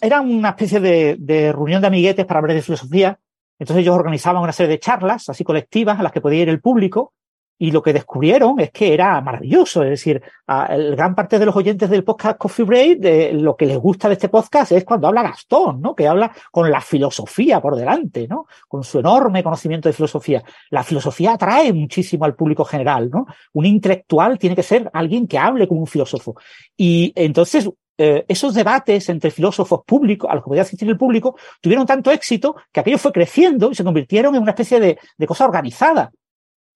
Speaker 3: era, una especie de, de, reunión de amiguetes para hablar de filosofía. Entonces ellos organizaban una serie de charlas, así colectivas, a las que podía ir el público, y lo que descubrieron es que era maravilloso. Es decir, a gran parte de los oyentes del podcast Coffee Break, de, lo que les gusta de este podcast es cuando habla Gastón, ¿no? Que habla con la filosofía por delante, ¿no? Con su enorme conocimiento de filosofía. La filosofía atrae muchísimo al público general, ¿no? Un intelectual tiene que ser alguien que hable como un filósofo. Y entonces, eh, esos debates entre filósofos públicos, a los que podía asistir el público, tuvieron tanto éxito que aquello fue creciendo y se convirtieron en una especie de, de cosa organizada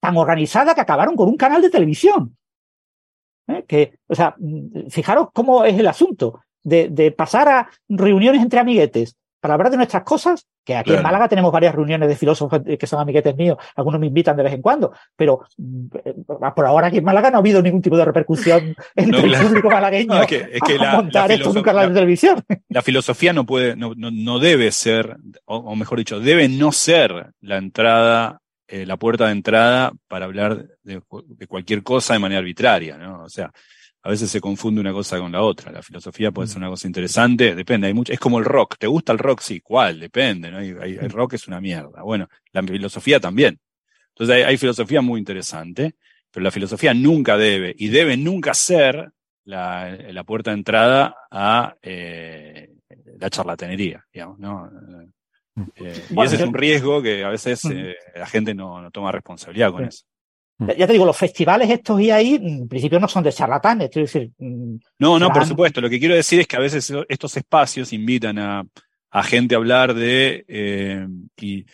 Speaker 3: tan organizada que acabaron con un canal de televisión. ¿Eh? Que, o sea, fijaros cómo es el asunto de, de, pasar a reuniones entre amiguetes para hablar de nuestras cosas, que aquí en Málaga tenemos varias reuniones de filósofos que son amiguetes míos, algunos me invitan de vez en cuando, pero eh, por ahora aquí en Málaga no ha habido ningún tipo de repercusión entre el público malagueño es que, la, montar esto nunca en la televisión.
Speaker 5: La filosofía no puede, no, no, debe ser, o, mejor dicho, debe no ser la entrada, eh, la puerta de entrada para hablar de, de cualquier cosa de manera arbitraria, ¿no? O sea, a veces se confunde una cosa con la otra. La filosofía puede ser una cosa interesante, depende, hay mucho, es como el rock. ¿Te gusta el rock? Sí, ¿cuál? Depende, ¿no? Hay, el rock es una mierda. Bueno, la filosofía también. Entonces hay, filosofía muy interesante, pero la filosofía nunca debe, y debe nunca ser la, la puerta de entrada a eh, la charlatanería, digamos, ¿no? Eh, y ese es un riesgo que a veces eh, la gente no, no, toma responsabilidad con eso.
Speaker 3: Mm. Ya te digo, los festivales estos y ahí, en principio no son de charlatanes, quiero decir.
Speaker 5: Mm, no, no, por supuesto. Lo que quiero decir es que a veces estos espacios invitan a, a gente a hablar de, eh, y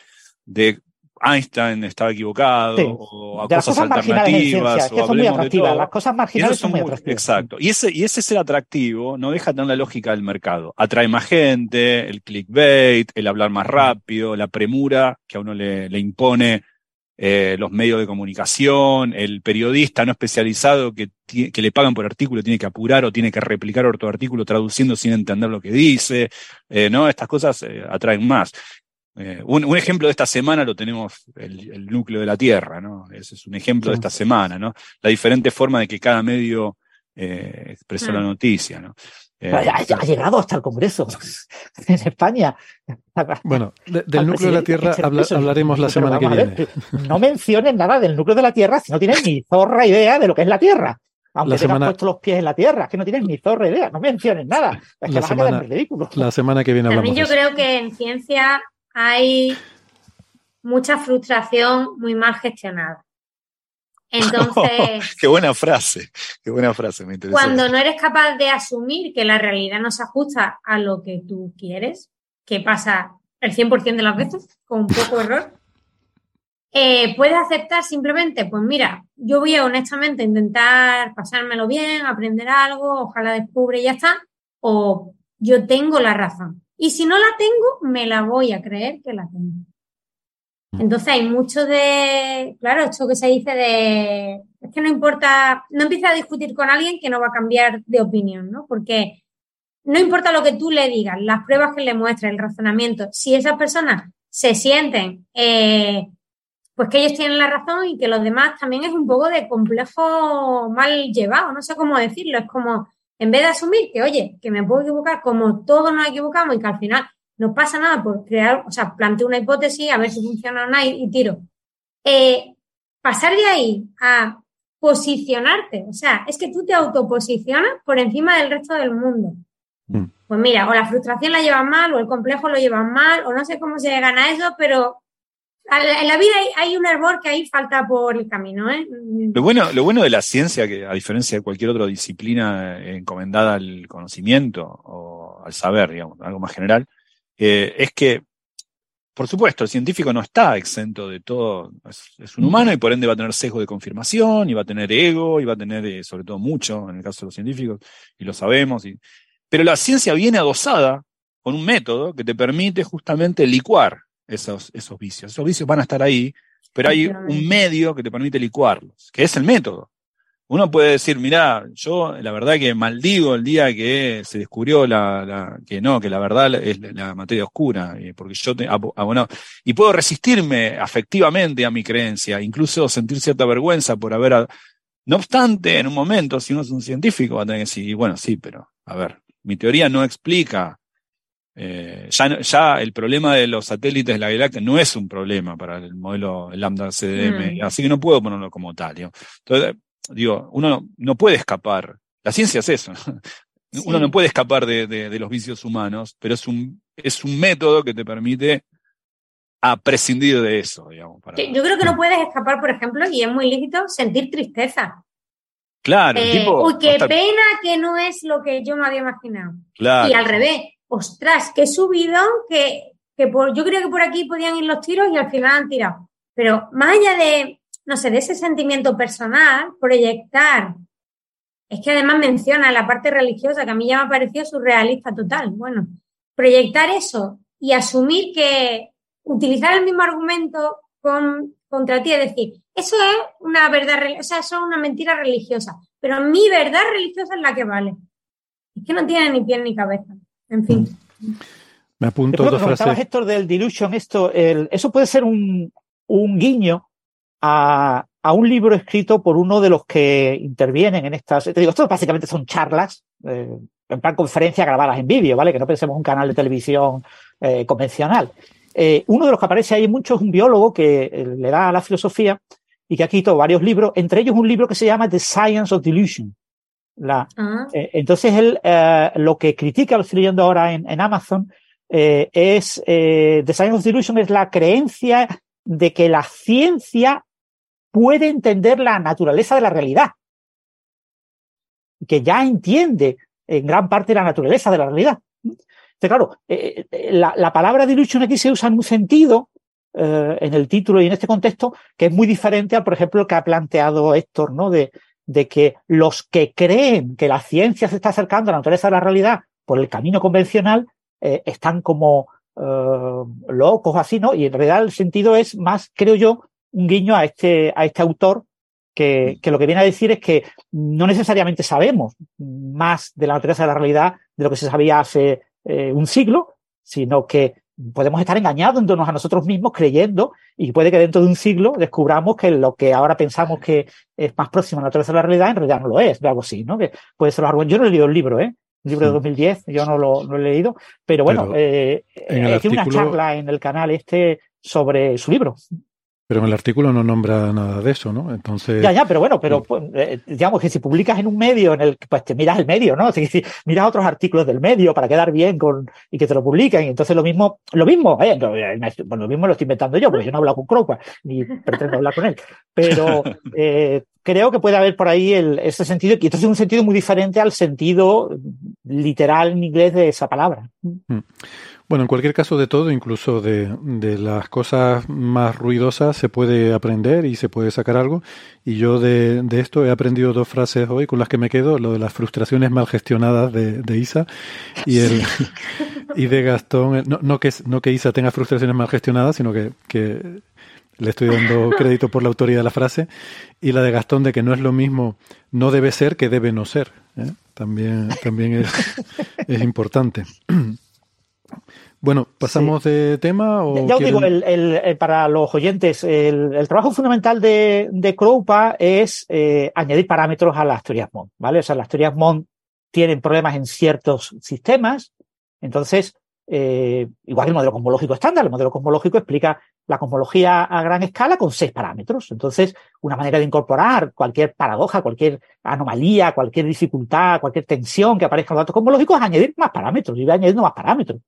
Speaker 5: de Einstein estaba equivocado, o a cosas, alternativas.
Speaker 3: que son muy atractivas. Las cosas marginales son muy atractivas.
Speaker 5: Exacto. Y ese, y ese ser atractivo no deja de tener la lógica del mercado. Atrae más gente, el clickbait, el hablar más rápido, la premura que a uno le, le impone eh, los medios de comunicación, el periodista no especializado que, que, le pagan por artículo tiene que apurar o tiene que replicar otro artículo traduciendo sin entender lo que dice, eh, ¿no? Estas cosas eh, atraen más. Un, un, ejemplo de esta semana lo tenemos el, el, núcleo de la Tierra, ¿no? Ese es un ejemplo de esta semana, ¿no? La diferente forma de que cada medio expresó la mm. noticia, ¿no?
Speaker 3: Eh, ha, llegado hasta el Congreso en España.
Speaker 1: Bueno, del núcleo de la Tierra hablaremos la semana que viene.
Speaker 3: no menciones nada del núcleo de la Tierra si no tienes ni zorra idea de lo que es la Tierra. Aunque la tengas puesto los pies en la Tierra, es que no tienes ni zorra idea, no menciones nada. Es que la, semana,
Speaker 1: la semana que viene hablamos.
Speaker 2: También yo creo que en ciencia hay mucha frustración muy mal gestionada. Entonces.
Speaker 5: qué buena frase, qué buena frase, me interesa.
Speaker 2: Cuando no eres capaz de asumir que la realidad no se ajusta a lo que tú quieres, que pasa el 100% de las veces, con un poco error, eh, puedes aceptar simplemente, pues mira, yo voy a honestamente intentar pasármelo bien, aprender algo, ojalá descubre y ya está, o yo tengo la razón. Y si no la tengo, me la voy a creer que la tengo. Entonces hay mucho de, claro, esto que se dice de, es que no importa, no empieza a discutir con alguien que no va a cambiar de opinión, ¿no? Porque no importa lo que tú le digas, las pruebas que le muestres, el razonamiento, si esas personas se sienten, eh, pues que ellos tienen la razón y que los demás también es un poco de complejo mal llevado, no sé cómo decirlo, es como, en vez de asumir que, oye, que me puedo equivocar como todos nos equivocamos y que al final no pasa nada por crear, o sea, planteo una hipótesis, a ver si funciona o no y, tiro. Eh, pasar de ahí a posicionarte, o sea, es que tú te autoposicionas por encima del resto del mundo. Mm. Pues mira, o la frustración la llevas mal, o el complejo lo llevas mal, o no sé cómo se gana eso, pero en la vida hay, un error que ahí falta por el camino. ¿eh?
Speaker 5: Lo, bueno, lo bueno de la ciencia, que a diferencia de cualquier otra disciplina encomendada al conocimiento o al saber, digamos, algo más general, eh, es que, por supuesto, el científico no está exento de todo, es, un humano y por ende va a tener sesgo de confirmación y va a tener ego y va a tener, eh, sobre todo, mucho en el caso de los científicos, y lo sabemos. Y, pero la ciencia viene adosada con un método que te permite justamente licuar esos, esos vicios. Esos vicios van a estar ahí, pero hay un medio que te permite licuarlos, que es el método. Uno puede decir, mira, yo la verdad que maldigo el día que se descubrió la, que no, que la verdad es la materia oscura, porque yo te, bueno, y puedo resistirme afectivamente a mi creencia, incluso sentir cierta vergüenza por haber, no obstante, en un momento, si uno es un científico, va a tener que decir, bueno, sí, pero, a ver, mi teoría no explica, eh, ya, ya el problema de los satélites de la galaxia no es un problema para el modelo lambda CDM, mm. así que no puedo ponerlo como tal. Entonces, digo, uno no, puede escapar. La ciencia es eso. Uno no puede escapar de, los vicios humanos, pero es un, es un método que te permite a prescindir de eso, digamos.
Speaker 2: Yo creo que no puedes escapar, por ejemplo, y es muy lícito sentir tristeza.
Speaker 5: Claro,
Speaker 2: eh, Uy, qué pena que no es lo que yo me había imaginado. Y al revés, ostras, qué subidón que, que por, yo creo que por aquí podían ir los tiros y al final han tirado. Pero más allá de, no sé, de ese sentimiento personal, proyectar. Es que además menciona la parte religiosa, que a mí ya me ha parecido surrealista total. Bueno, proyectar eso y asumir que utilizar el mismo argumento con, contra ti, es decir, eso es una verdad, o sea, eso es una mentira religiosa, pero mi verdad religiosa es la que vale. Es que no tiene ni pie ni cabeza. En fin.
Speaker 1: Me apunto dos frases.
Speaker 3: Héctor del Delusion, esto, eso puede ser un, un guiño a, a, un libro escrito por uno de los que intervienen en estas. Te digo, esto básicamente son charlas, eh, en plan conferencia grabadas en vídeo, ¿vale? Que no pensemos un canal de televisión eh, convencional. Eh, uno de los que aparece ahí mucho es un biólogo que le da a la filosofía y que ha escrito varios libros, entre ellos un libro que se llama The Science of Delusion. La, ah. entonces él lo que critica, lo estoy leyendo ahora en, en Amazon, eh, es eh, The Science of Delusion es la creencia de que la ciencia puede entender la naturaleza de la realidad, que ya entiende en gran parte la naturaleza de la realidad. Entonces, claro, eh, la, la, palabra delusion aquí se usa en un sentido en el título y en este contexto que es muy diferente al, por ejemplo, el que ha planteado Héctor, ¿no? De, de que los que creen que la ciencia se está acercando a la naturaleza de la realidad por el camino convencional eh, están como eh, locos así, ¿no? Y en realidad el sentido es más, creo yo, un guiño a este, a este autor que, que, lo que viene a decir es que no necesariamente sabemos más de la naturaleza de la realidad de lo que se sabía hace eh, un siglo, sino que podemos estar engañándonos a nosotros mismos creyendo y puede que dentro de un siglo descubramos que lo que ahora pensamos que es más próximo a la naturaleza de la realidad en realidad no lo es, algo así, ¿no? Que puede ser algo. Yo no he leído el libro, ¿eh? libro de 2010, yo no lo, he leído, pero bueno, eh, eh tiene una charla en el canal este sobre su libro.
Speaker 1: Pero en el artículo no nombra nada de eso, ¿no? Entonces.
Speaker 3: Ya, ya, pero bueno, pero pues, eh, digamos que si publicas en un medio en el que pues te miras el medio, ¿no? Si, miras otros artículos del medio para quedar bien con y que te lo publiquen. Y entonces lo mismo, lo mismo, eh, bueno, lo mismo lo estoy inventando yo, porque yo no he hablado con Cropa, ni pretendo hablar con él. Pero eh, creo que puede haber por ahí el, ese sentido, y entonces es un sentido muy diferente al sentido literal en inglés de esa palabra. Mm.
Speaker 1: Bueno, en cualquier caso de todo, incluso de, de, las cosas más ruidosas, se puede aprender y se puede sacar algo. Y yo de, de, esto he aprendido dos frases hoy con las que me quedo, lo de las frustraciones mal gestionadas de, de Isa y, el, y de Gastón. No, no, que, no que Isa tenga frustraciones mal gestionadas, sino que, que le estoy dando crédito por la autoría de la frase. Y la de Gastón de que no es lo mismo no debe ser que debe no ser. ¿eh? También, también es, es importante. Bueno, ¿pasamos de tema? O
Speaker 3: ya os digo, el, para los oyentes, el, trabajo fundamental de, de es eh, añadir parámetros a las teorías MON, ¿vale? O sea, las teorías MON tienen problemas en ciertos sistemas, entonces, eh, igual que el modelo cosmológico estándar, el modelo cosmológico explica la cosmología a gran escala con seis parámetros. Entonces, una manera de incorporar cualquier paradoja, cualquier anomalía, cualquier dificultad, cualquier tensión que aparezca en los datos cosmológicos es añadir más parámetros y va añadiendo más parámetros.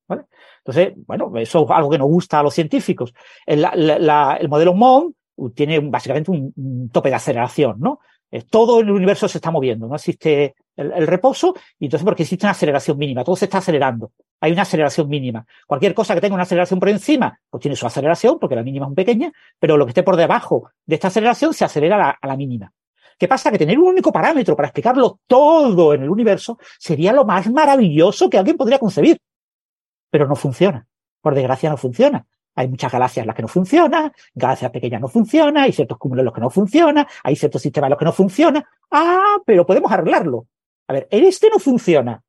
Speaker 3: Entonces, bueno, eso es algo que nos gusta a los científicos. El, el modelo MON tiene básicamente un, tope de aceleración, ¿no? Todo el universo se está moviendo, no existe el, reposo, y entonces porque existe una aceleración mínima, todo se está acelerando. Hay una aceleración mínima. Cualquier cosa que tenga una aceleración por encima, pues tiene su aceleración, porque la mínima es muy pequeña, pero lo que esté por debajo de esta aceleración se acelera a la, mínima. ¿Qué pasa? Que tener un único parámetro para explicarlo todo en el universo sería lo más maravilloso que alguien podría concebir pero no funciona. Por desgracia no funciona. Hay muchas galaxias en las que no funciona, galaxias pequeñas no funciona, hay ciertos cúmulos en los que no funciona, hay ciertos sistemas en los que no funciona. Ah, pero podemos arreglarlo. A ver, este no funciona,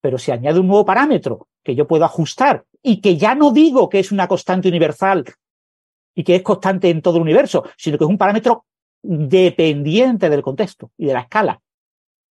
Speaker 3: pero si añade un nuevo parámetro que yo puedo ajustar y que ya no digo que es una constante universal y que es constante en todo el universo, sino que es un parámetro dependiente del contexto y de la escala.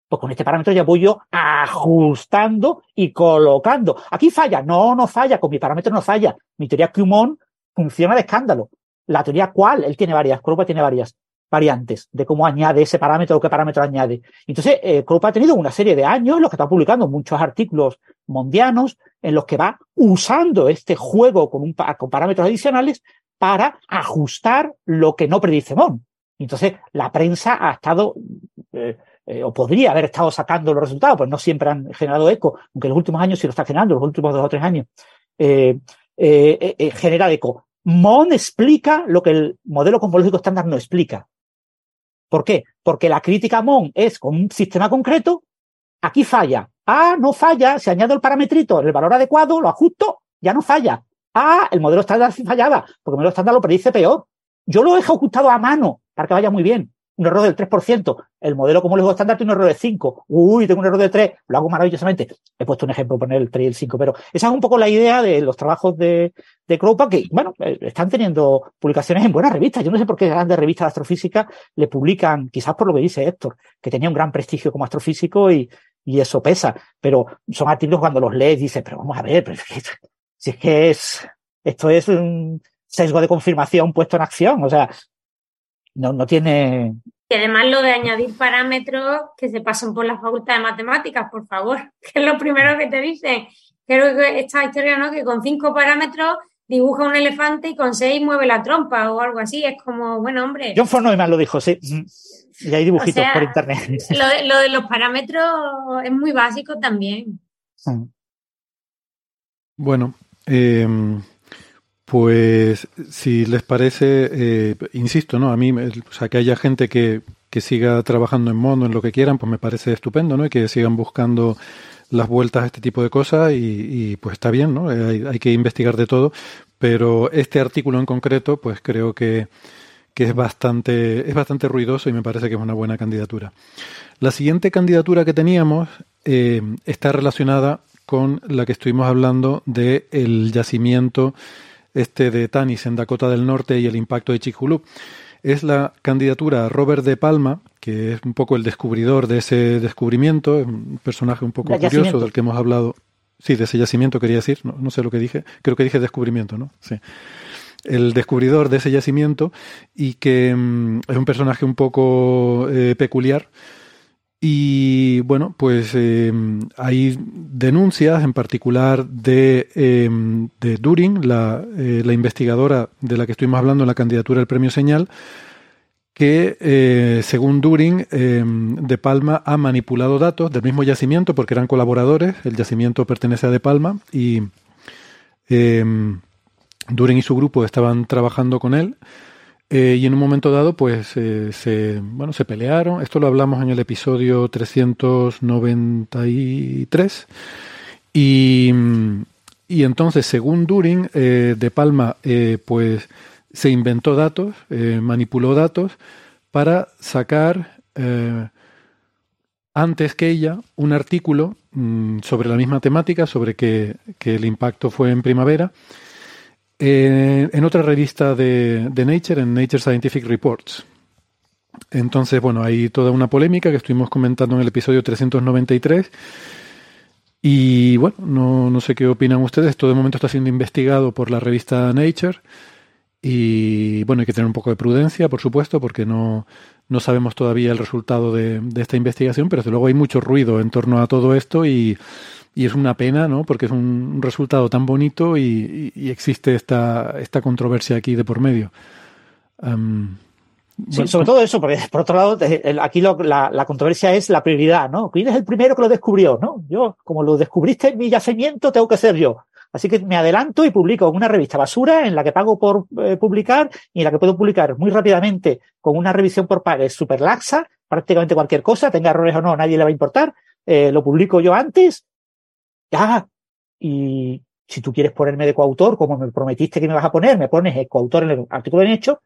Speaker 3: Pues con este parámetro ya voy yo ajustando y colocando. Aquí falla. No, no falla. Con mi parámetro no falla. Mi teoría Qmon funciona de escándalo. La teoría cuál, él tiene varias, Krupa tiene varias variantes de cómo añade ese parámetro o qué parámetro añade. Entonces, eh, ha tenido una serie de años en los que está publicando muchos artículos mundianos en los que va usando este juego con, parámetros adicionales para ajustar lo que no predice Mon. Entonces, la prensa ha estado eh, eh, o podría haber estado sacando los resultados, pues no siempre han generado eco, aunque en los últimos años sí lo está generando, los últimos dos o tres años, eh, genera eco. Mon explica lo que el modelo cosmológico estándar no explica. ¿Por qué? Porque la crítica Mon es con un sistema concreto, aquí falla. Ah, no falla, se añade el parametrito el valor adecuado, lo ajusto, ya no falla. Ah, el modelo estándar sí fallaba, porque el modelo estándar lo predice peor. Yo lo he ejecutado a mano para que vaya muy bien. Un error del 3%. El modelo como el estándar tiene un error de 5. Uy, tengo un error de 3. Lo hago maravillosamente. He puesto un ejemplo, poner el 3 y el 5. Pero esa es un poco la idea de los trabajos de, de que, bueno, eh, están teniendo publicaciones en buenas revistas. Yo no sé por qué grandes revistas de astrofísica le publican, quizás por lo que dice Héctor, que tenía un gran prestigio como astrofísico y, y eso pesa. Pero son artículos cuando los lees dices, pero vamos a ver, pero si es que es, esto es un sesgo de confirmación puesto en acción. O sea, no, no tiene.
Speaker 2: Y además lo de añadir parámetros que se pasen por la facultad de matemáticas, por favor, que es lo primero que te dicen. Creo que esta historia, ¿no? Que con cinco parámetros dibuja un elefante y con seis mueve la trompa o algo así. Es como, bueno, hombre.
Speaker 3: John Ford Neumann lo dijo, sí. Y hay dibujitos por internet.
Speaker 2: Lo de, lo de, los parámetros es muy básico también.
Speaker 1: Bueno, eh, pues si les parece, eh, insisto, ¿no? A mí, o sea, que haya gente que, que siga trabajando en mono, en lo que quieran, pues me parece estupendo, ¿no? Y que sigan buscando las vueltas a este tipo de cosas y, pues está bien, ¿no? Eh, hay, que investigar de todo, pero este artículo en concreto, pues creo que, que es bastante, es bastante ruidoso y me parece que es una buena candidatura. La siguiente candidatura que teníamos eh, está relacionada con la que estuvimos hablando del el yacimiento este de Tanis en Dakota del Norte y el impacto de Chicxulub. Es la candidatura a Robert de Palma, que es un poco el descubridor de ese descubrimiento, un personaje un poco curioso del que hemos hablado. Sí, de ese yacimiento quería decir, no, sé lo que dije, creo que dije descubrimiento, ¿no? Sí el descubridor de ese yacimiento y que mm, es un personaje un poco eh, peculiar y bueno, pues em, hay denuncias, en particular de, em, de During, la, eh, la, investigadora de la que estuvimos hablando en la candidatura del premio Señal, que eh, según During, em, De Palma ha manipulado datos del mismo yacimiento porque eran colaboradores. El yacimiento pertenece a De Palma y During y su grupo estaban trabajando con él eh, y en un momento dado, pues eh, se, bueno, se pelearon. Esto lo hablamos en el episodio 393. Y, y entonces, según During, eh, De Palma, pues se inventó datos, manipuló datos para sacar antes que ella un artículo mm, sobre la misma temática, sobre que, que el impacto fue en primavera eh, en otra revista de, Nature, en Nature Scientific Reports. Entonces, bueno, hay toda una polémica que estuvimos comentando en el episodio 393. Y bueno, no, no sé qué opinan ustedes. Todo de momento está siendo investigado por la revista Nature. Y bueno, hay que tener un poco de prudencia, por supuesto, porque no, no sabemos todavía el resultado de, de, esta investigación, pero desde luego hay mucho ruido en torno a todo esto y y es una pena, ¿no? Porque es un resultado tan bonito y, existe esta, esta controversia aquí de por medio.
Speaker 3: sí, sobre todo eso, porque por otro lado, aquí la, controversia es la prioridad, ¿no? ¿Quién es el primero que lo descubrió, no? Yo, como lo descubriste en mi yacimiento, tengo que ser yo. Así que me adelanto y publico una revista basura en la que pago por eh, publicar y en la que puedo publicar muy rápidamente con una revisión por pares súper laxa, prácticamente cualquier cosa, tenga errores o no, nadie le va a importar. Eh, lo publico yo antes ah, y si tú quieres ponerme de coautor, como me prometiste que me vas a poner, me pones el coautor en el artículo de Nature,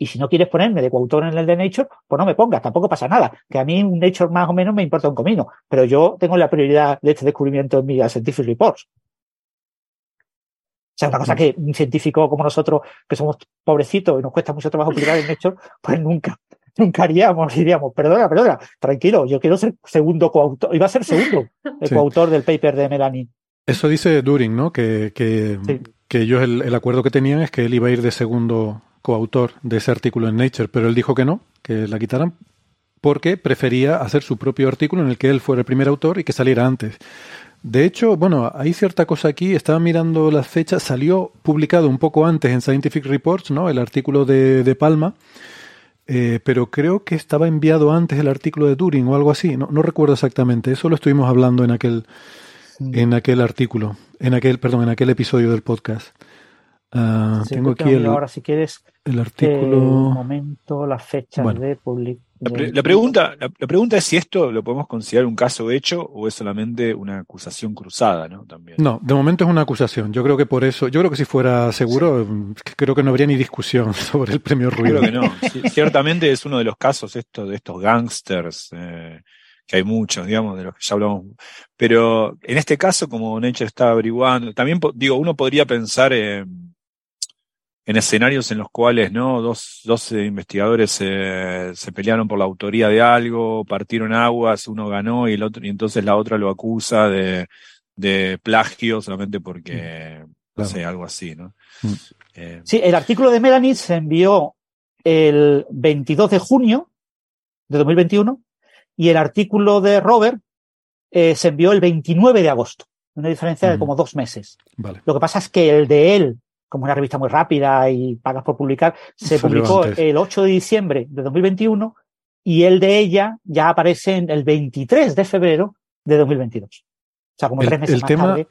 Speaker 3: y si no quieres ponerme de coautor en el de Nature, pues no me pongas, tampoco pasa nada. Que a mí un Nature más o menos me importa un comino, pero yo tengo la prioridad de este descubrimiento en mi Scientific Reports. O sea, una cosa que un científico como nosotros, que somos pobrecitos y nos cuesta mucho trabajo publicar en Nature, pues nunca, nunca haríamos, diríamos, perdona, perdona, tranquilo, yo quiero ser segundo coautor, iba a ser segundo el coautor del paper de Melanie.
Speaker 1: Eso dice During, ¿no? Que, que, ellos el, acuerdo que tenían es que él iba a ir de segundo coautor de ese artículo en Nature, pero él dijo que no, que la quitaran, porque prefería hacer su propio artículo en el que él fuera el primer autor y que saliera antes. De hecho, bueno, hay cierta cosa aquí, estaba mirando las fechas, salió publicado un poco antes en Scientific Reports, ¿no? El artículo de, de Palma, eh, pero creo que estaba enviado antes el artículo de Turing o algo así, no, no recuerdo exactamente, eso lo estuvimos hablando en aquel, en aquel artículo, en aquel, perdón, en aquel episodio del podcast. Uh, tengo aquí el,
Speaker 3: ahora si quieres
Speaker 1: el artículo.
Speaker 3: Un momento, las fechas de public.
Speaker 5: La, pregunta, la, pregunta es si esto lo podemos considerar un caso hecho o es solamente una acusación cruzada, ¿no? También.
Speaker 1: No, de momento es una acusación. Yo creo que por eso, yo creo que si fuera seguro, creo que no habría ni discusión sobre el premio Ruido.
Speaker 5: Creo que no. ciertamente es uno de los casos esto, de estos gangsters, eh, que hay muchos, digamos, de los que ya hablamos. Pero en este caso, como Nature está averiguando, también digo, uno podría pensar en en escenarios en los cuales no dos, dos investigadores se pelearon por la autoría de algo, partieron aguas, uno ganó y el otro, y entonces la otra lo acusa de, de plagio solamente porque, mm, no sé, algo así, ¿no?
Speaker 3: Mm. Eh, sí, el artículo de Melanie se envió el 22 de junio de 2021 y el artículo de Robert eh, se envió el 29 de agosto, una diferencia de como dos meses.
Speaker 1: Vale.
Speaker 3: Lo que pasa es que el de él como una revista muy rápida y pagas por publicar, se publicó el 8 de diciembre de 2021 y el de ella ya aparece en el 23 de febrero de 2022. O sea, como tres meses
Speaker 1: el
Speaker 3: más
Speaker 1: tema,
Speaker 3: tarde.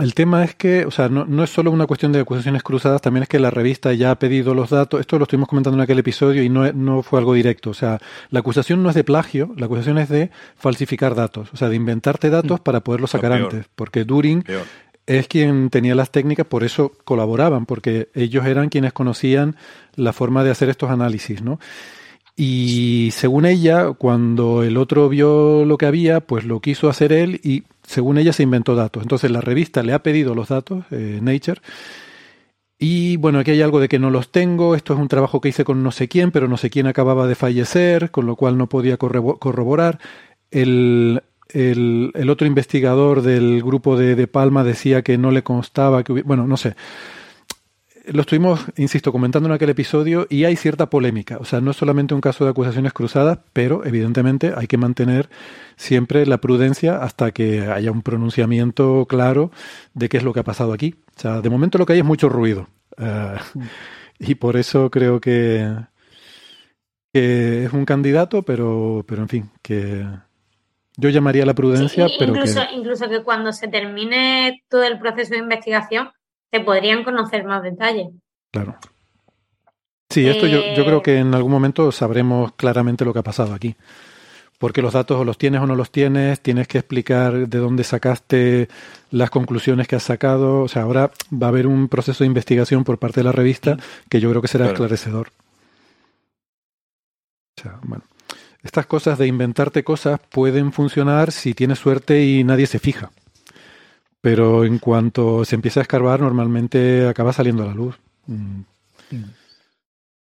Speaker 1: El tema es que, o sea, no, no, es solo una cuestión de acusaciones cruzadas, también es que la revista ya ha pedido los datos. Esto lo estuvimos comentando en aquel episodio y no, no fue algo directo. O sea, la acusación no es de plagio, la acusación es de falsificar datos, o sea, de inventarte datos mm. para poderlos sacar antes. Porque During es quien tenía las técnicas, por eso colaboraban, porque ellos eran quienes conocían la forma de hacer estos análisis, ¿no? Y según ella, cuando el otro vio lo que había, pues lo quiso hacer él y según ella se inventó datos. Entonces la revista le ha pedido los datos, eh, Nature, y bueno, aquí hay algo de que no los tengo, esto es un trabajo que hice con no sé quién, pero no sé quién acababa de fallecer, con lo cual no podía corroborar. El, el, otro investigador del grupo de, de, Palma decía que no le constaba que hubiera, bueno, no sé. Lo estuvimos, insisto, comentando en aquel episodio y hay cierta polémica. O sea, no es solamente un caso de acusaciones cruzadas, pero evidentemente hay que mantener siempre la prudencia hasta que haya un pronunciamiento claro de qué es lo que ha pasado aquí. O sea, de momento lo que hay es mucho ruido. Uh, y por eso creo que, que es un candidato, pero, pero en fin, que, yo llamaría la prudencia, pero.
Speaker 2: Incluso que... incluso que cuando se termine todo el proceso de investigación, se podrían conocer más detalles.
Speaker 1: Claro. Sí, esto yo, yo creo que en algún momento sabremos claramente lo que ha pasado aquí. Porque los datos o los tienes o no los tienes, tienes que explicar de dónde sacaste las conclusiones que has sacado. O sea, ahora va a haber un proceso de investigación por parte de la revista que yo creo que será claro. esclarecedor. O sea, bueno. Estas cosas de inventarte cosas pueden funcionar si tienes suerte y nadie se fija. Pero en cuanto se empieza a escarbar, normalmente acaba saliendo a la luz. Mm.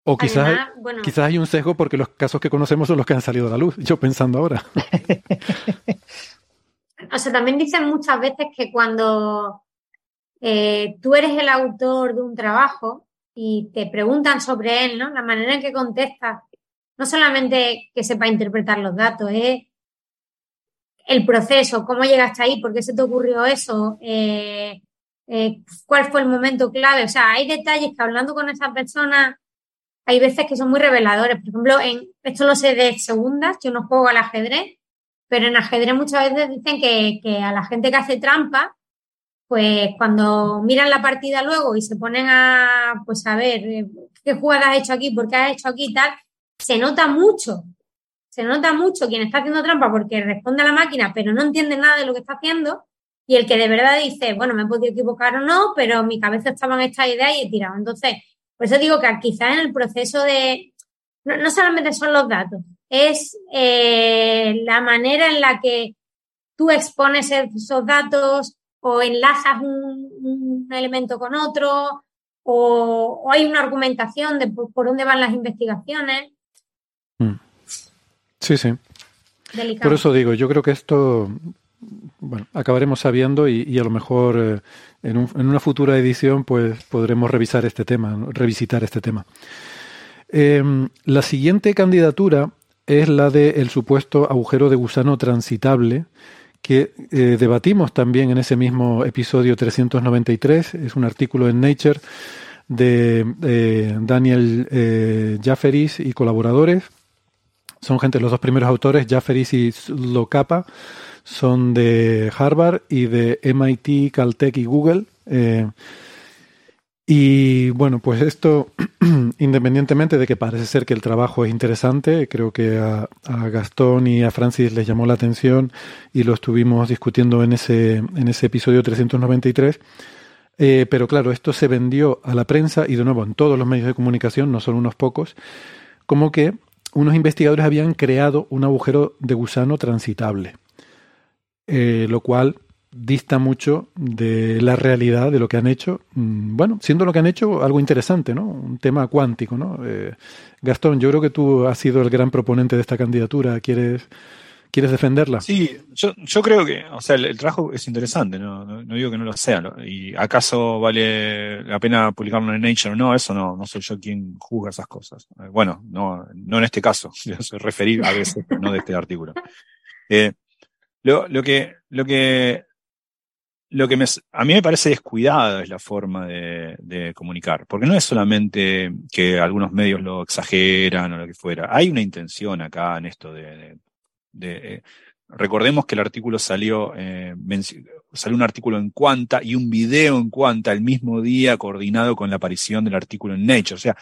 Speaker 1: O quizás, Además, bueno, quizás hay un sesgo porque los casos que conocemos son los que han salido a la luz. Yo pensando ahora.
Speaker 2: o sea, también dicen muchas veces que cuando eh, tú eres el autor de un trabajo y te preguntan sobre él, ¿no? La manera en que contestas no solamente que sepa interpretar los datos, es el proceso, cómo llegaste ahí, por qué se te ocurrió eso, eh, eh, cuál fue el momento clave. O sea, hay detalles que hablando con esa persona hay veces que son muy reveladores. Por ejemplo, en, esto lo sé de segundas, yo no juego al ajedrez, pero en ajedrez muchas veces dicen que, que a la gente que hace trampa, pues cuando miran la partida luego y se ponen a, pues a ver, eh, qué jugada has hecho aquí, por qué has hecho aquí y tal, se nota mucho, se nota mucho quien está haciendo trampa porque responde a la máquina, pero no entiende nada de lo que está haciendo, y el que de verdad dice, bueno, me he podido equivocar o no, pero en mi cabeza estaban estas ideas y he tirado. Entonces, por eso digo que quizás en el proceso de, no, solamente son los datos, es eh, la manera en la que tú expones esos datos o enlazas un, elemento con otro o, o, hay una argumentación de por, por dónde van las investigaciones.
Speaker 1: Sí, sí. Delicado. Por eso digo, yo creo que esto, bueno, acabaremos sabiendo y, y a lo mejor eh, en, un, en, una futura edición pues podremos revisar este tema, revisitar este tema. Eh, la siguiente candidatura es la del el supuesto agujero de gusano transitable que eh, debatimos también en ese mismo episodio 393, es un artículo en Nature de eh, Daniel Jafferis y colaboradores. Son gente, los dos primeros autores, Jafferis y Locapa, son de Harvard y de MIT, Caltech y Google. Eh, Y bueno, pues esto, independientemente de que parece ser que el trabajo es interesante, creo que a, Gastón y a Francis les llamó la atención y lo estuvimos discutiendo en ese, en ese episodio 393. Eh, pero claro, esto se vendió a la prensa y de nuevo en todos los medios de comunicación, no solo unos pocos, como que unos investigadores habían creado un agujero de gusano transitable, eh, lo cual dista mucho de la realidad de lo que han hecho. Mm, bueno, siendo lo que han hecho algo interesante, ¿no? Un tema cuántico, ¿no? Eh, Gastón, yo creo que tú has sido el gran proponente de esta candidatura. ¿Quieres, quieres defenderla?
Speaker 5: Sí, yo, yo creo que, o sea, el, trabajo es interesante, ¿no? Digo que no lo sea. ¿Y acaso vale la pena publicarlo en Nature no? Eso no, no soy yo quien juzga esas cosas. Eh, bueno, no, no en este caso, se referir a veces, no de este artículo. Eh, lo, lo, que, lo que lo que me, a mí me parece descuidada es la forma de, comunicar, porque no es solamente que algunos medios lo exageran o lo que fuera. Hay una intención acá en esto de, eh, recordemos que el artículo salió, eh, salió un artículo en Cuanta y un video en Cuanta el mismo día coordinado con la aparición del artículo en Nature. O sea,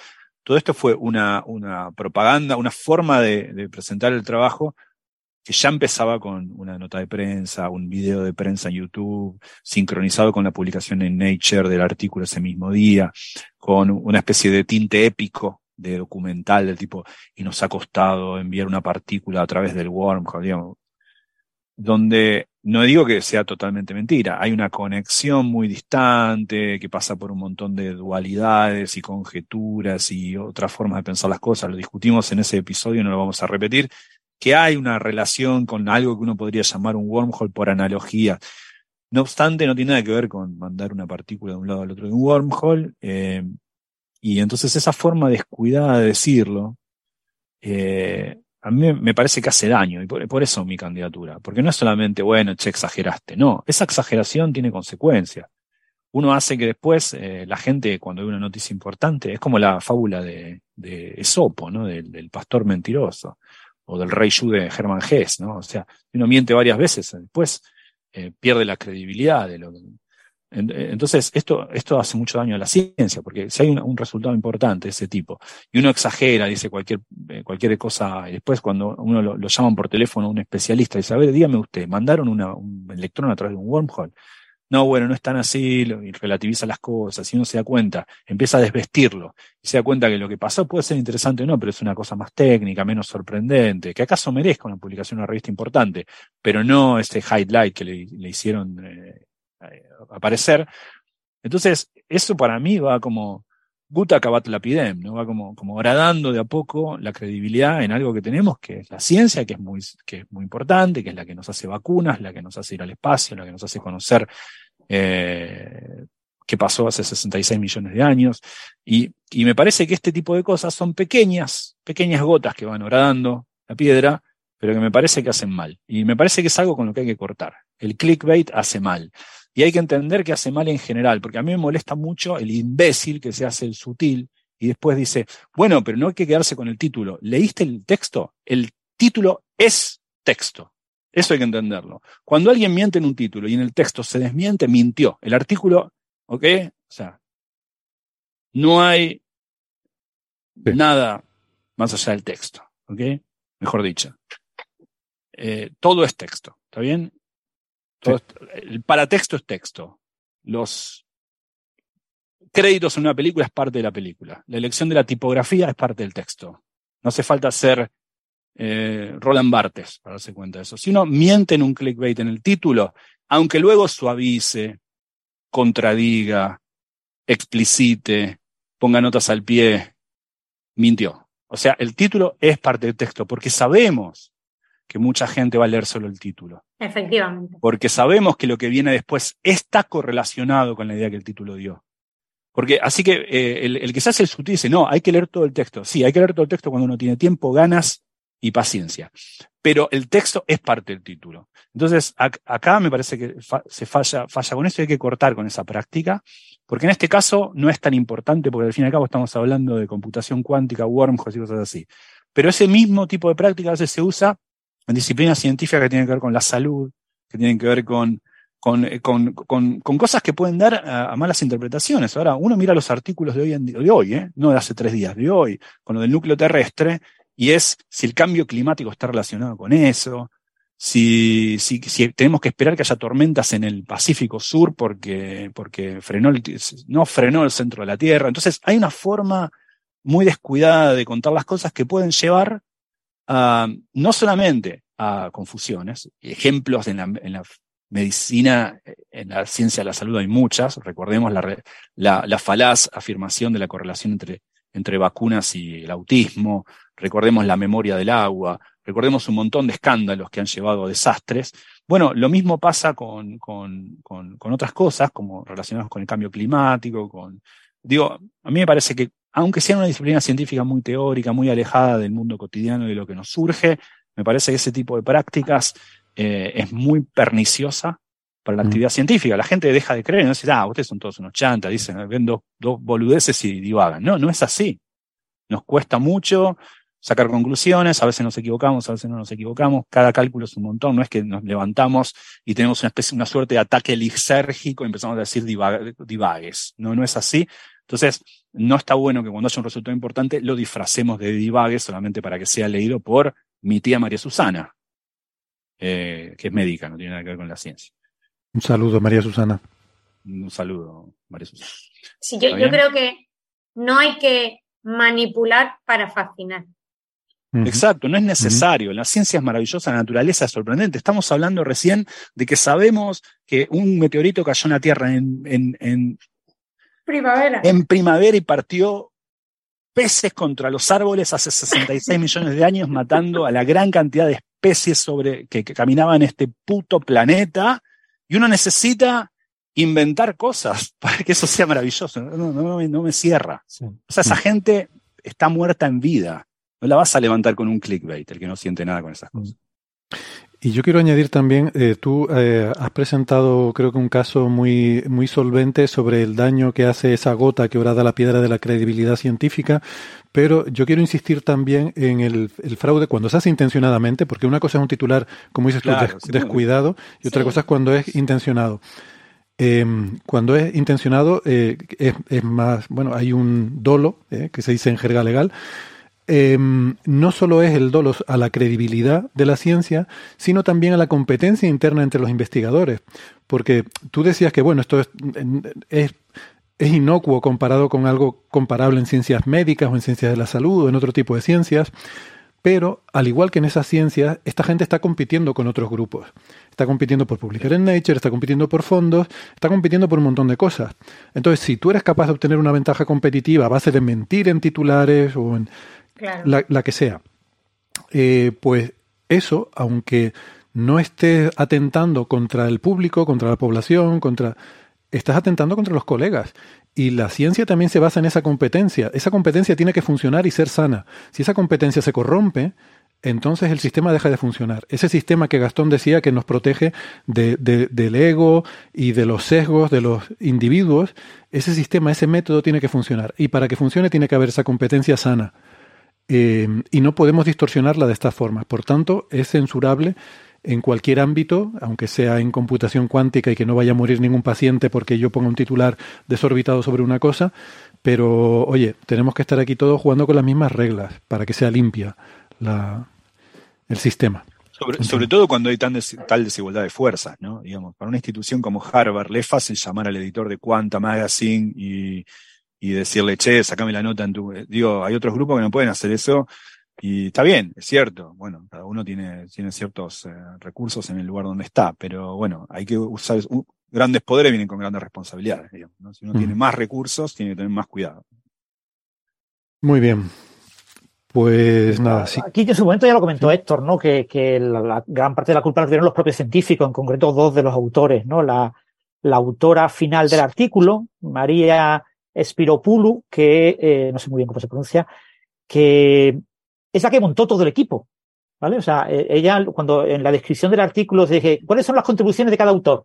Speaker 5: todo esto fue una, una propaganda, una forma de presentar el trabajo que ya empezaba con una nota de prensa, un video de prensa en YouTube, sincronizado con la publicación en Nature del artículo ese mismo día, con una especie de tinte épico de documental del tipo, y nos ha costado enviar una partícula a través del wormhole, digamos, donde no digo que sea totalmente mentira, hay una conexión muy distante que pasa por un montón de dualidades y conjeturas y otras formas de pensar las cosas, lo discutimos en ese episodio, no lo vamos a repetir, que hay una relación con algo que uno podría llamar un wormhole por analogía. No obstante, no tiene nada que ver con mandar una partícula de un lado al otro de un wormhole. Eh, y entonces esa forma descuidada de decirlo, eh, a mí me parece que hace daño, y por, eso mi candidatura. Porque no es solamente, bueno, che, exageraste. No, esa exageración tiene consecuencias. Uno hace que después eh, la gente, cuando ve una noticia importante, es como la fábula de, Esopo, ¿no? del pastor mentiroso o del rey Yu de Hermann Hesse, ¿no? O sea, uno miente varias veces, después eh, pierde la credibilidad de lo entonces, esto, esto hace mucho daño a la ciencia, porque si hay un, resultado importante de ese tipo, y uno exagera, dice cualquier, eh, cualquier cosa, y después cuando uno lo, lo, llaman por teléfono a un especialista, dice, a ver, dígame usted, ¿mandaron un electrón a través de un wormhole? no, bueno, no es tan así, y relativiza las cosas, y uno se da cuenta, empieza a desvestirlo, y se da cuenta que lo que pasó puede ser interesante o no, pero es una cosa más técnica, menos sorprendente, que acaso merezca una publicación en una revista importante, pero no ese highlight que le, hicieron eh, eh, aparecer. Entonces, eso para mí va como guta cabat lapidem, ¿no? Va como, como gradando de a poco la credibilidad en algo que tenemos, que es la ciencia, que es muy, que es muy importante, que es la que nos hace vacunas, la que nos hace ir al espacio, la que nos hace conocer eh, qué pasó hace 66 millones de años. Y, y me parece que este tipo de cosas son pequeñas, pequeñas gotas que van horadando la piedra, pero que me parece que hacen mal. Y me parece que es algo con lo que hay que cortar. El clickbait hace mal. Y hay que entender que hace mal en general, porque a mí me molesta mucho el imbécil que se hace el sutil y después dice, bueno, pero no hay que quedarse con el título. ¿Leíste el texto? El título es texto. Eso hay que entenderlo. Cuando alguien miente en un título y en el texto se desmiente, mintió. El artículo, ¿ok? O sea, no hay nada más allá del texto, ¿ok? Mejor dicho. Eh, todo es texto, ¿está bien? El paratexto es texto. Los créditos en una película es parte de la película. La elección de la tipografía es parte del texto. No hace falta ser eh, Roland Barthes para darse cuenta de eso. Si uno miente en un clickbait en el título, aunque luego suavice, contradiga, explicite, ponga notas al pie, mintió. O sea, el título es parte del texto, porque sabemos que mucha gente va a leer solo el título.
Speaker 2: Efectivamente.
Speaker 5: Porque sabemos que lo que viene después está correlacionado con la idea que el título dio. Porque así que eh, el, que se hace el sutil dice, no, hay que leer todo el texto. Sí, hay que leer todo el texto cuando uno tiene tiempo, ganas y paciencia. Pero el texto es parte del título. Entonces, acá me parece que se falla, falla con eso y hay que cortar con esa práctica, porque en este caso no es tan importante, porque al fin y al cabo estamos hablando de computación cuántica, wormholes y cosas así. Pero ese mismo tipo de práctica a veces se usa en disciplinas científicas que tienen que ver con la salud, que tienen que ver con, con, con, con, con, cosas que pueden dar a, malas interpretaciones. Ahora, uno mira los artículos de hoy, en, de hoy ¿eh? no de hace tres días, de hoy, con lo del núcleo terrestre, y es si el cambio climático está relacionado con eso, si, si, si tenemos que esperar que haya tormentas en el Pacífico Sur porque, porque frenó no frenó el centro de la Tierra. Entonces, hay una forma muy descuidada de contar las cosas que pueden llevar a, no solamente a confusiones, ejemplos en la, en la medicina, en la ciencia de la salud hay muchas, recordemos la, la, la falaz afirmación de la correlación entre, entre vacunas y el autismo, recordemos la memoria del agua, recordemos un montón de escándalos que han llevado a desastres. Bueno, lo mismo pasa con, con, con, con otras cosas, como relacionadas con el cambio climático, con, digo, a mí me parece que aunque sea una disciplina científica muy teórica, muy alejada del mundo cotidiano y de lo que nos surge, me parece que ese tipo de prácticas eh, es muy perniciosa para la mm. actividad científica. La gente deja de creer y no dice, ah, ustedes son todos unos chantas, dicen, ven dos, dos boludeces y divagan. No, no es así. Nos cuesta mucho sacar conclusiones, a veces nos equivocamos, a veces no nos equivocamos, cada cálculo es un montón, no es que nos levantamos y tenemos una especie, una suerte de ataque lisérgico y empezamos a decir divagues. No, no es así. Entonces, no está bueno que cuando haya un resultado importante lo disfracemos de divague solamente para que sea leído por mi tía María Susana, eh, que es médica, no tiene nada que ver con la ciencia.
Speaker 1: Un saludo, María Susana.
Speaker 5: Un saludo, María Susana.
Speaker 2: Sí, yo, yo creo que no hay que manipular para fascinar.
Speaker 5: Exacto, no es necesario. La ciencia es maravillosa, la naturaleza es sorprendente. Estamos hablando recién de que sabemos que un meteorito cayó en la Tierra en, en
Speaker 2: Primavera.
Speaker 5: En primavera y partió peces contra los árboles hace 66 millones de años, matando a la gran cantidad de especies sobre, que, caminaban en este puto planeta. Y uno necesita inventar cosas para que eso sea maravilloso. No, no, no me cierra. O sea, esa gente está muerta en vida. No la vas a levantar con un clickbait, el que no siente nada con esas cosas.
Speaker 1: Y yo quiero añadir también, eh, tú eh, has presentado creo que un caso muy, muy solvente sobre el daño que hace esa gota que orada la piedra de la credibilidad científica, pero yo quiero insistir también en el, fraude cuando se hace intencionadamente, porque una cosa es un titular, como dices tú, descuidado, y otra cosa es cuando es intencionado. Em, cuando es intencionado, eh, es, es, más, bueno, hay un dolo, que se dice en jerga legal, Em, no solo es el dolo a la credibilidad de la ciencia, sino también a la competencia interna entre los investigadores. Porque tú decías que, bueno, esto es, es, inocuo comparado con algo comparable en ciencias médicas o en ciencias de la salud o en otro tipo de ciencias, pero al igual que en esas ciencias, esta gente está compitiendo con otros grupos. Está compitiendo por publicar en Nature, está compitiendo por fondos, está compitiendo por un montón de cosas. Entonces, si tú eres capaz de obtener una ventaja competitiva a base de mentir en titulares o en la, que sea. Eh, pues eso, aunque no estés atentando contra el público, contra la población, contra estás atentando contra los colegas. Y la ciencia también se basa en esa competencia. Esa competencia tiene que funcionar y ser sana. Si esa competencia se corrompe, entonces el sistema deja de funcionar. Ese sistema que Gastón decía que nos protege de, del ego y de los sesgos de los individuos, ese sistema, ese método tiene que funcionar. Y para que funcione tiene que haber esa competencia sana. Eh, y no podemos distorsionarla de esta forma. Por tanto, es censurable en cualquier ámbito, aunque sea en computación cuántica y que no vaya a morir ningún paciente porque yo ponga un titular desorbitado sobre una cosa, pero oye, tenemos que estar aquí todos jugando con las mismas reglas para que sea limpia la, el sistema.
Speaker 5: Sobre, todo cuando hay tan tal desigualdad de fuerzas, ¿no? Digamos, para una institución como Harvard le es fácil llamar al editor de Quanta Magazine y y decirle, che, sacame la nota en tu... Digo, hay otros grupos que no pueden hacer eso y está bien, es cierto. Bueno, cada uno tiene, tiene ciertos eh, recursos en el lugar donde está, pero bueno, hay que usar... grandes poderes vienen con grandes responsabilidades. Digamos, Si uno tiene más recursos, tiene que tener más cuidado.
Speaker 1: Muy bien. Pues nada, sí.
Speaker 3: Aquí en su momento ya lo comentó Héctor, ¿no? Que, que la, gran parte de la culpa la tuvieron los propios científicos, en concreto dos de los autores, ¿no? La, la autora final del artículo, María Spiropulu, que eh, no sé muy bien cómo se pronuncia, que es la que montó todo el equipo. ¿Vale? O sea, e, ella, cuando en la descripción del artículo dije, ¿cuáles son las contribuciones de cada autor?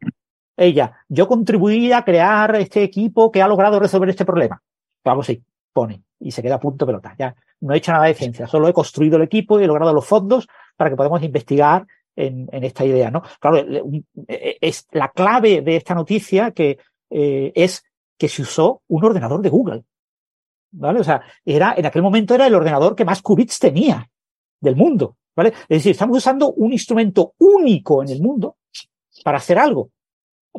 Speaker 3: Ella, yo contribuí a crear este equipo que ha logrado resolver este problema. Vamos ahí, pone, y se queda a punto pelota. Ya no he hecho nada de ciencia, solo he construido el equipo y he logrado los fondos para que podamos investigar en, esta idea, ¿no? Claro, e, es la clave de esta noticia que eh, es que se usó un ordenador de Google. ¿Vale? O sea, era, en aquel momento era el ordenador que más qubits tenía del mundo. ¿Vale? Es decir, estamos usando un instrumento único en el mundo para hacer algo.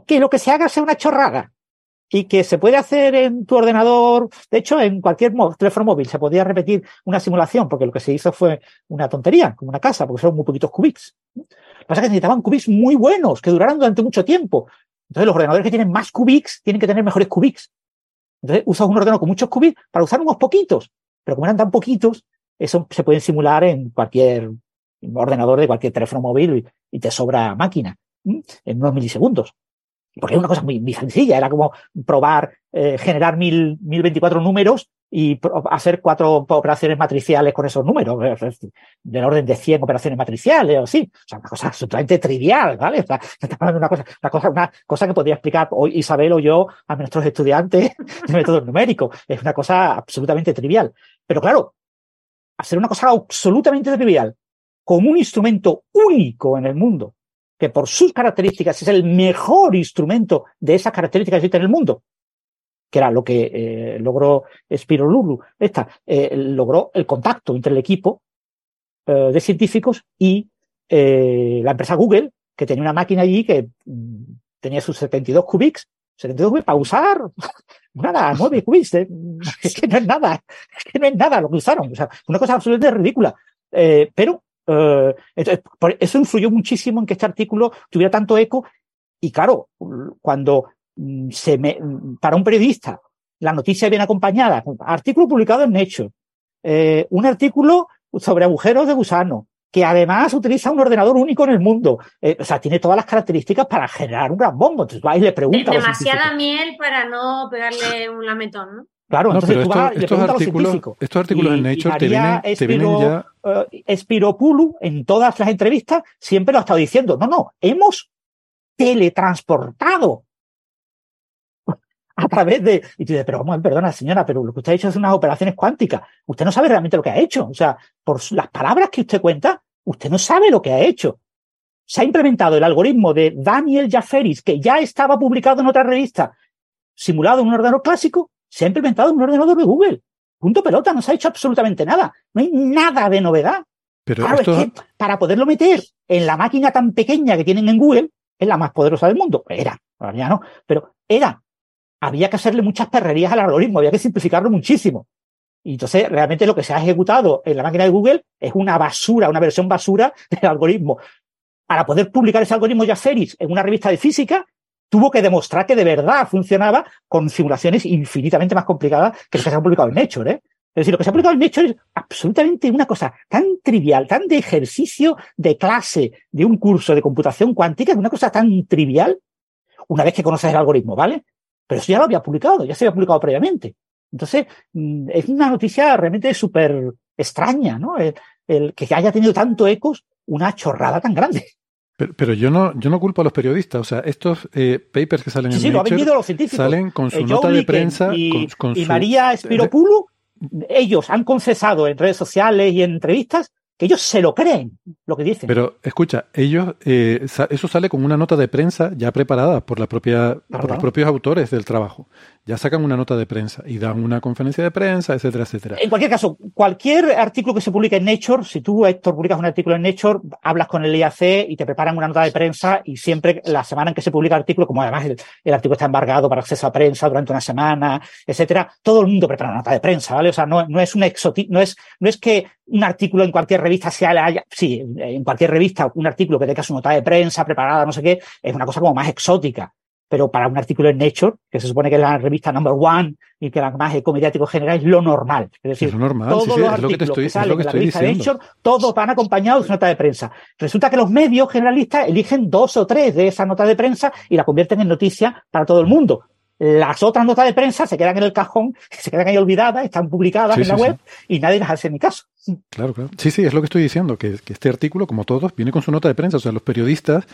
Speaker 3: Que lo que se haga sea una chorrada y que se puede hacer en tu ordenador, de hecho, en cualquier teléfono móvil se podía repetir una simulación, porque lo que se hizo fue una tontería, como una casa, porque son muy poquitos qubits. Lo que pasa es que necesitaban qubits muy buenos, que duraran durante mucho tiempo. Entonces, los ordenadores que tienen más qubits tienen que tener mejores qubits. Entonces, usas un ordenador con muchos qubits para usar unos poquitos. Pero como eran tan poquitos, eso se puede simular en cualquier ordenador de cualquier teléfono móvil y te sobra máquina en unos milisegundos porque era una cosa muy, sencilla, era como probar, eh, generar mil, mil veinticuatro números y hacer cuatro operaciones matriciales con esos números, del orden de 100 operaciones matriciales o así. O sea, una cosa absolutamente trivial, ¿vale? O sea, una cosa, una cosa, una cosa que podría explicar hoy Isabel o yo a nuestros estudiantes de métodos numéricos. Es una cosa absolutamente trivial. Pero claro, hacer una cosa absolutamente trivial con un instrumento único en el mundo, que por sus características es el mejor instrumento de esas características que existe en el mundo, que era lo que eh, logró Spiro Lulu, esta, eh, logró el contacto entre el equipo eh, de científicos y la empresa Google, que tenía una máquina allí que mm, tenía sus 72 qubits, 72 qubits para usar, nada, 9 qubits, es que no es nada, es que no es nada lo que usaron, o sea, una cosa absolutamente ridícula. pero eh, eso influyó muchísimo en que este artículo tuviera tanto eco. Y claro, cuando se me, mm, para un periodista la noticia viene acompañada, artículo publicado en Nature, eh, un artículo sobre agujeros de gusano, que además utiliza un ordenador único en el mundo. Eh, o sea, tiene todas las características para generar un gran bombo. Entonces va y le pregunta.
Speaker 2: Demasiada miel para no pegarle un lametón, ¿no?
Speaker 3: Claro, entonces tú vas,
Speaker 1: estos, artículos, estos artículos en Nature te vienen, te vienen ya...
Speaker 3: Uh, en todas las entrevistas, siempre lo ha estado diciendo. No, no, hemos teletransportado a través de... Y tú dices, pero vamos, perdona señora, pero lo que usted ha hecho es unas operaciones cuánticas. Usted no sabe realmente lo que ha hecho. O sea, por las palabras que usted cuenta, usted no sabe lo que ha hecho. Se ha implementado el algoritmo de Daniel Jafferis, que ya estaba publicado en otra revista, simulado en un ordenador clásico, se ha implementado un ordenador de Google. Punto pelota, no se ha hecho absolutamente nada. No hay nada de novedad. Pero claro, es que para poderlo meter en la máquina tan pequeña que tienen en Google, es la más poderosa del mundo. Era, ahora ya no, pero era. Había que hacerle muchas perrerías al algoritmo, había que simplificarlo muchísimo. Y entonces, realmente lo que se ha ejecutado en la máquina de Google es una basura, una versión basura del algoritmo. Para poder publicar ese algoritmo Jafferis en una revista de física, tuvo que demostrar que de verdad funcionaba con simulaciones infinitamente más complicadas que las que se han publicado en Nature. ¿eh? Es decir, lo que se ha publicado en Nature es absolutamente una cosa tan trivial, tan de ejercicio de clase de un curso de computación cuántica, es una cosa tan trivial, una vez que conoces el algoritmo, ¿vale? Pero eso ya lo había publicado, ya se había publicado previamente. Entonces, mm, es una noticia realmente súper extraña, ¿no? el, que haya tenido tanto ecos una chorrada tan grande.
Speaker 1: Pero, yo no yo no culpo a los periodistas. O sea, estos eh, papers que salen
Speaker 3: en
Speaker 1: Nature
Speaker 3: lo los científicos.
Speaker 1: salen con su eh, nota de prensa.
Speaker 3: Y,
Speaker 1: con,
Speaker 3: y María Espiropulu, ellos han confesado en redes sociales y en entrevistas que ellos se lo creen lo que dicen.
Speaker 1: Pero escucha, ellos, eh, eso sale con una nota de prensa ya preparada por la propia, por los propios autores del trabajo ya sacan una nota de prensa y dan una conferencia de prensa, etcétera, etcétera.
Speaker 3: En cualquier caso, cualquier artículo que se publique en Nature, si tú, Héctor, publicas un artículo en Nature, hablas con el IAC y te preparan una nota de prensa y siempre la semana en que se publica el artículo, como además el, artículo está embargado para acceso a prensa durante una semana, etcétera, todo el mundo prepara una nota de prensa, ¿vale? O sea, no, es un exotismo, no es, no es que un artículo en cualquier revista sea haya, sí, en cualquier revista un artículo que tenga su nota de prensa preparada, no sé qué, es una cosa como más exótica pero para un artículo en Nature, que se supone que es la revista number one y que la más ecomediático general es lo normal. Es decir, todos los artículos que, salen en la revista Nature, todos van acompañados de nota de prensa. Resulta que los medios generalistas eligen dos o tres de esas notas de prensa y la convierten en noticia para todo el mundo. Las otras notas de prensa se quedan en el cajón, se quedan ahí olvidadas, están publicadas en la web y nadie las hace ni caso.
Speaker 1: Claro, claro. Sí, sí, es lo que estoy diciendo, que, que este artículo, como todos, viene con su nota de prensa. O sea, los periodistas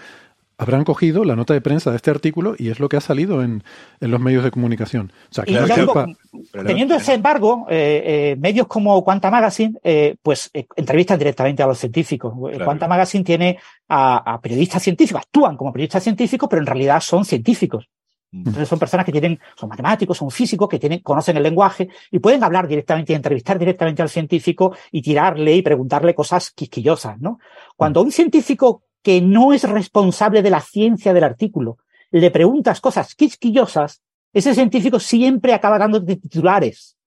Speaker 1: habrán cogido la nota de prensa de este artículo y es lo que ha salido en, los medios de comunicación.
Speaker 3: teniendo ese embargo, eh, eh, medios como Quanta Magazine, eh, pues entrevistan directamente a los científicos. Quanta Magazine tiene a, periodistas científicos, actúan como periodistas científicos, pero en realidad son científicos. Mm. Entonces son personas que tienen, son matemáticos, son físicos, que tienen, conocen el lenguaje y pueden hablar directamente y entrevistar directamente al científico y tirarle y preguntarle cosas quisquillosas, ¿no? Cuando un científico que no es responsable de la ciencia del artículo, le preguntas cosas quisquillosas, ese científico siempre acaba dando titulares.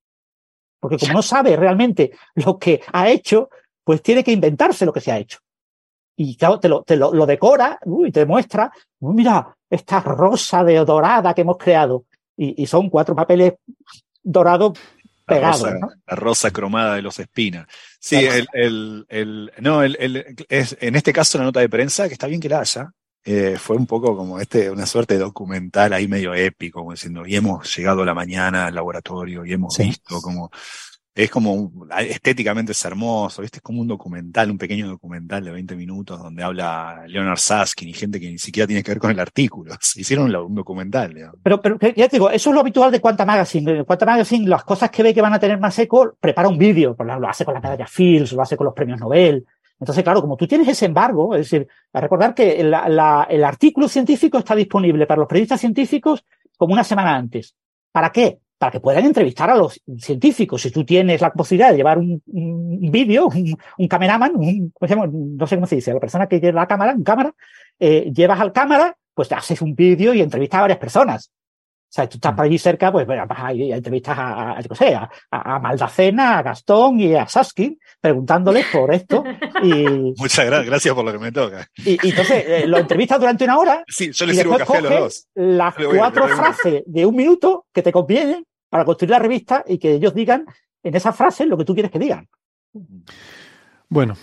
Speaker 3: Porque como no sabe realmente lo que ha hecho, pues tiene que inventarse lo que se ha hecho. Y claro, te lo, te lo, decora y te muestra, mira, esta rosa de dorada que hemos creado. Y, son cuatro papeles dorados
Speaker 5: La rosa, cromada de los espinas. Sí, el, el, no, el, es, en este caso la nota de prensa, que está bien que la haya, eh, fue un poco como este, una suerte de documental ahí medio épico, como diciendo, y hemos llegado a la mañana al laboratorio y hemos visto como es como estéticamente es hermoso, ¿viste? Es como un documental, un pequeño documental de 20 minutos donde habla Leonard Saskin y gente que ni siquiera tiene que ver con el artículo. Hicieron un documental.
Speaker 3: Pero, pero ya te digo, eso es lo habitual de Quanta Magazine. Quanta Magazine, las cosas que ve que van a tener más eco, prepara un vídeo, lo hace con la medalla Fields, lo hace con los premios Nobel. Entonces, claro, como tú tienes ese embargo, es decir, a recordar que el artículo científico está disponible para los periodistas científicos como una semana antes. ¿Para qué? Para que puedan entrevistar a los científicos. Si tú tienes la posibilidad de llevar un, vídeo, un, cameraman, no sé cómo se dice, la persona que lleva la cámara, un cámara, eh, llevas al cámara, pues te haces un vídeo y entrevistas a varias personas. O sea, tú estás por allí cerca, pues bueno, vas ahí entrevistas a, a, sé, a, Maldacena, a Gastón y a Saskin, preguntándoles por esto. Y,
Speaker 5: Muchas gracias, gracias por lo que me toca.
Speaker 3: Y, entonces eh, lo entrevistas durante una hora.
Speaker 5: Sí, yo le sirvo café a los dos.
Speaker 3: Las cuatro frases de un minuto que te convienen para construir la revista y que ellos digan en esas frases lo que tú quieres que digan.
Speaker 1: Bueno,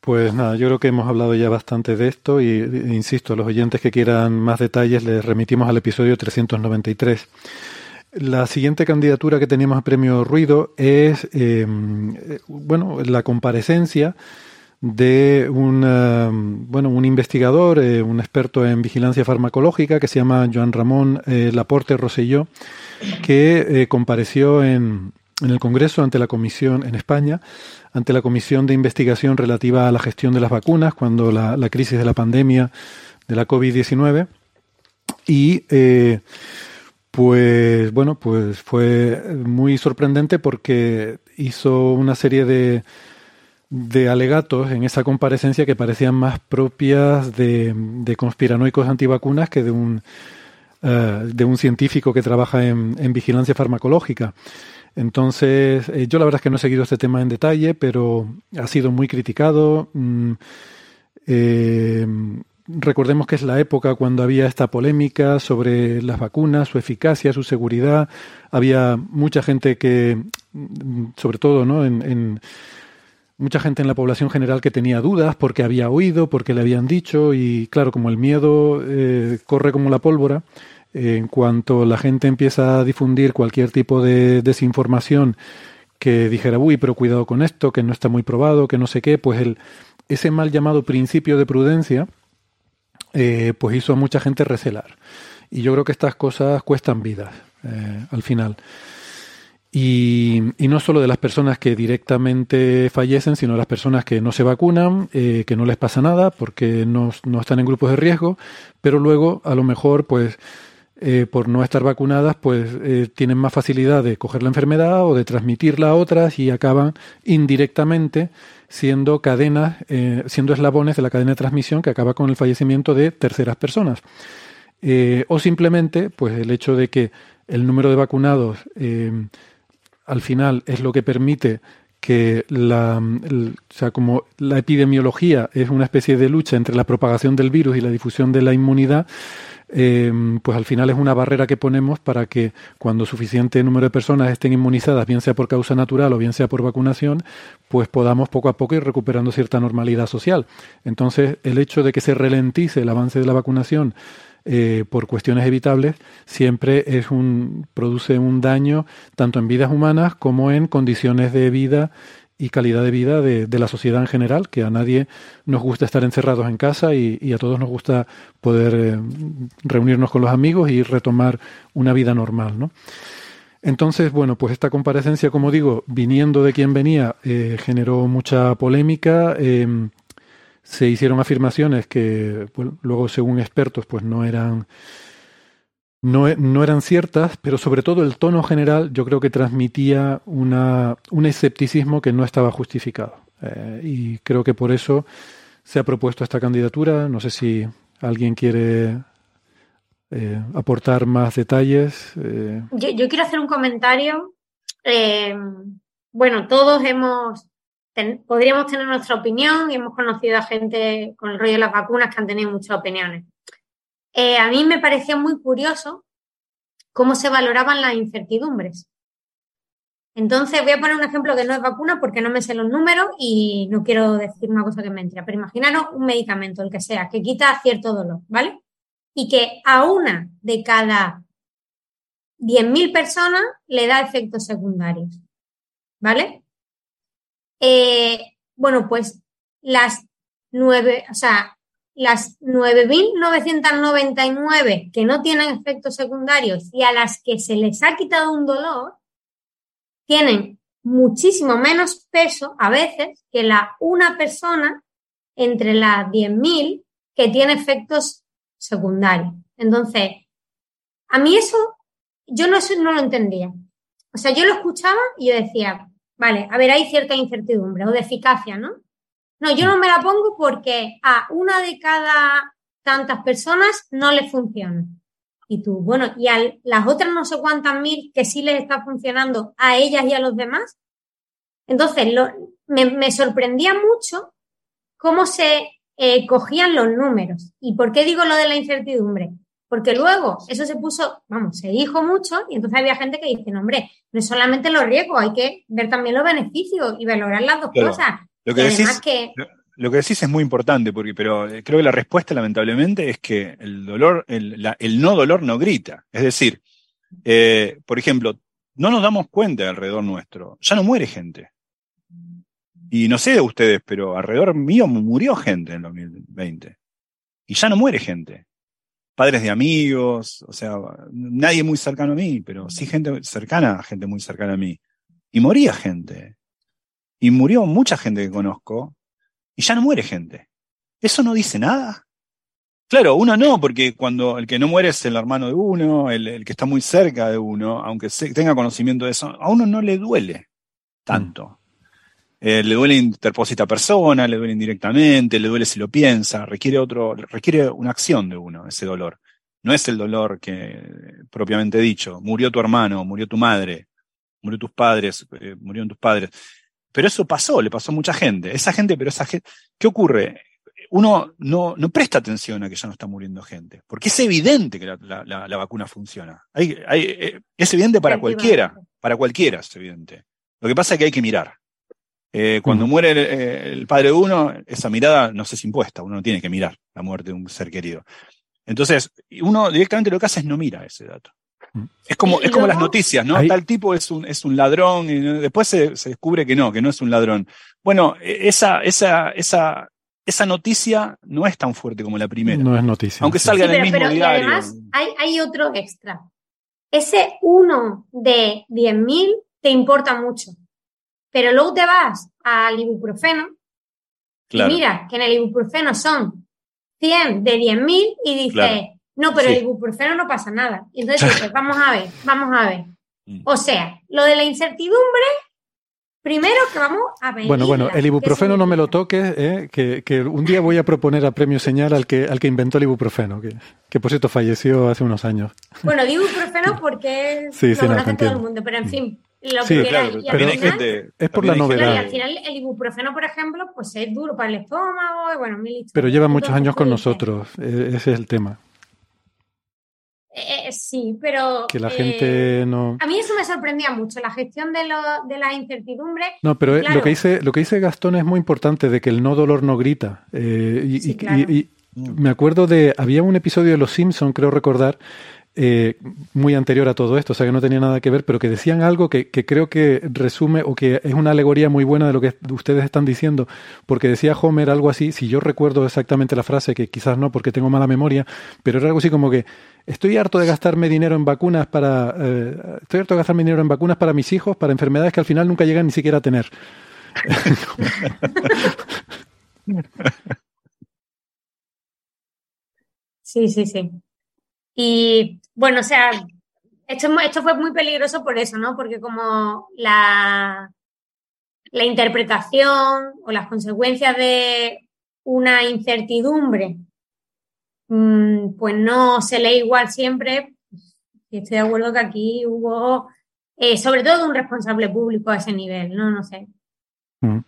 Speaker 1: pues nada, yo creo que hemos hablado ya bastante de esto y, insisto, a los oyentes que quieran más detalles les remitimos al episodio 393. La siguiente candidatura que teníamos a premio Ruido es, em, bueno, la comparecencia de un, em, bueno, un investigador, eh, un experto en vigilancia farmacológica que se llama Joan Ramón eh, Laporte Roselló, que eh, compareció en, en, el Congreso ante la Comisión en España, ante la Comisión de Investigación relativa a la gestión de las vacunas, cuando la, la crisis de la pandemia de la COVID-19. Y eh, pues bueno, pues fue muy sorprendente porque hizo una serie de, de alegatos en esa comparecencia que parecían más propias de, de conspiranoicos antivacunas que de un eh, de un científico que trabaja en, vigilancia farmacológica. Entonces, eh, yo la verdad es que no he seguido este tema en detalle, pero ha sido muy criticado. Mm, eh, recordemos que es la época cuando había esta polémica sobre las vacunas, su eficacia, su seguridad. Había mucha gente que, mm, sobre todo, ¿no? en mucha gente en la población general que tenía dudas porque había oído, porque le habían dicho y claro, como el miedo eh, corre como la pólvora, en cuanto la gente empieza a difundir cualquier tipo de desinformación que dijera, uy, pero cuidado con esto, que no está muy probado, que no sé qué, pues el, ese mal llamado principio de prudencia, eh, pues hizo a mucha gente recelar. Y yo creo que estas cosas cuestan vidas eh, al final. Y, no solo de las personas que directamente fallecen, sino de las personas que no se vacunan, eh, que no les pasa nada porque no, no, están en grupos de riesgo, pero luego a lo mejor, pues, eh, por no estar vacunadas, pues eh, tienen más facilidad de coger la enfermedad o de transmitirla a otras y acaban indirectamente siendo cadenas, siendo eslabones de la cadena de transmisión que acaba con el fallecimiento de terceras personas. o simplemente, pues el hecho de que el número de vacunados al final es lo que permite que la, o sea, como la epidemiología es una especie de lucha entre la propagación del virus y la difusión de la inmunidad, eh, pues al final es una barrera que ponemos para que cuando suficiente número de personas estén inmunizadas, bien sea por causa natural o bien sea por vacunación, pues podamos poco a poco ir recuperando cierta normalidad social. Entonces, el hecho de que se ralentice el avance de la vacunación eh, por cuestiones evitables, siempre es un, produce un daño tanto en vidas humanas como en condiciones de vida y calidad de vida de, la sociedad en general, que a nadie nos gusta estar encerrados en casa y, a todos nos gusta poder eh, reunirnos con los amigos y retomar una vida normal, ¿no? Entonces, bueno, pues esta comparecencia, como digo, viniendo de quien venía, eh, generó mucha polémica. Em, se hicieron afirmaciones que luego, según expertos, pues no eran, no, no, eran ciertas, pero sobre todo el tono general yo creo que transmitía una, un escepticismo que no estaba justificado. Eh, y creo que por eso se ha propuesto esta candidatura. No sé si alguien quiere eh, aportar más detalles.
Speaker 2: Eh. Yo, quiero hacer un comentario. Bueno, todos hemos, podríamos tener nuestra opinión y hemos conocido a gente con el rollo de las vacunas que han tenido muchas opiniones. a mí me pareció muy curioso cómo se valoraban las incertidumbres. Entonces, voy a poner un ejemplo que no es vacuna porque no me sé los números y no quiero decir una cosa que me entre. Pero imaginaros un medicamento, el que sea, que quita cierto dolor, ¿vale? y que a una de cada 10.000 personas le da efectos secundarios. ¿Vale? Eh, bueno, pues las nueve, o sea, las 9.999 que no tienen efectos secundarios y a las que se les ha quitado un dolor, tienen muchísimo menos peso a veces que la una persona entre las 10.000 que tiene efectos secundario. Entonces, a mí eso, yo no, no lo entendía. O sea, yo lo escuchaba y yo decía, vale, a ver, hay cierta incertidumbre o de eficacia, ¿no? No, yo no me la pongo porque a una de cada tantas personas no le funciona. Y tú, bueno, y a las otras no sé cuántas mil que sí les está funcionando a ellas y a los demás. Entonces, lo, me, me sorprendía mucho cómo se eh, cogían los números. ¿Y por qué digo lo de la incertidumbre? Porque luego eso se puso, vamos, se dijo mucho y entonces había gente que dice, no, hombre, no es solamente los riesgos, hay que ver también los beneficios y valorar las dos cosas.
Speaker 5: Lo que, decís, lo que decís es muy importante, porque, pero eh, creo que la respuesta, lamentablemente, es que el dolor, el, no dolor no grita. Es decir, eh, por ejemplo, no nos damos cuenta alrededor nuestro. Ya no muere gente. Y no sé de ustedes, pero alrededor mío murió gente en 2020. Y ya no muere gente. Padres de amigos, o sea, nadie muy cercano a mí, pero sí gente cercana, gente muy cercana a mí. Y moría gente. Y murió mucha gente que conozco. Y ya no muere gente. ¿Eso no dice nada? Claro, uno no, porque cuando el que no muere es el hermano de uno, el, el que está muy cerca de uno, aunque se, tenga conocimiento de eso, a uno no le duele tanto. Eh, le duele interposita persona, le duele indirectamente, le duele si lo piensa, requiere otro, requiere una acción de uno, ese dolor. No es el dolor que, propiamente dicho, murió tu hermano, murió tu madre, murió tus padres, eh, murieron tus padres. Pero eso pasó, le pasó a mucha gente. Esa gente, pero esa gente, ¿qué ocurre? Uno no, no presta atención a que ya no está muriendo gente, porque es evidente que la, la, vacuna funciona. Hay, hay, eh, es evidente para cualquiera, para cualquiera es evidente. Lo que pasa es que hay que mirar. Eh, cuando muere eh, el, padre de uno, esa mirada no se es impuesta, uno no tiene que mirar la muerte de un ser querido. Entonces, uno directamente lo que hace es no mira ese dato. Es como, es como las noticias, ¿no? Tal tipo es un, es un ladrón y después se, descubre que no, que no es un ladrón. Bueno, e, esa, esa, esa, esa noticia no es tan fuerte como la primera.
Speaker 1: No es noticia.
Speaker 5: Aunque salga en el mismo diario.
Speaker 2: además hay, hay otro extra. Ese uno de 10.000 te importa mucho. Pero luego te vas al ibuprofeno y mira que en el ibuprofeno son 100 de 10.000 y dices, no, pero el ibuprofeno no pasa nada. Y entonces dices, vamos a ver, vamos a ver. Mm. O sea, lo de la incertidumbre, primero que vamos a ver.
Speaker 1: Bueno, bueno, el ibuprofeno no me lo toques, eh, que, un día voy a proponer a Premio Señal al que, al que inventó el ibuprofeno, que, que por cierto falleció hace unos años.
Speaker 2: Bueno, digo ibuprofeno porque
Speaker 1: sí, sí,
Speaker 2: no, todo el mundo, pero en mm. Fin,
Speaker 1: sí, claro, pero es por la novedad.
Speaker 2: Y al final el ibuprofeno, por ejemplo, pues es duro para el estómago, y bueno, mil
Speaker 1: Pero lleva muchos años con nosotros, e-, ese es el tema.
Speaker 2: Eh, eh, sí, pero...
Speaker 1: Que la gente eh, no...
Speaker 2: A mí eso me sorprendía mucho, la gestión de, lo, de la incertidumbre.
Speaker 1: No, pero lo, que dice, lo que dice Gastón es muy importante, de que el no dolor no grita. y, y, me acuerdo de... Había un episodio de Los Simpson, creo recordar, eh, muy anterior a todo esto, o sea que no tenía nada que ver, pero que decían algo que, creo que resume o que es una alegoría muy buena de lo que ustedes están diciendo, porque decía Homer algo así, si yo recuerdo exactamente la frase, que quizás no porque tengo mala memoria, pero era algo así como que estoy harto de gastarme dinero en vacunas para, eh, estoy harto de gastarme dinero en vacunas para mis hijos, para enfermedades que al final nunca llegan ni siquiera a tener.
Speaker 2: Sí, sí, sí. Y bueno, o sea, esto, esto fue muy peligroso por eso, ¿no? Porque como la, la interpretación o las consecuencias de una incertidumbre, mm, pues no se lee igual siempre. Estoy de acuerdo que aquí hubo, eh, sobre todo un responsable público a ese nivel, ¿no? No sé. Mm.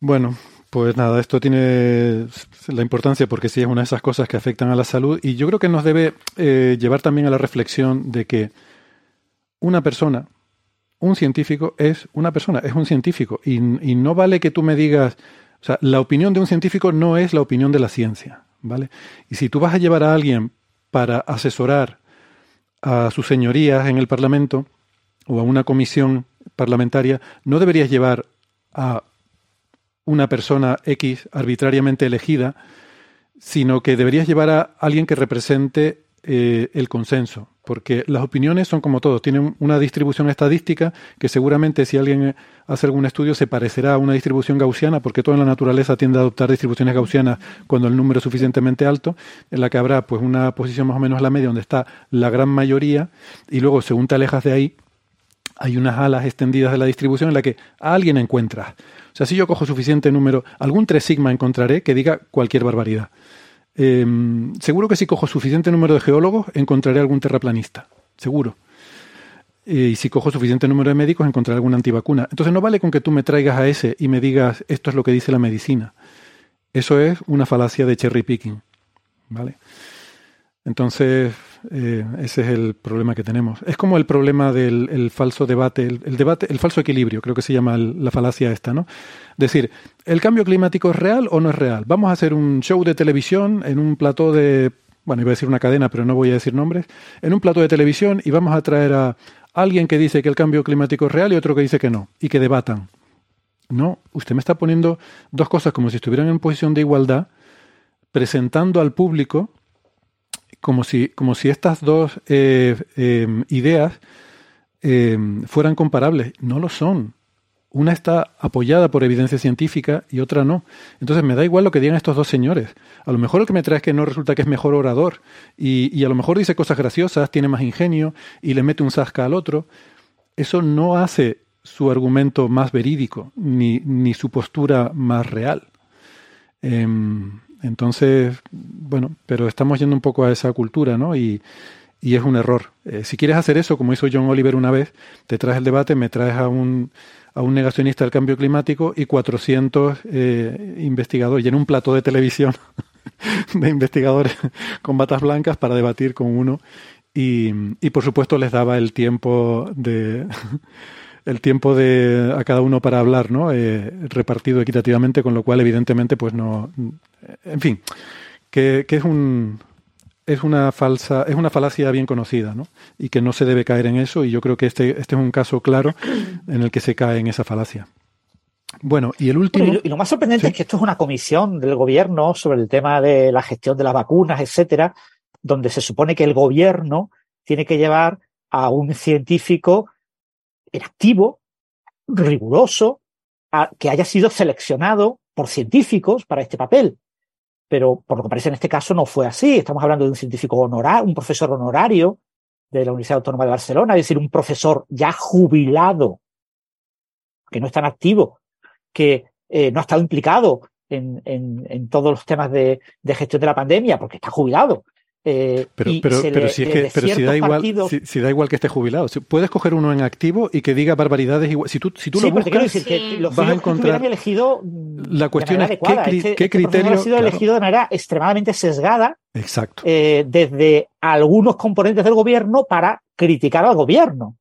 Speaker 1: Bueno, pues nada, esto tiene la importancia porque sí es una de esas cosas que afectan a la salud y yo creo que nos debe eh, llevar también a la reflexión de que una persona, un científico es una persona, es un científico y, no vale que tú me digas, o sea, la opinión de un científico no es la opinión de la ciencia, ¿vale? Y si tú vas a llevar a alguien para asesorar a sus señorías en el Parlamento o a una comisión parlamentaria, no deberías llevar a una persona X arbitrariamente elegida, sino que deberías llevar a alguien que represente eh, el consenso, porque las opiniones son como todos, tienen una distribución estadística que seguramente si alguien hace algún estudio se parecerá a una distribución gaussiana, porque toda la naturaleza tiende a adoptar distribuciones gaussianas cuando el número es suficientemente alto, en la que habrá pues una posición más o menos la media donde está la gran mayoría, y luego según te alejas de ahí, hay unas alas extendidas de la distribución en la que alguien encuentras. O sea, si yo cojo suficiente número, algún 3 sigma encontraré que diga cualquier barbaridad. Em, seguro que si cojo suficiente número de geólogos, encontraré algún terraplanista. Seguro. Y si cojo suficiente número de médicos, encontraré alguna antivacuna. Entonces no vale con que tú me traigas a ese y me digas esto es lo que dice la medicina. Eso es una falacia de cherry picking. ¿Vale? Entonces, eh, ese es el problema que tenemos. Es como el problema del falso debate, el, debate, el falso equilibrio, creo que se llama la falacia esta, ¿no? Decir, ¿el cambio climático es real o no es real? Vamos a hacer un show de televisión en un plató de, bueno, iba a decir una cadena, pero no voy a decir nombres, en un plató de televisión y vamos a traer a alguien que dice que el cambio climático es real y otro que dice que no, y que debatan. No, usted me está poniendo dos cosas como si estuvieran en posición de igualdad, presentando al público como si, como si estas dos eh, em, ideas em, fueran comparables. No lo son. Una está apoyada por evidencia científica y otra no. Entonces me da igual lo que digan estos dos señores. A lo mejor el que me trae es que no resulta que es mejor orador y, y a lo mejor dice cosas graciosas, tiene más ingenio y le mete un zasca al otro. Eso no hace su argumento más verídico ni, ni su postura más real. Em, entonces, bueno, pero estamos yendo un poco a esa cultura, ¿no? Y, es un error. Eh, si quieres hacer eso, como hizo John Oliver una vez, te traes el debate, me traes a un, a un negacionista del cambio climático y 400 eh, investigadores, y en un plato de televisión de investigadores con batas blancas para debatir con uno. Y, y por supuesto les daba el tiempo de el tiempo de a cada uno para hablar, ¿no? Eh, repartido equitativamente, con lo cual evidentemente, pues no, en fin, que, es un es una falsa, es una falacia bien conocida, ¿no? Y que no se debe caer en eso. Y yo creo que este, este es un caso claro en el que se cae en esa falacia. Bueno, y el último.
Speaker 3: y, lo, más sorprendente es que esto es una comisión del gobierno sobre el tema de la gestión de las vacunas, etcétera, donde se supone que el gobierno tiene que llevar a un científico activo, riguroso, que haya sido seleccionado por científicos para este papel. Pero por lo que parece en este caso no fue así. Estamos hablando de un científico honorario, un profesor honorario de la Universidad Autónoma de Barcelona, es decir, un profesor ya jubilado, que no es tan activo, que eh, no ha estado implicado en, todos los temas de, gestión de la pandemia, porque está jubilado,
Speaker 1: eh, pero, pero, pero, si, es que, pero si, da igual, si, da igual que esté jubilado. puedes coger uno en activo y que diga barbaridades igual. Si tú, si tú lo buscas,
Speaker 3: que vas a encontrar. Elegido
Speaker 1: la cuestión es qué, este, este criterio.
Speaker 3: ha sido elegido de manera extremadamente sesgada.
Speaker 1: Exacto.
Speaker 3: Eh, desde algunos componentes del gobierno para criticar al gobierno.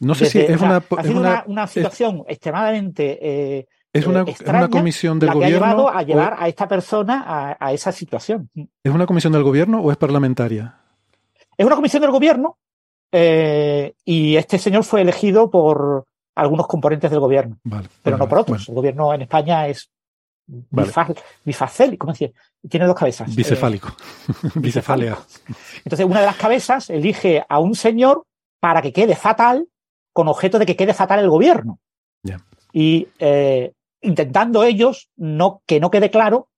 Speaker 1: No sé si es una,
Speaker 3: ha sido una, una, situación extremadamente eh,
Speaker 1: es una, una comisión del
Speaker 3: la
Speaker 1: gobierno.
Speaker 3: Ha llevado a llevar a esta persona a, esa situación.
Speaker 1: ¿Es una comisión del gobierno o es parlamentaria?
Speaker 3: Es una comisión del gobierno eh, y este señor fue elegido por algunos componentes del gobierno, pero no por otros. El gobierno en España es bifacélico, ¿cómo decir? Tiene dos cabezas.
Speaker 1: Bicefálico. Bicefálico.
Speaker 3: Entonces, una de las cabezas elige a un señor para que quede fatal, con objeto de que quede fatal el gobierno. Y eh, intentando ellos no, que no quede claro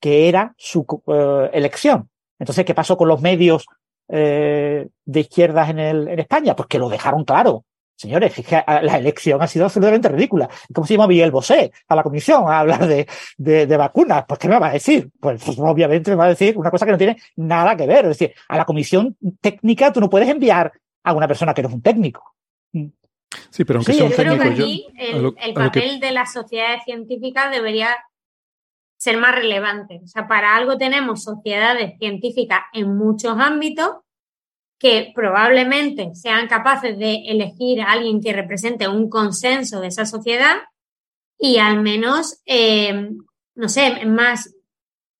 Speaker 3: que era su eh, elección. Entonces, ¿qué pasó con los medios eh, de izquierdas en, el, en España? Pues que lo dejaron claro. Señores, es que la elección ha sido absolutamente ridícula. ¿Cómo se llama Miguel Bosé a la comisión a hablar de, de, vacunas? Pues, ¿qué me va a decir? Pues, pues, obviamente me va a decir una cosa que no tiene nada que ver. Es decir, a la comisión técnica tú no puedes enviar a una persona que no es un técnico.
Speaker 1: Sí, pero aunque sea un técnico,
Speaker 2: creo que aquí el, papel de las sociedades científicas debería ser más relevante. O sea, para algo tenemos sociedades científicas en muchos ámbitos que probablemente sean capaces de elegir a alguien que represente un consenso de esa sociedad y al menos, eh, no sé, más,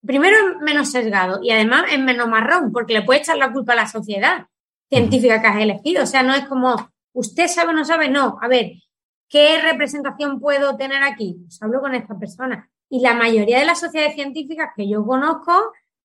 Speaker 2: primero menos sesgado y además es menos marrón, porque le puede echar la culpa a la sociedad científica que has elegido. O sea, no es como, usted sabe o no sabe, no, a ver, ¿qué representación puedo tener aquí? Pues hablo con esta persona. Y la mayoría de las sociedades científicas que yo conozco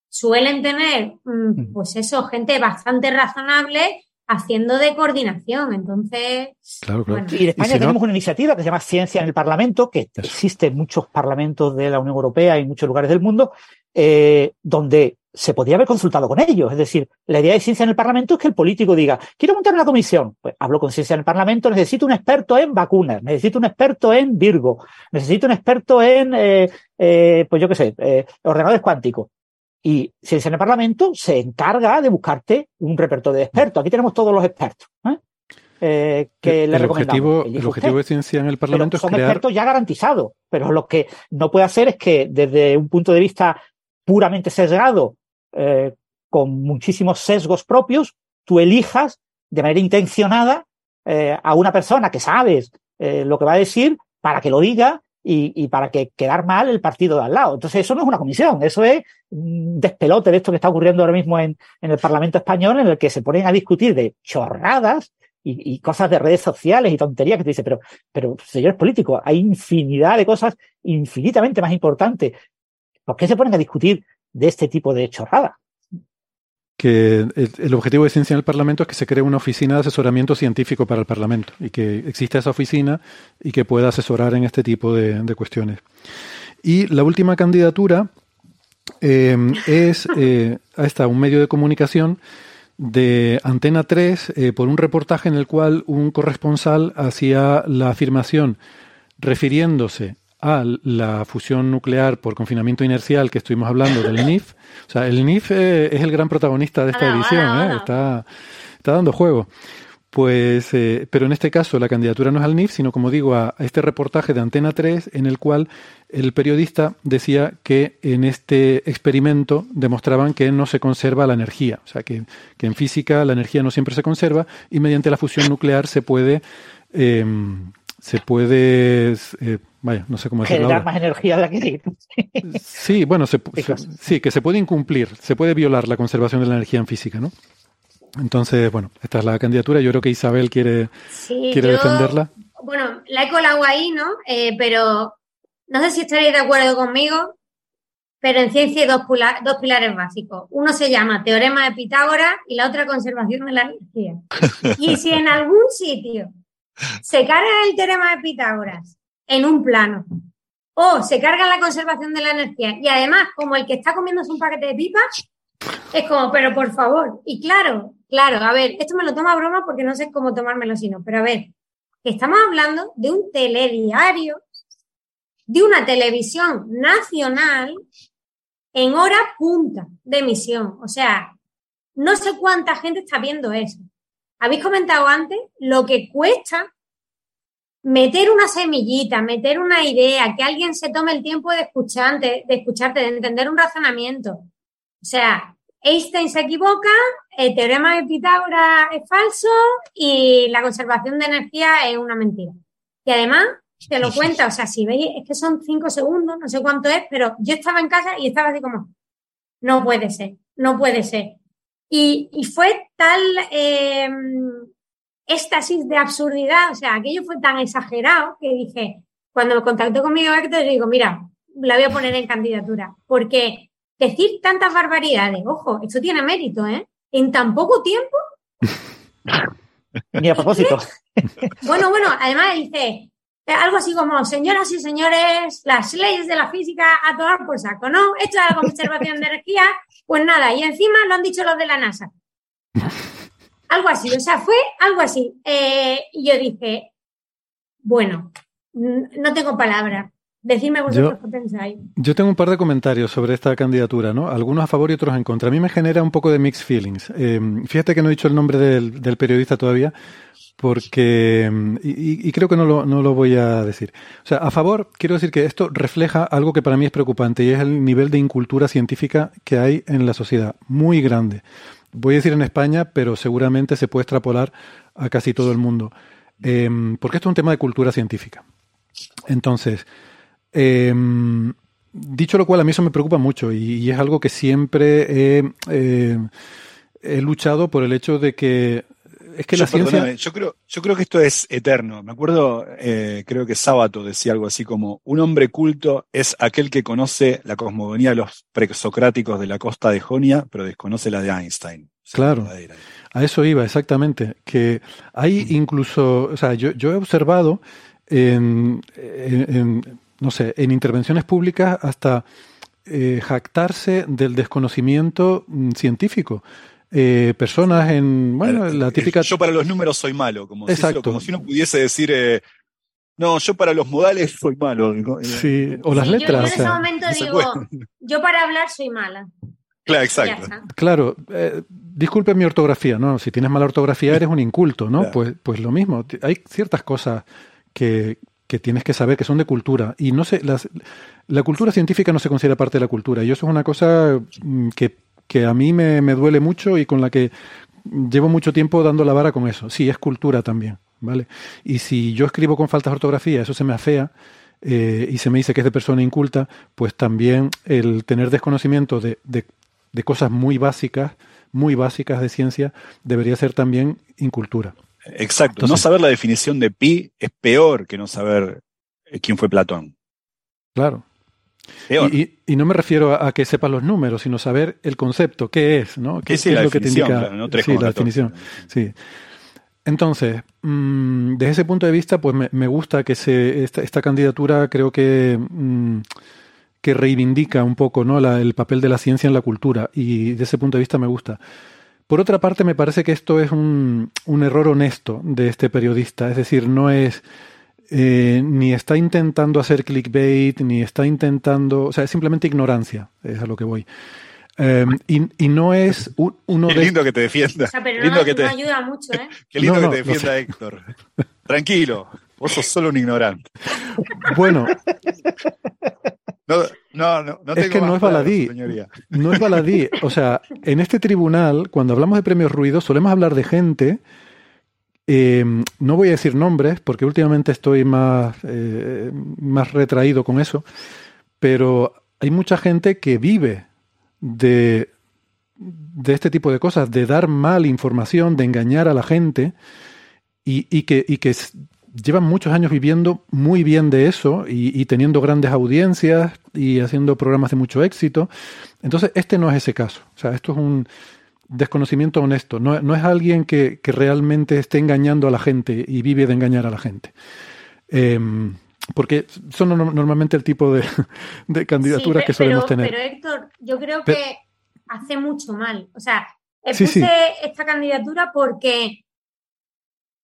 Speaker 2: suelen tener, mm, pues eso, gente bastante razonable haciendo de coordinación. Entonces.
Speaker 3: Claro, claro. Y en España tenemos una iniciativa que se llama Ciencia en el Parlamento, que existe en muchos parlamentos de la Unión Europea y en muchos lugares del mundo, eh, donde se podría haber consultado con ellos. Es decir, la idea de ciencia en el Parlamento es que el político diga, quiero montar una comisión. Pues hablo con ciencia en el Parlamento, necesito un experto en vacunas, necesito un experto en Virgo, necesito un experto en, eh, eh, pues yo qué sé, eh, ordenadores cuánticos. Y ciencia en el Parlamento se encarga de buscarte un repertorio de expertos. Aquí tenemos todos los expertos. que
Speaker 1: el, le objetivo, el objetivo de ciencia en el Parlamento
Speaker 3: son
Speaker 1: es crear...
Speaker 3: expertos ya garantizados, pero lo que no puede hacer es que desde un punto de vista puramente sesgado eh, con muchísimos sesgos propios, tú elijas de manera intencionada eh, a una persona que sabes eh, lo que va a decir para que lo diga y, para que quedar mal el partido de al lado. Entonces eso no es una comisión, eso es un despelote de esto que está ocurriendo ahora mismo en, el Parlamento español en el que se ponen a discutir de chorradas y, cosas de redes sociales y tonterías que te dice, pero, pero señores políticos, hay infinidad de cosas infinitamente más importantes. ¿Por qué se ponen a discutir de este tipo de chorrada.
Speaker 1: Que el, objetivo de Ciencia en el Parlamento es que se cree una oficina de asesoramiento científico para el Parlamento y que exista esa oficina y que pueda asesorar en este tipo de, cuestiones. Y la última candidatura em, es eh, a un medio de comunicación de Antena 3 eh, por un reportaje en el cual un corresponsal hacía la afirmación refiriéndose a la fusión nuclear por confinamiento inercial que estuvimos hablando del NIF. O sea, el NIF eh, es el gran protagonista de esta edición, ¿eh? Está, está dando juego. Pues, eh, pero en este caso la candidatura no es al NIF, sino como digo, a, este reportaje de Antena 3 en el cual el periodista decía que en este experimento demostraban que no se conserva la energía, o sea, que, que en física la energía no siempre se conserva y mediante la fusión nuclear se puede em, se puede, eh, vaya, no sé cómo
Speaker 3: decirlo. Generar más energía de la que
Speaker 1: Sí, bueno, sí, que se puede incumplir, se puede violar la conservación de la energía en física, ¿no? Entonces, bueno, esta es la candidatura. Yo creo que Isabel quiere, quiere defenderla.
Speaker 2: Bueno, la he colado ahí, ¿no? Eh, pero no sé si estaréis de acuerdo conmigo, pero en ciencia hay dos, dos pilares básicos. Uno se llama teorema de Pitágoras y la otra conservación de la energía. Y si en algún sitio se carga el teorema de Pitágoras en un plano. O se carga la conservación de la energía y además como el que está comiéndose un paquete de pipas, es como, pero por favor, y claro, claro, a ver, esto me lo toma broma porque no sé cómo tomármelo sino, pero a ver, estamos hablando de un telediario, de una televisión nacional en hora punta de emisión. O sea, no sé cuánta gente está viendo eso. Habéis comentado antes lo que cuesta meter una semillita, meter una idea, que alguien se tome el tiempo de escucharte, de escucharte, de entender un razonamiento. O sea, Einstein se equivoca, el teorema de Pitágoras es falso y la conservación de energía es una mentira. Y además, te lo cuenta, o sea, si veis, es que son cinco segundos, no sé cuánto es, pero yo estaba en casa y estaba así como, no puede ser, no puede ser. Y, fue tal eh, éxtasis de absurdidad, o sea, aquello fue tan exagerado que dije, cuando me contactó conmigo Héctor, le digo, mira, la voy a poner en candidatura, porque decir tantas barbaridades, ojo, eso tiene mérito, ¿eh? En tan poco tiempo.
Speaker 3: Ni a propósito.
Speaker 2: bueno, bueno, además dice, algo así como, señoras y señores, las leyes de la física a tomar por saco, ¿no? Esto es la conservación de energía, pues nada, y encima lo han dicho los de la NASA. Algo así, o sea, fue algo así. Eh, y yo dije, bueno, no tengo palabras. Decidme vosotros qué pensáis.
Speaker 1: Yo tengo un par de comentarios sobre esta candidatura, ¿no? Algunos a favor y otros en contra. A mí me genera un poco de mixed feelings. Eh, fíjate que no he dicho el nombre del periodista todavía, porque, y, creo que no lo, no lo voy a decir. O sea, a favor, quiero decir que esto refleja algo que para mí es preocupante y es el nivel de incultura científica que hay en la sociedad, muy grande. Voy a decir en España, pero seguramente se puede extrapolar a casi todo el mundo. Em, porque esto es un tema de cultura científica. Entonces, em, dicho lo cual, a mí eso me preocupa mucho y, es algo que siempre eh, he luchado por el hecho de que es que la ciencia...
Speaker 5: yo creo, yo creo que esto es eterno. Me acuerdo, eh, creo que Sábato decía algo así como, un hombre culto es aquel que conoce la cosmogonía de los presocráticos de la costa de Jonia, pero desconoce la de Einstein.
Speaker 1: Claro. A eso iba, exactamente. Que hay incluso, o sea, yo, yo he observado en, no sé, en intervenciones públicas hasta eh, jactarse del desconocimiento mm, científico eh, personas en, bueno, la típica...
Speaker 5: Yo para los números soy malo, como, Si, como si uno pudiese decir, eh, no, yo para los modales soy malo.
Speaker 1: Sí, o las letras.
Speaker 2: Yo, en ese momento digo, yo para hablar soy mala.
Speaker 5: Claro, exacto.
Speaker 1: Claro, eh, disculpe mi ortografía, ¿no? Si tienes mala ortografía eres un inculto, ¿no? Pues, pues lo mismo. Hay ciertas cosas que, que tienes que saber que son de cultura. Y no sé, las, la cultura científica no se considera parte de la cultura. Y eso es una cosa mm, que que a mí me, duele mucho y con la que llevo mucho tiempo dando la vara con eso. Sí, es cultura también, ¿vale? Y si yo escribo con faltas de ortografía, eso se me afea eh, y se me dice que es de persona inculta, pues también el tener desconocimiento de, de, cosas muy básicas, muy básicas de ciencia, debería ser también incultura.
Speaker 5: Exacto. no saber la definición de pi es peor que no saber eh, quién fue Platón.
Speaker 1: Claro. Y, no me refiero a, que sepas los números, sino saber el concepto, qué es, ¿no? ¿Qué,
Speaker 5: es lo que te indica?
Speaker 1: sí, la definición. Sí. Entonces, mm, desde ese punto de vista, pues me, gusta que se, esta, candidatura creo que, mm, que reivindica un poco ¿no? el papel de la ciencia en la cultura y desde ese punto de vista me gusta. Por otra parte, me parece que esto es un, un error honesto de este periodista, es decir, no es eh, ni está intentando hacer clickbait, ni está intentando, o sea, es simplemente ignorancia, es a lo que voy. Em, y, no es uno
Speaker 5: Qué lindo que te defienda.
Speaker 2: O sea, pero lindo no, que te... ayuda mucho, ¿eh?
Speaker 5: Qué lindo que te defienda Héctor. Tranquilo, vos sos solo un ignorante.
Speaker 1: Bueno.
Speaker 5: No, no, no, no
Speaker 1: es que no es baladí. No es baladí. O sea, en este tribunal, cuando hablamos de premios ruidos, solemos hablar de gente Em, no voy a decir nombres porque últimamente estoy más, eh, más retraído con eso, pero hay mucha gente que vive de, de este tipo de cosas, de dar mal información, de engañar a la gente y, y que llevan muchos años viviendo muy bien de eso y, y, teniendo grandes audiencias y haciendo programas de mucho éxito. Entonces, este no es ese caso. O sea, esto es un, desconocimiento honesto. No, es alguien que, realmente esté engañando a la gente y vive de engañar a la gente. Em, porque son normalmente el tipo de, candidaturas que solemos tener.
Speaker 2: Pero Héctor, yo creo que hace mucho mal. O sea, puse esta candidatura porque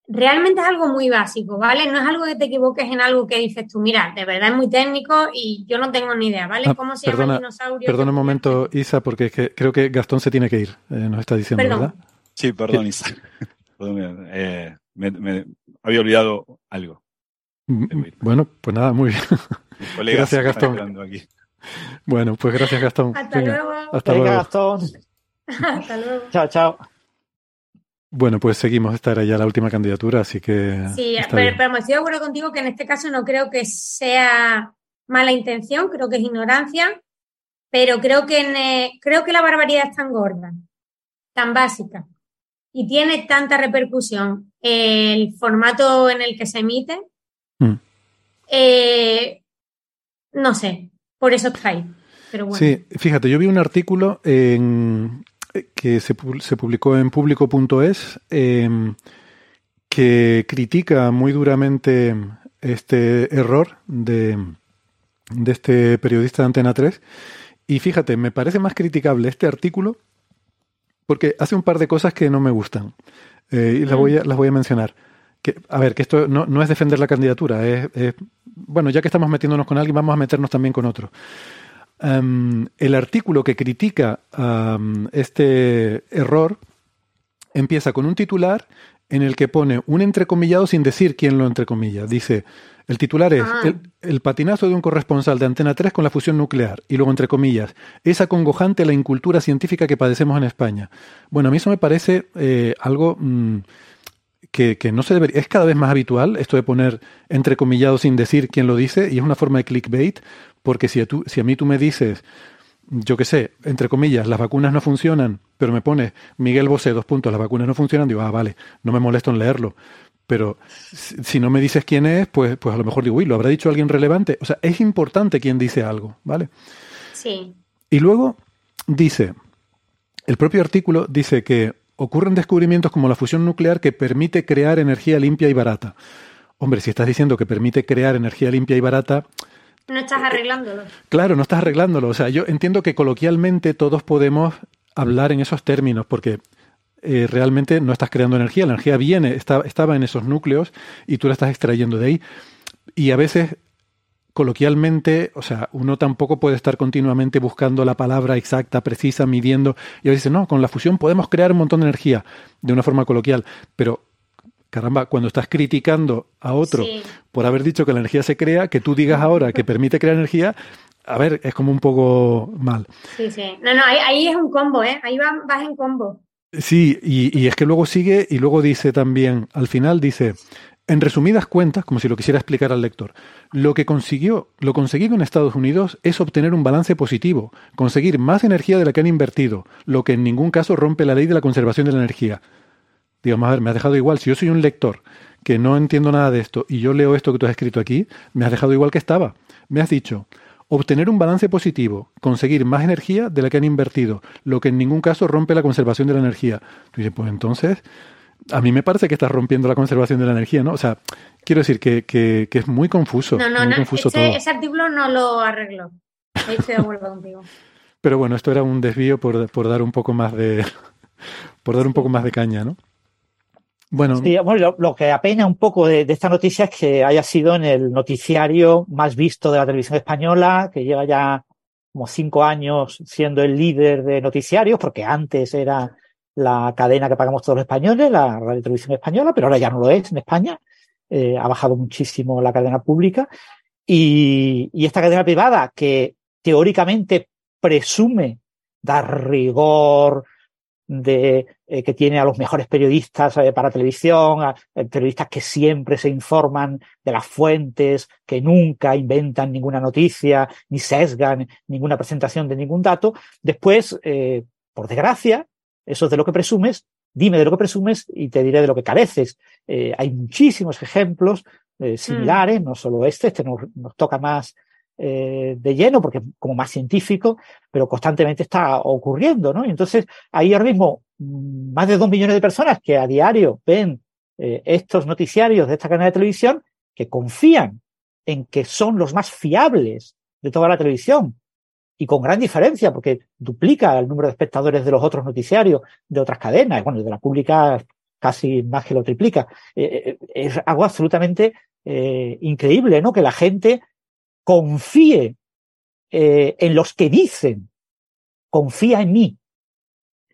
Speaker 2: realmente es algo muy básico, ¿vale? No es algo que te equivoques en algo que dices tú, mira, de verdad es muy técnico y yo no tengo ni idea, ¿vale? Ah, ¿Cómo se llama el dinosaurio?
Speaker 1: Perdona un momento, Isa, porque creo que Gastón se tiene que ir, eh, nos está diciendo, ¿verdad?
Speaker 5: Sí, perdón, Isa. Eh, me, había olvidado algo.
Speaker 1: Mm, bueno, pues nada, muy bien. gracias, Gastón. Bueno, pues gracias, Gastón.
Speaker 2: Hasta luego.
Speaker 3: Hasta luego. Gastón.
Speaker 2: Hasta luego.
Speaker 3: Chao, chao.
Speaker 1: Bueno, pues seguimos. Esta era ya la última candidatura, así que.
Speaker 2: Sí, pero, pero, estoy de acuerdo contigo que en este caso no creo que sea mala intención, creo que es ignorancia, pero creo que, creo que la barbaridad es tan gorda tan básica y tiene tanta repercusión el formato en el que se emite, mm. eh, no sé, por eso está ahí. Pero bueno.
Speaker 1: Sí, fíjate, yo vi un artículo en, que se, publicó en público.es em, que critica muy duramente este error de, de este periodista de Antena 3. Y fíjate, me parece más criticable este artículo porque hace un par de cosas que no me gustan. Eh, y las voy, a, las voy a mencionar. Que, a ver, que esto no, es defender la candidatura, es, bueno, ya que estamos metiéndonos con alguien, vamos a meternos también con otro. El artículo que critica este error empieza con un titular en el que pone un entrecomillado sin decir quién lo entrecomilla. Dice, el titular es ah. el, patinazo de un corresponsal de Antena 3 con la fusión nuclear. Y luego, entre comillas, es acongojante la incultura científica que padecemos en España. Bueno, a mí eso me parece eh, algo mm, que, no se debería. Es cada vez más habitual esto de poner entrecomillado sin decir quién lo dice, y es una forma de clickbait, porque si a, tú, si a mí tú me dices, yo qué sé, entre comillas, las vacunas no funcionan, pero me pones Miguel Bosé, dos puntos, las vacunas no funcionan, digo, ah, vale, no me molesto en leerlo. Pero si no me dices quién es, pues, pues a lo mejor digo, uy, ¿lo habrá dicho alguien relevante? O sea, es importante quién dice algo, ¿vale?
Speaker 2: Sí.
Speaker 1: Y luego dice, el propio artículo dice que ocurren descubrimientos como la fusión nuclear que permite crear energía limpia y barata. Hombre, si estás diciendo que permite crear energía limpia y barata...
Speaker 2: No estás arreglándolo.
Speaker 1: Claro, no estás arreglándolo. O sea, yo entiendo que coloquialmente todos podemos hablar en esos términos, porque eh, realmente no estás creando energía, la energía viene, estaba en esos núcleos y tú la estás extrayendo de ahí. Y a veces, coloquialmente, o sea, uno tampoco puede estar continuamente buscando la palabra exacta, precisa, midiendo. Y a veces, no, con la fusión podemos crear un montón de energía de una forma coloquial, pero caramba, cuando estás criticando a otro por haber dicho que la energía se crea, que tú digas ahora que permite crear energía, a ver, es como un poco mal.
Speaker 2: Sí, sí. No, no, ahí, es un combo, ¿eh? Ahí vas en combo.
Speaker 1: Sí, y, es que luego sigue y luego dice también, al final dice, en resumidas cuentas, como si lo quisiera explicar al lector, lo que consiguió, lo conseguido en Estados Unidos es obtener un balance positivo, conseguir más energía de la que han invertido, lo que en ningún caso rompe la ley de la conservación de la energía. Digamos, a ver, me has dejado igual, si yo soy un lector que no entiendo nada de esto y yo leo esto que tú has escrito aquí, me has dejado igual que estaba. Me has dicho, obtener un balance positivo, conseguir más energía de la que han invertido, lo que en ningún caso rompe la conservación de la energía. Tú dices, pues entonces, a mí me parece que estás rompiendo la conservación de la energía, ¿no? O sea, quiero decir que, que, es muy confuso.
Speaker 2: No, no,
Speaker 1: no,
Speaker 2: ese, artículo no lo arreglo. Ahí estoy de acuerdo contigo.
Speaker 1: Pero bueno, esto era un desvío por, por dar un poco más de por dar un poco más de caña, ¿no?
Speaker 3: Bueno, lo, que apena un poco de, esta noticia es que haya sido en el noticiario más visto de la televisión española, que lleva ya como cinco años siendo el líder de noticiarios, porque antes era la cadena que pagamos todos los españoles, la radio televisión española, pero ahora ya no lo es en España. Eh, ha bajado muchísimo la cadena pública. Y esta cadena privada, que teóricamente presume dar rigor, de, eh, que tiene a los mejores periodistas eh, para televisión, a, eh, periodistas que siempre se informan de las fuentes, que nunca inventan ninguna noticia, ni sesgan ninguna presentación de ningún dato. Después, por desgracia, eso es de lo que presumes, dime de lo que presumes y te diré de lo que careces. hay muchísimos ejemplos similares, mm. no solo este, este nos, nos toca más eh, de lleno, porque como más científico, pero constantemente está ocurriendo, ¿no? Y entonces hay ahora mismo mm, más de dos millones de personas que a diario ven eh, estos noticiarios de esta cadena de televisión que confían en que son los más fiables de toda la televisión y con gran diferencia porque duplica el número de espectadores de los otros noticiarios de otras cadenas, bueno, de la pública casi más que lo triplica. Eh, es algo absolutamente increíble, ¿no? Que la gente confíe eh, en los que dicen, confía en mí,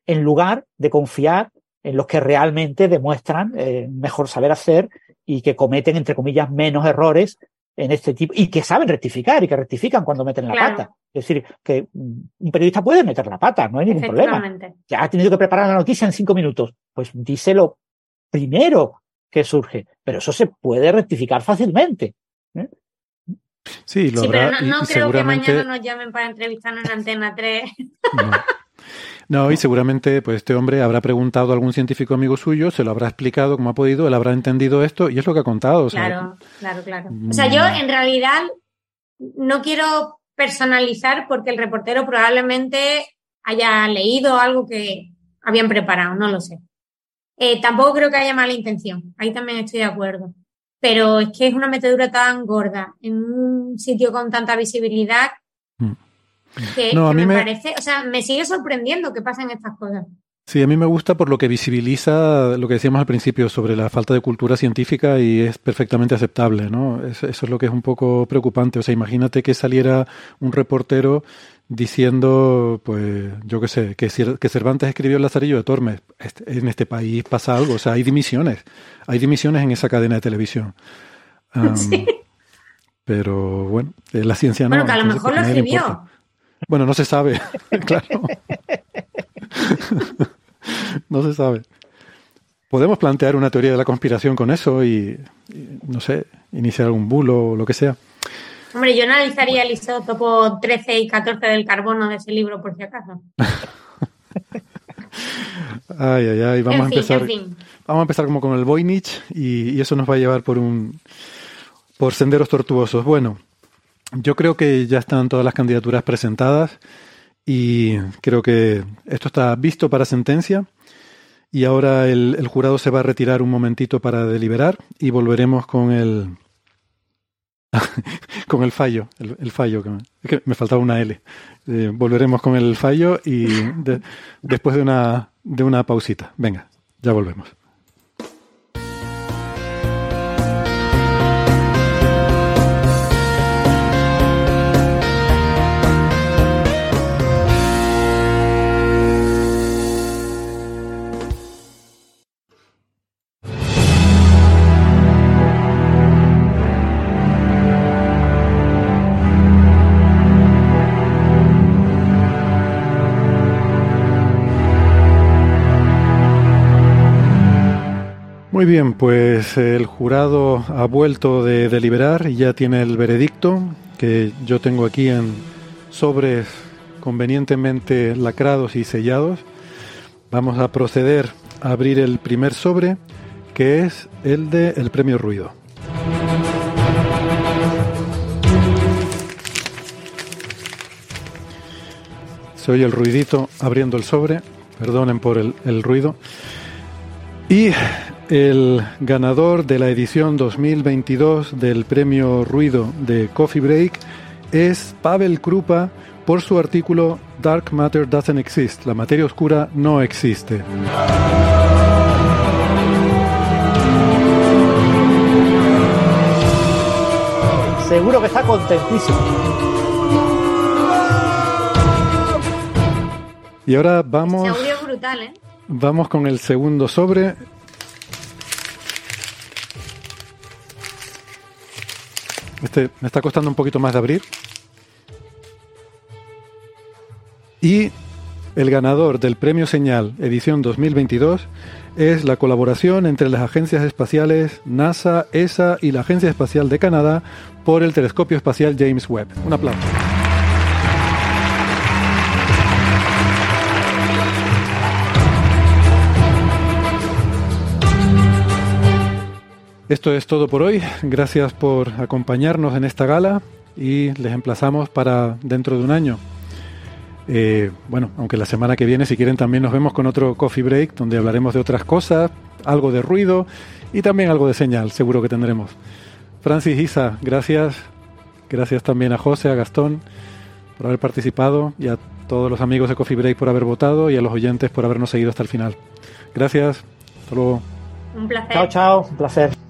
Speaker 3: en lugar de confiar en los que realmente demuestran eh, mejor saber hacer y que cometen, entre comillas, menos errores en este tipo y que saben rectificar y que rectifican cuando meten la pata. Es decir, que un periodista puede meter la pata, no hay ningún problema. Ya ha tenido que preparar la noticia en cinco minutos. Pues díselo primero que surge, pero eso se puede rectificar fácilmente. ¿eh?
Speaker 1: Sí, lo
Speaker 2: sí pero no, creo que mañana nos llamen para entrevistarnos en Antena 3.
Speaker 1: No, y seguramente pues este hombre habrá preguntado a algún científico amigo suyo, se lo habrá explicado como ha podido, él habrá entendido esto y es lo que ha contado.
Speaker 2: claro, claro, claro. O sea, yo en realidad no quiero personalizar porque el reportero probablemente haya leído algo que habían preparado, no lo sé. Eh, tampoco creo que haya mala intención, ahí también estoy de acuerdo. Pero es que es una metedura tan gorda en un sitio con tanta visibilidad mm. Que, no, a mí me, parece, o sea, me sigue sorprendiendo que pasen estas cosas.
Speaker 1: Sí, a mí me gusta por lo que visibiliza lo que decíamos al principio sobre la falta de cultura científica y es perfectamente aceptable, ¿no? Eso, es lo que es un poco preocupante. O sea, imagínate que saliera un reportero diciendo, pues, yo qué sé, que, que Cervantes escribió el Lazarillo de Tormes. Este, en este país pasa algo, o sea, hay dimisiones. Hay dimisiones en esa cadena de televisión. sí. Pero bueno, la ciencia no.
Speaker 2: Bueno, que a lo mejor lo escribió.
Speaker 1: Bueno, no se sabe, claro. no se sabe. Podemos plantear una teoría de la conspiración con eso y, no sé, iniciar algún bulo o lo que sea.
Speaker 2: Hombre, yo analizaría el isótopo 13 y 14 del carbono de ese libro, por si acaso.
Speaker 1: ay, ay, ay. Vamos a empezar. Vamos a empezar como con el Voynich y, y, eso nos va a llevar por un por senderos tortuosos. Bueno, yo creo que ya están todas las candidaturas presentadas y creo que esto está visto para sentencia y ahora el, jurado se va a retirar un momentito para deliberar y volveremos con el con el fallo, el, fallo que me, faltaba una L. Eh, volveremos con el fallo y después de una de una pausita. Venga, ya volvemos. Muy bien, pues el jurado ha vuelto de deliberar y ya tiene el veredicto que yo tengo aquí en sobres convenientemente lacrados y sellados. Vamos a proceder a abrir el primer sobre, que es el de el premio ruido. Se oye el ruidito abriendo el sobre, perdonen por el, el ruido. Y el ganador de la edición 2022 del premio Ruido de Coffee Break es Pavel Krupa por su artículo Dark Matter Doesn't Exist, la materia oscura no existe.
Speaker 3: Seguro que está contentísimo.
Speaker 1: Y ahora vamos.
Speaker 2: brutal, ¿eh?
Speaker 1: Vamos con el segundo sobre. Este me está costando un poquito más de abrir. Y el ganador del Premio Señal edición 2022 es la colaboración entre las agencias espaciales NASA, ESA y la Agencia Espacial de Canadá por el telescopio espacial James Webb. Un aplauso. Esto es todo por hoy. Gracias por acompañarnos en esta gala y les emplazamos para dentro de un año. Eh, bueno, aunque la semana que viene, si quieren, también nos vemos con otro coffee break donde hablaremos de otras cosas, algo de ruido y también algo de señal, seguro que tendremos. Francis Isa, gracias. Gracias también a José, a Gastón por haber participado y a todos los amigos de Coffee Break por haber votado y a los oyentes por habernos seguido hasta el final. Gracias. Hasta luego.
Speaker 2: Un placer.
Speaker 3: Chao, chao. Un placer.